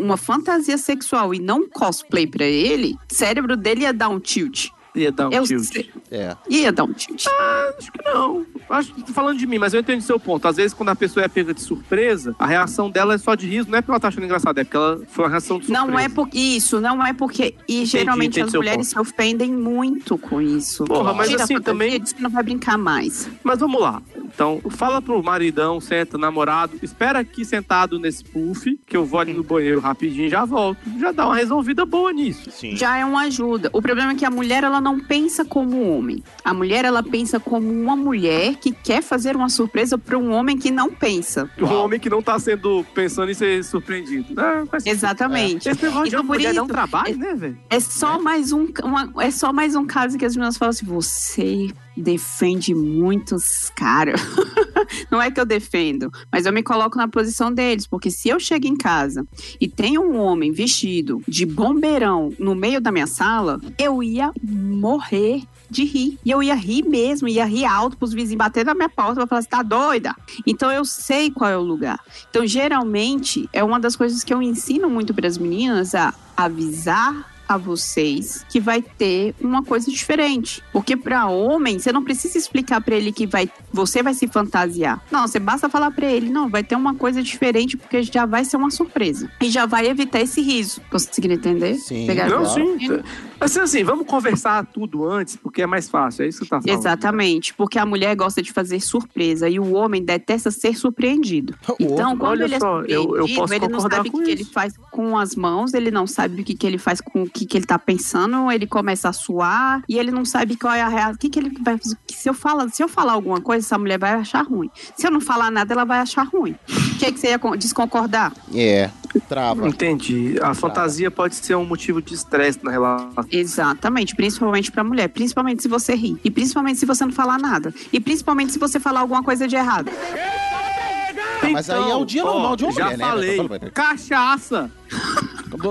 uma fantasia sexual e não cosplay pra ele, o cérebro dele ia dar um tilt. Ia dar um Eu tilt. sei. É. Ia dar um tilt. Ah, acho que não. Acho que tô falando de mim, mas eu entendo seu ponto. Às vezes, quando a pessoa é pega de surpresa, a reação dela é só de riso. Não é porque ela tá achando engraçado, é porque ela foi uma reação de surpresa. Não é porque isso, não é porque. E geralmente entendi as mulheres se ofendem muito com isso. Porra, mas Tira assim, fantasia, também- diz que não vai brincar mais. Mas vamos lá. Então, fala pro maridão, senta, namorado, espera aqui sentado nesse puff, que eu vou ali no banheiro rapidinho e já volto. Já dá uma resolvida boa nisso. Sim. Já é uma ajuda. O problema é que a mulher ela não pensa como um homem. A mulher ela pensa como uma mulher que quer fazer uma surpresa para um homem que não pensa. O homem que não tá sendo pensando em ser surpreendido. É, sentido. Exatamente. Esse negócio de Então, por mulher dá um isso, trabalho, né, velho? É só mais um, uma- é só mais um caso que as meninas falam assim: você defende muitos caras. *laughs* Não é que eu defendo, mas eu me coloco na posição deles, porque se eu chego em casa e tem um homem vestido de bombeirão no meio da minha sala, eu ia morrer de rir. E eu ia rir mesmo, ia rir alto pros vizinhos bater na minha porta pra falar assim, tá doida? Então eu sei qual é o lugar. Então, geralmente, é uma das coisas que eu ensino muito para as meninas a avisar a vocês que vai ter uma coisa diferente. Porque para homem, você não precisa explicar para ele que vai você vai se fantasiar. Não, você basta falar para ele, não, vai ter uma coisa diferente porque já vai ser uma surpresa. E já vai evitar esse riso. Conseguiram entender? Sim. Não, Pegaram? sim. Assim, assim, vamos conversar tudo antes, porque é mais fácil. É isso que você tá falando. Exatamente, porque a mulher gosta de fazer surpresa e o homem detesta ser surpreendido. *laughs* Então, quando olha ele é só, eu- eu surpreendido, posso ele não sabe o que, que ele faz com as mãos, ele não sabe o que, que ele faz com o que, que ele tá pensando, ele começa a suar e ele não sabe qual é a reação. O que, que ele vai fazer? Se eu, falar, se eu falar alguma coisa, essa mulher vai achar ruim. Se eu não falar nada, ela vai achar ruim. O que, é que você ia con- desconcordar? É, trava. Entendi. A fantasia pode ser um motivo de estresse na relação. Exatamente, principalmente pra mulher. Principalmente se você rir. E principalmente se você não falar nada. E principalmente se você falar alguma coisa de errado. Mas aí é o dia normal de uma já mulher, né? falei. Falando, Cachaça.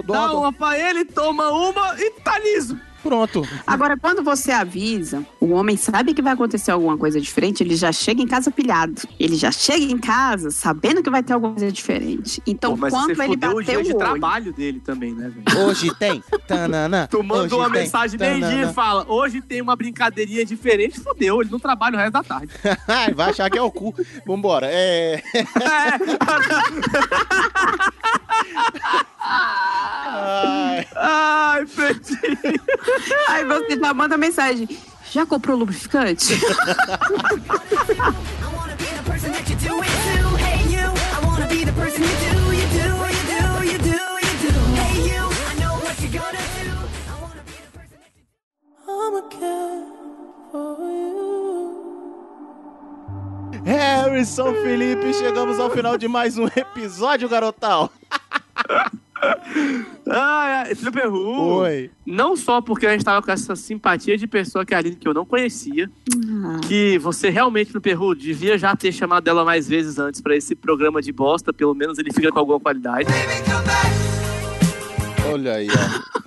Dá uma pra ele, toma uma e tá liso. Pronto. Agora, quando você avisa, o homem sabe que vai acontecer alguma coisa diferente, ele já chega em casa pilhado. Ele já chega em casa sabendo que vai ter alguma coisa diferente. Então, Pô, mas quando você ele fudeu o dia o de olho, trabalho dele também, né, velho? Hoje tem. Tanana. Tu manda uma tem, mensagem tanana. meio-dia e fala: hoje tem uma brincadeirinha diferente, fudeu, ele não trabalha o resto da tarde. *laughs* Ai, Vai achar que é o cu. Vambora. É. Ai. *laughs* *laughs* Aí você já manda mensagem. Já comprou lubrificante? Harrison Felipe, chegamos ao final de mais um episódio, garotal. *laughs* Ah, Trio Perru. Oi. Não só porque a gente tava com essa simpatia de pessoa que é a Aline, que eu não conhecia, que você realmente no Perru devia já ter chamado ela mais vezes antes pra esse programa de bosta, pelo menos ele fica com alguma qualidade. Olha aí, ó.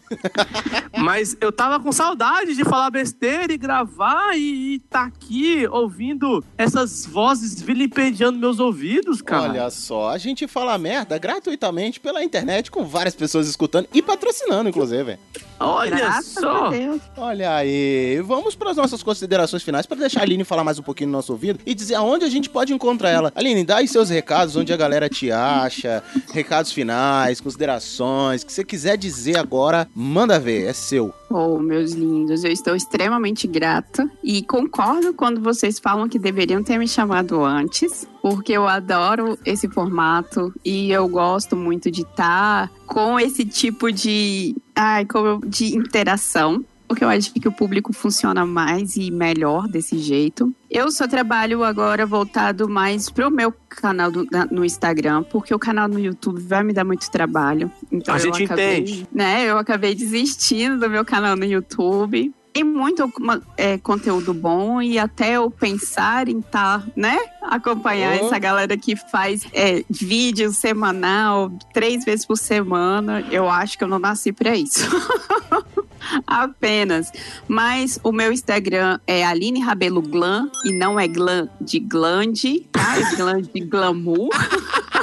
Mas eu tava com saudade de falar besteira e gravar e, e tá aqui ouvindo essas vozes vilipendiando meus ouvidos, cara. Olha só, a gente fala merda gratuitamente pela internet com várias pessoas escutando e patrocinando, inclusive. Olha Graças só. Olha aí, vamos para as nossas considerações finais para deixar a Aline falar mais um pouquinho no nosso ouvido e dizer aonde a gente pode encontrar ela. Aline, dá aí seus recados, onde a galera te acha, recados finais, considerações, que você quiser dizer agora, manda ver, é seu. Oh, meus lindos, eu estou extremamente grata e concordo quando vocês falam que deveriam ter me chamado antes, porque eu adoro esse formato e eu gosto muito de estar com esse tipo de, ai, como de interação. Porque eu acho que o público funciona mais e melhor desse jeito. Eu só trabalho agora voltado mais pro meu canal do- na- no Instagram, porque o canal no YouTube vai me dar muito trabalho. Então A eu gente acabei, entende. Né, eu acabei desistindo do meu canal no YouTube. Tem muito é, conteúdo bom e até eu pensar em estar, né? Acompanhar Oh. essa galera que faz é, vídeo semanal, três vezes por semana. Eu acho que eu não nasci pra isso. *laughs* Apenas. Mas o meu Instagram é Aline Rabelo Glam e não é glam de glande, tá? É glam de glamour. *laughs*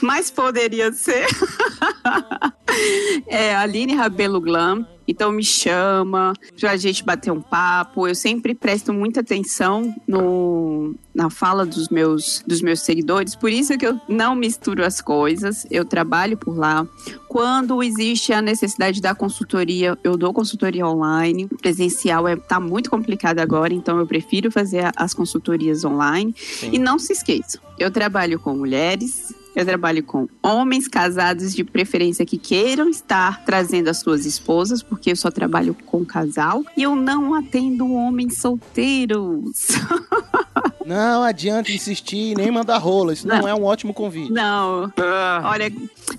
Mas poderia ser. é Aline Rabelo Glam. Então me chama pra gente bater um papo. Eu sempre presto muita atenção no, na fala dos meus, dos meus seguidores. Por isso que eu não misturo as coisas. Eu trabalho por lá. Quando existe a necessidade da consultoria, eu dou consultoria online. Presencial é, tá muito complicado agora, então eu prefiro fazer as consultorias online. E não se esqueçam, eu trabalho com mulheres, eu trabalho com homens casados de preferência que queiram estar trazendo as suas esposas, porque eu só trabalho com casal. E eu não atendo homens solteiros. *laughs* Não adianta insistir nem mandar rola, isso não, é um ótimo convite. Não. Olha,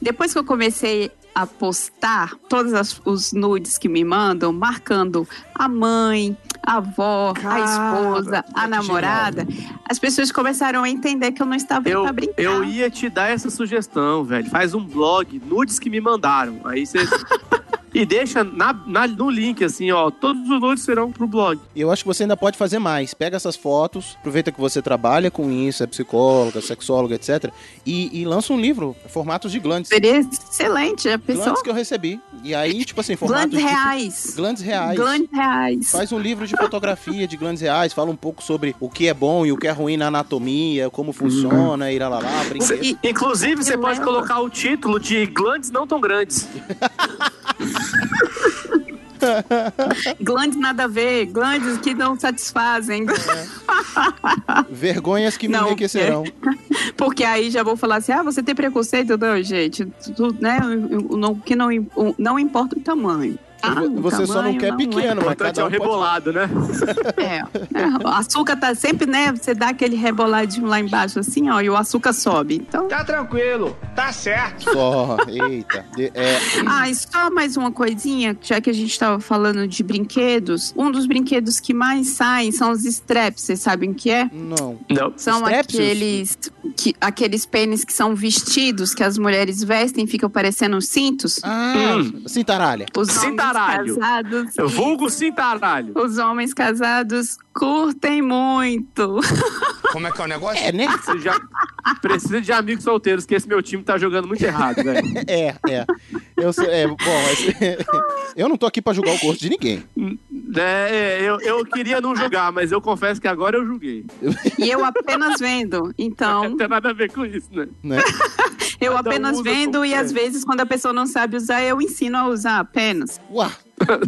depois que eu comecei a postar todos as- os nudes que me mandam, marcando a mãe, a avó, a esposa, a namorada, as pessoas começaram a entender que eu não estava Eu, pra brincar. eu ia te dar essa sugestão, velho. Faz um blog, nudes que me mandaram. Aí você. *laughs* e deixa na, na- no link, assim, ó. Todos os nudes serão pro blog. E eu acho que você ainda pode fazer mais. Pega essas fotos, aproveita que você trabalha com isso, é psicóloga, sexóloga, etc. E, e lança um livro, formatos de glandes. Seria excelente, a pessoa. Glandes que eu recebi. E aí, tipo assim, formatos Glandes de- reais. Glandes reais. Glandes reais. Faz um livro de fotografia de glandes reais, fala um pouco sobre o que é bom e o que é ruim na anatomia, como funciona, e lá, lá, lá, brinquedo. Inclusive, você Eu pode lembro. colocar o título de Glandes Não Tão Grandes. *laughs* *laughs* Glandes nada a ver, glandes que não satisfazem. Vergonhas que me Não, enriquecerão. *laughs* Porque aí já vou falar assim: ah, você tem preconceito? Não, gente. Né, o- que não, não importa o tamanho. Ah, o Você só não quer é. pequeno, O mas cada é um o pode- rebolado, né? *laughs* É, é, o açúcar tá sempre, né? Você dá aquele reboladinho lá embaixo, assim, ó, e o açúcar sobe. Então. Tá tranquilo, tá certo. Só, eita. É, Ah, e só mais uma coisinha, já que a gente tava falando de brinquedos. Um dos brinquedos que mais saem são os straps, vocês sabem o que é? não. Não. São aqueles, que, aqueles pênis que são vestidos, que as mulheres vestem e ficam parecendo cintos. Ah, cintaralha. Os Cintaralho. casados. Vulgo cintaralho. Os homens casados curtem muito. Como é que é o negócio? É, né? *laughs* Você já precisa de amigos solteiros, que esse meu time tá jogando muito errado, velho. *laughs* É, é. Eu sou, é, bom, mas, *laughs* eu não tô aqui pra julgar o gosto de ninguém. É, é, eu, eu queria não julgar, mas eu confesso que agora eu julguei. E eu apenas vendo. Então, Não tem nada a ver com isso, né? Né? eu Cada um apenas vendo e às vezes quando a pessoa não sabe usar, eu ensino a usar apenas. Uá.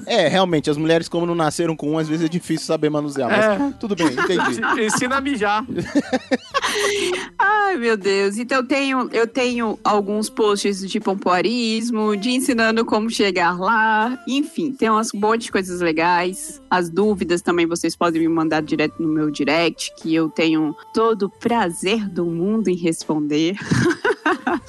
É, realmente, as mulheres, como não nasceram com um, às vezes é difícil saber manusear. Mas É. tudo bem, entendi. *laughs* Ensina a mijar. *laughs* Ai, meu Deus. Então eu tenho, eu tenho alguns posts de pompoarismo, de ensinando como chegar lá. Enfim, tem umas um monte de coisas legais. As dúvidas também vocês podem me mandar direto no meu direct, que eu tenho todo o prazer do mundo em responder. *laughs*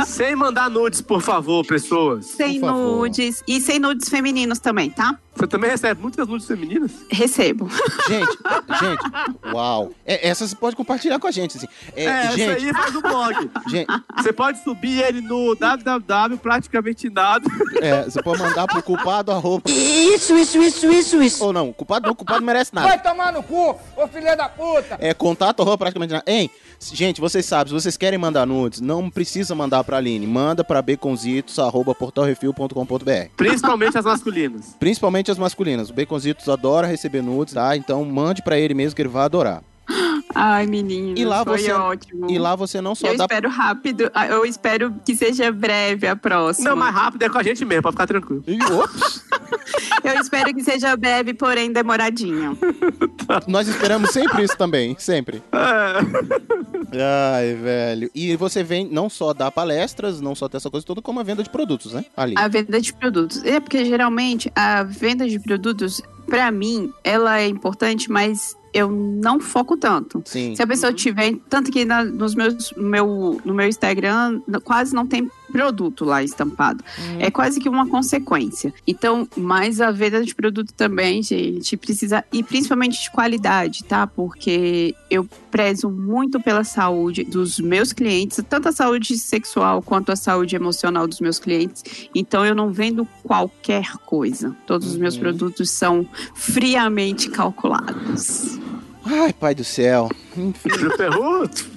Sem mandar nudes, por favor, pessoas. Sem favor. nudes. E sem nudes femininos também, tá? Você também recebe muitas nudes femininas? Recebo. Gente, gente, uau. É, essa você pode compartilhar com a gente, assim. É, É, gente, essa aí faz o blog. gente, Você pode subir ele no www praticamente nada. é, você pode mandar pro culpado arroba. Isso, isso, isso, isso, isso. Ou não, culpado não, culpado não merece nada. Vai tomar no cu, ô filha da puta! É contato arroba praticamente nada. Hein, gente, vocês sabem, se vocês querem mandar nudes, não precisa mandar pra Aline. Manda pra baconzitos arroba portalrefil.com.br. Principalmente as masculinas. Principalmente as masculinas. O Baconzitos adora receber nudes, tá? Então mande pra ele mesmo que ele vai adorar. Ai, menino. E lá foi você- ótimo. E lá você não só Eu dá espero rápido. ah, Eu espero que seja breve a próxima. Não, mais rápido é com a gente mesmo, pra ficar tranquilo. Ops. *laughs* Eu espero que seja breve, porém demoradinho. *laughs* Nós esperamos sempre isso também, sempre. É. Ai, velho. E você vem não só dar palestras, não só ter essa coisa toda, como a venda de produtos, né? Ali. A venda de produtos. É porque geralmente a venda de produtos, pra mim, ela é importante, mas eu não foco tanto. Sim. Se a pessoa tiver, tanto que na- nos meus, no meu, no meu Instagram quase não tem produto lá estampado. É quase que uma consequência. Então, mas a venda de produto também, gente, precisa e principalmente de qualidade, tá? Porque eu prezo muito pela saúde dos meus clientes, tanto a saúde sexual quanto a saúde emocional dos meus clientes. Então, eu não vendo qualquer coisa. Todos os meus produtos são friamente calculados. Ai, pai do céu. Enfim.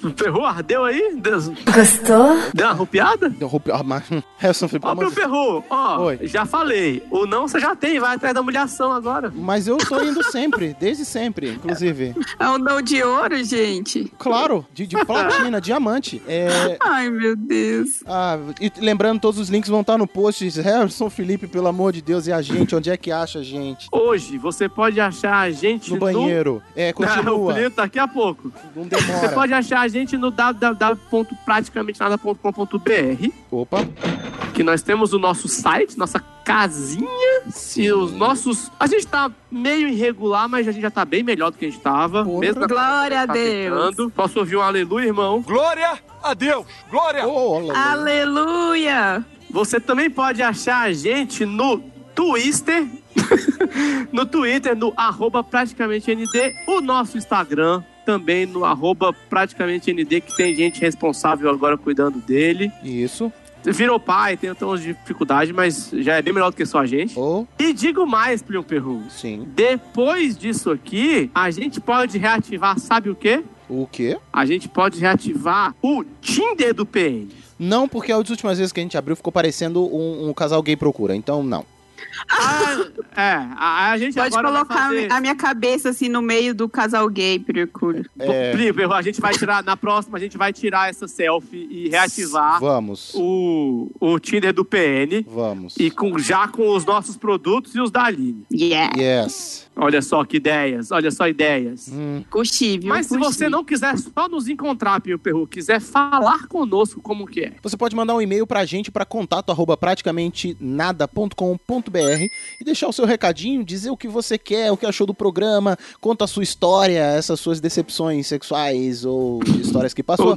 O Perru ardeu aí? Deu, Gostou? deu uma rupiada? Deu roupa- ah, mas- Harrison, pelo Ó, de- Perru, ó, Oi. já falei. O não você já tem, vai atrás da humilhação agora. Mas eu tô indo sempre, desde sempre, inclusive. É um não de ouro, gente. Claro, de, de platina, *laughs* diamante. É, Ai, meu Deus. ah, e lembrando, todos os links vão estar no post. Harrison Felipe, pelo amor de Deus, e a gente? Onde é que acha a gente? Hoje você pode achar a gente No banheiro. É, Não, o continua. Plínio daqui a pouco. Não Você demora. pode achar a gente no www.praticamentenada.com.br Opa. que nós temos o nosso site, nossa casinha e os nossos... A gente tá meio irregular, mas a gente já tá bem melhor do que a gente tava. Mesmo com Glória a tá Deus. tentando. Posso ouvir um aleluia, irmão? Glória a Deus! Glória! Aleluia! Você também pode achar a gente no Twitter, *laughs* no Twitter, no arroba praticamente ND, o nosso Instagram também no arroba praticamente ND, que tem gente responsável agora cuidando dele. Isso. Virou pai, tem então umas dificuldades, mas já é bem melhor do que só a gente. Oh. E digo mais, Plio Perru. Sim. Depois disso aqui, a gente pode reativar, sabe o quê? O quê? A gente pode reativar o Tinder do PN. Não, porque as últimas vezes que a gente abriu ficou parecendo um, um casal gay procura. Então, não. Ah, é, a, a gente Pode agora vai colocar fazer... a minha cabeça assim no meio do casal gay, procura. É. A gente vai tirar, na próxima, a gente vai tirar essa selfie e reativar Vamos. o, o Tinder do PN. Vamos. E com, já com os nossos produtos e os da Aline. Yeah. Yes. Olha só que ideias, olha só ideias. Hum. Curti, viu? Mas se Curti. você não quiser só nos encontrar, Pio Perru, quiser falar conosco como que é. Você pode mandar um e-mail pra gente para contato arroba praticamente nada.com.br e deixar o seu recadinho, dizer o que você quer, o que achou do programa, conta a sua história, essas suas decepções sexuais ou histórias que passou.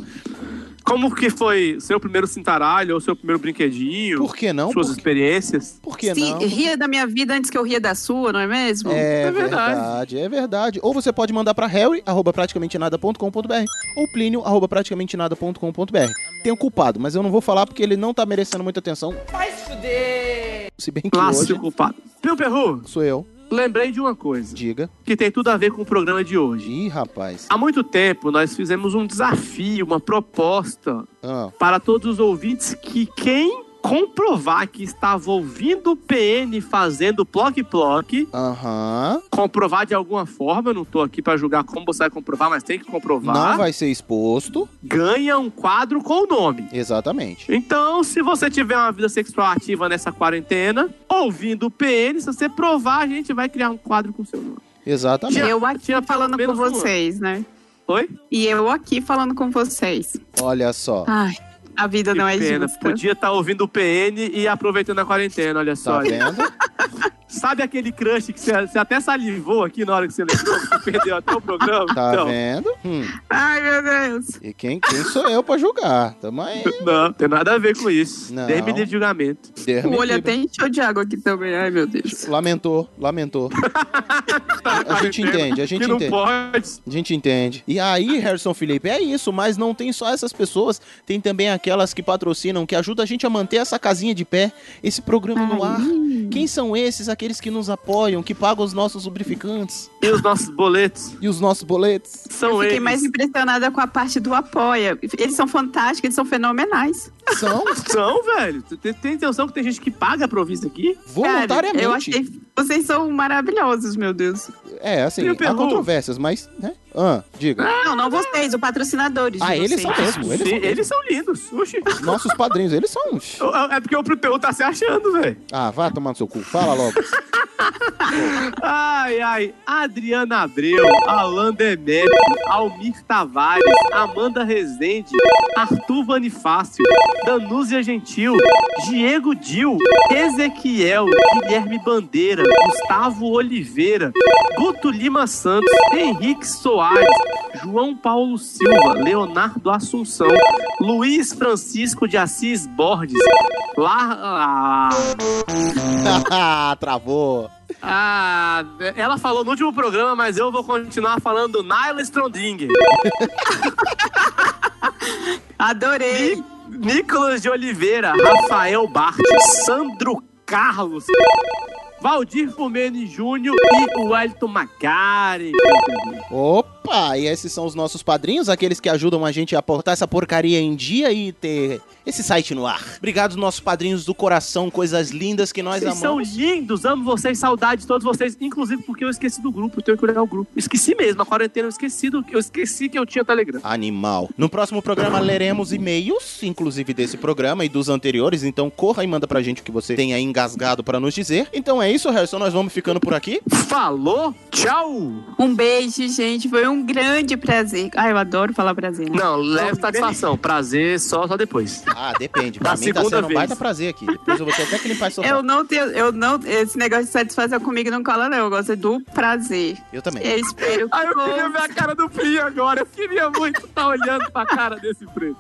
Como que foi seu primeiro cintaralho ou seu primeiro brinquedinho? Por que não? Suas Por- experiências? Por que Sim, não? ria da minha vida antes que eu ria da sua, não é mesmo? É, É verdade. verdade. é verdade. Ou você pode mandar pra harry, arroba praticamente nada.com.br ou plínio, arroba praticamente nada.com.br. Tem o culpado, mas eu não vou falar porque ele não tá merecendo muita atenção, Vai se fuder! se bem que Clássico hoje culpado. Pio Perru, sou eu. Lembrei de uma coisa Diga. que tem tudo a ver com o programa de hoje. Ih, rapaz. Há muito tempo nós fizemos um desafio, uma proposta Ah, para todos os ouvintes que quem comprovar que estava ouvindo o PN fazendo ploc-ploc, Aham. comprovar de alguma forma, eu não tô aqui para julgar como você vai comprovar, mas tem que comprovar, Não vai ser exposto. ganha um quadro com o nome. Exatamente. Então, se você tiver uma vida sexual ativa nessa quarentena, ouvindo o PN, se você provar, a gente vai criar um quadro com seu nome. Exatamente. Eu aqui tinha falando com um vocês, né? Oi? E eu aqui falando com vocês. Olha só. Ai, a vida não é Pena, justa. podia estar ouvindo o PN e aproveitando a quarentena, olha só. Tá vendo? *laughs* Sabe aquele crush que você, até salivou aqui na hora que você lembrou? que Você perdeu até o programa? Tá Então, vendo? Hum. Ai, meu Deus. E quem, quem sou eu pra julgar? Tamo aí. *laughs* Não, tem nada a ver com isso. Não. Deus me livre de julgamento. Deus O olho até encheu de água aqui também. Ai, meu Deus. Lamentou, lamentou. *laughs* A gente entende, a gente que não entende. pode. A gente entende. E aí, Harrison Felipe, é isso, mas não tem só essas pessoas, tem também aquelas que patrocinam, que ajudam a gente a manter essa casinha de pé, esse programa no ar. Quem são esses? Aqueles que nos apoiam, que pagam os nossos lubrificantes E os nossos boletos? e os nossos boletos. São Eu fiquei eles. mais impressionada com a parte do apoia. Eles são fantásticos, eles são fenomenais. São *laughs* São, velho. Tem, tem intenção que tem gente que paga pra ouvir isso aqui? voluntariamente. Cara, eu achei. Vocês são maravilhosos, meu Deus. É, assim, há Perru? controvérsias, mas, né? Ah, diga. Não, não vocês, os patrocinadores. Ah, eles são mesmo, eles Sim, são eles são lindos. Oxi. Nossos padrinhos, eles são. *laughs* É porque o Pruteu tá se achando, velho. Ah, vá tomar no seu cu. Fala logo. *laughs* Ai, ai. Adriana Abreu, Alan Demetrio, Almir Tavares, Amanda Rezende, Arthur Bonifácio, Danúzia Gentil, Diego Dil, Ezequiel, Guilherme Bandeira, Gustavo Oliveira, Guto Lima Santos, Henrique Soares, João Paulo Silva, Leonardo Assunção, Luiz Francisco de Assis Borges, Lá... Ah, *laughs* Travou. Ah, ela falou no último programa, mas eu vou continuar falando Naila Strondinger. *laughs* Adorei. Nicolas de Oliveira, Rafael Bart, Sandro Carlos, Valdir Fumene Júnior e o Wellington Magari. Opa, e esses são os nossos padrinhos, aqueles que ajudam a gente a portar essa porcaria em dia e ter esse site no ar. Obrigado, nossos padrinhos do coração, coisas lindas que nós Vocês são amamos. lindos, amo vocês, saudade de todos vocês, inclusive porque eu esqueci do grupo, eu tenho que olhar o grupo. Esqueci mesmo, a quarentena eu esqueci, do, eu esqueci que eu tinha Telegram. Animal. No próximo programa leremos e-mails, inclusive desse programa e dos anteriores, então corra e manda pra gente o que você tem aí engasgado pra nos dizer. Então é isso, Harrison, nós vamos ficando por aqui. Falou, tchau! Um beijo, gente. Foi um grande prazer. Ai, eu adoro falar prazer. né? Não, leve satisfação, prazer só, só depois. Ah, depende. Da Pra mim tá segunda sendo um vez. baita prazer aqui. Depois eu vou ter até que limpar esse sofá. Eu não tenho, eu não, esse negócio de satisfação comigo não cola, não. Eu gosto do prazer. Eu também. Eu espero que Ai, eu queria ver a cara do Plinho agora. Eu queria muito estar olhando pra cara desse preto.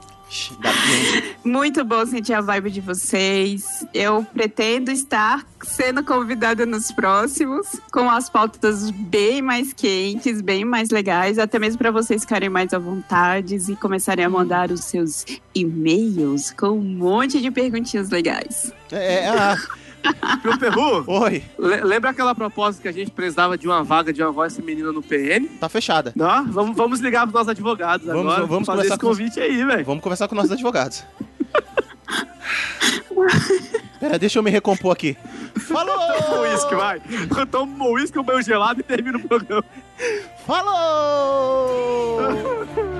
Muito bom sentir a vibe de vocês. Eu pretendo estar sendo convidada nos próximos, com as pautas bem mais quentes, bem mais legais, até mesmo para vocês ficarem mais à vontade e começarem a mandar os seus e-mails com um monte de perguntinhas legais. É, é, ah, Meu Perru, oi. le- lembra aquela proposta que a gente precisava de uma vaga de uma voz feminina no PN? Tá fechada. Não, vamos, vamos ligar pros nossos advogados Vamos- agora. vamos fazer esse com- convite aí, velho. Vamos conversar com nossos advogados. Pera, deixa eu me recompor aqui. Falou! *laughs* Toma um uísque, vai. Eu tomo um uísque, um banho gelado e termino o programa. Falou! *laughs*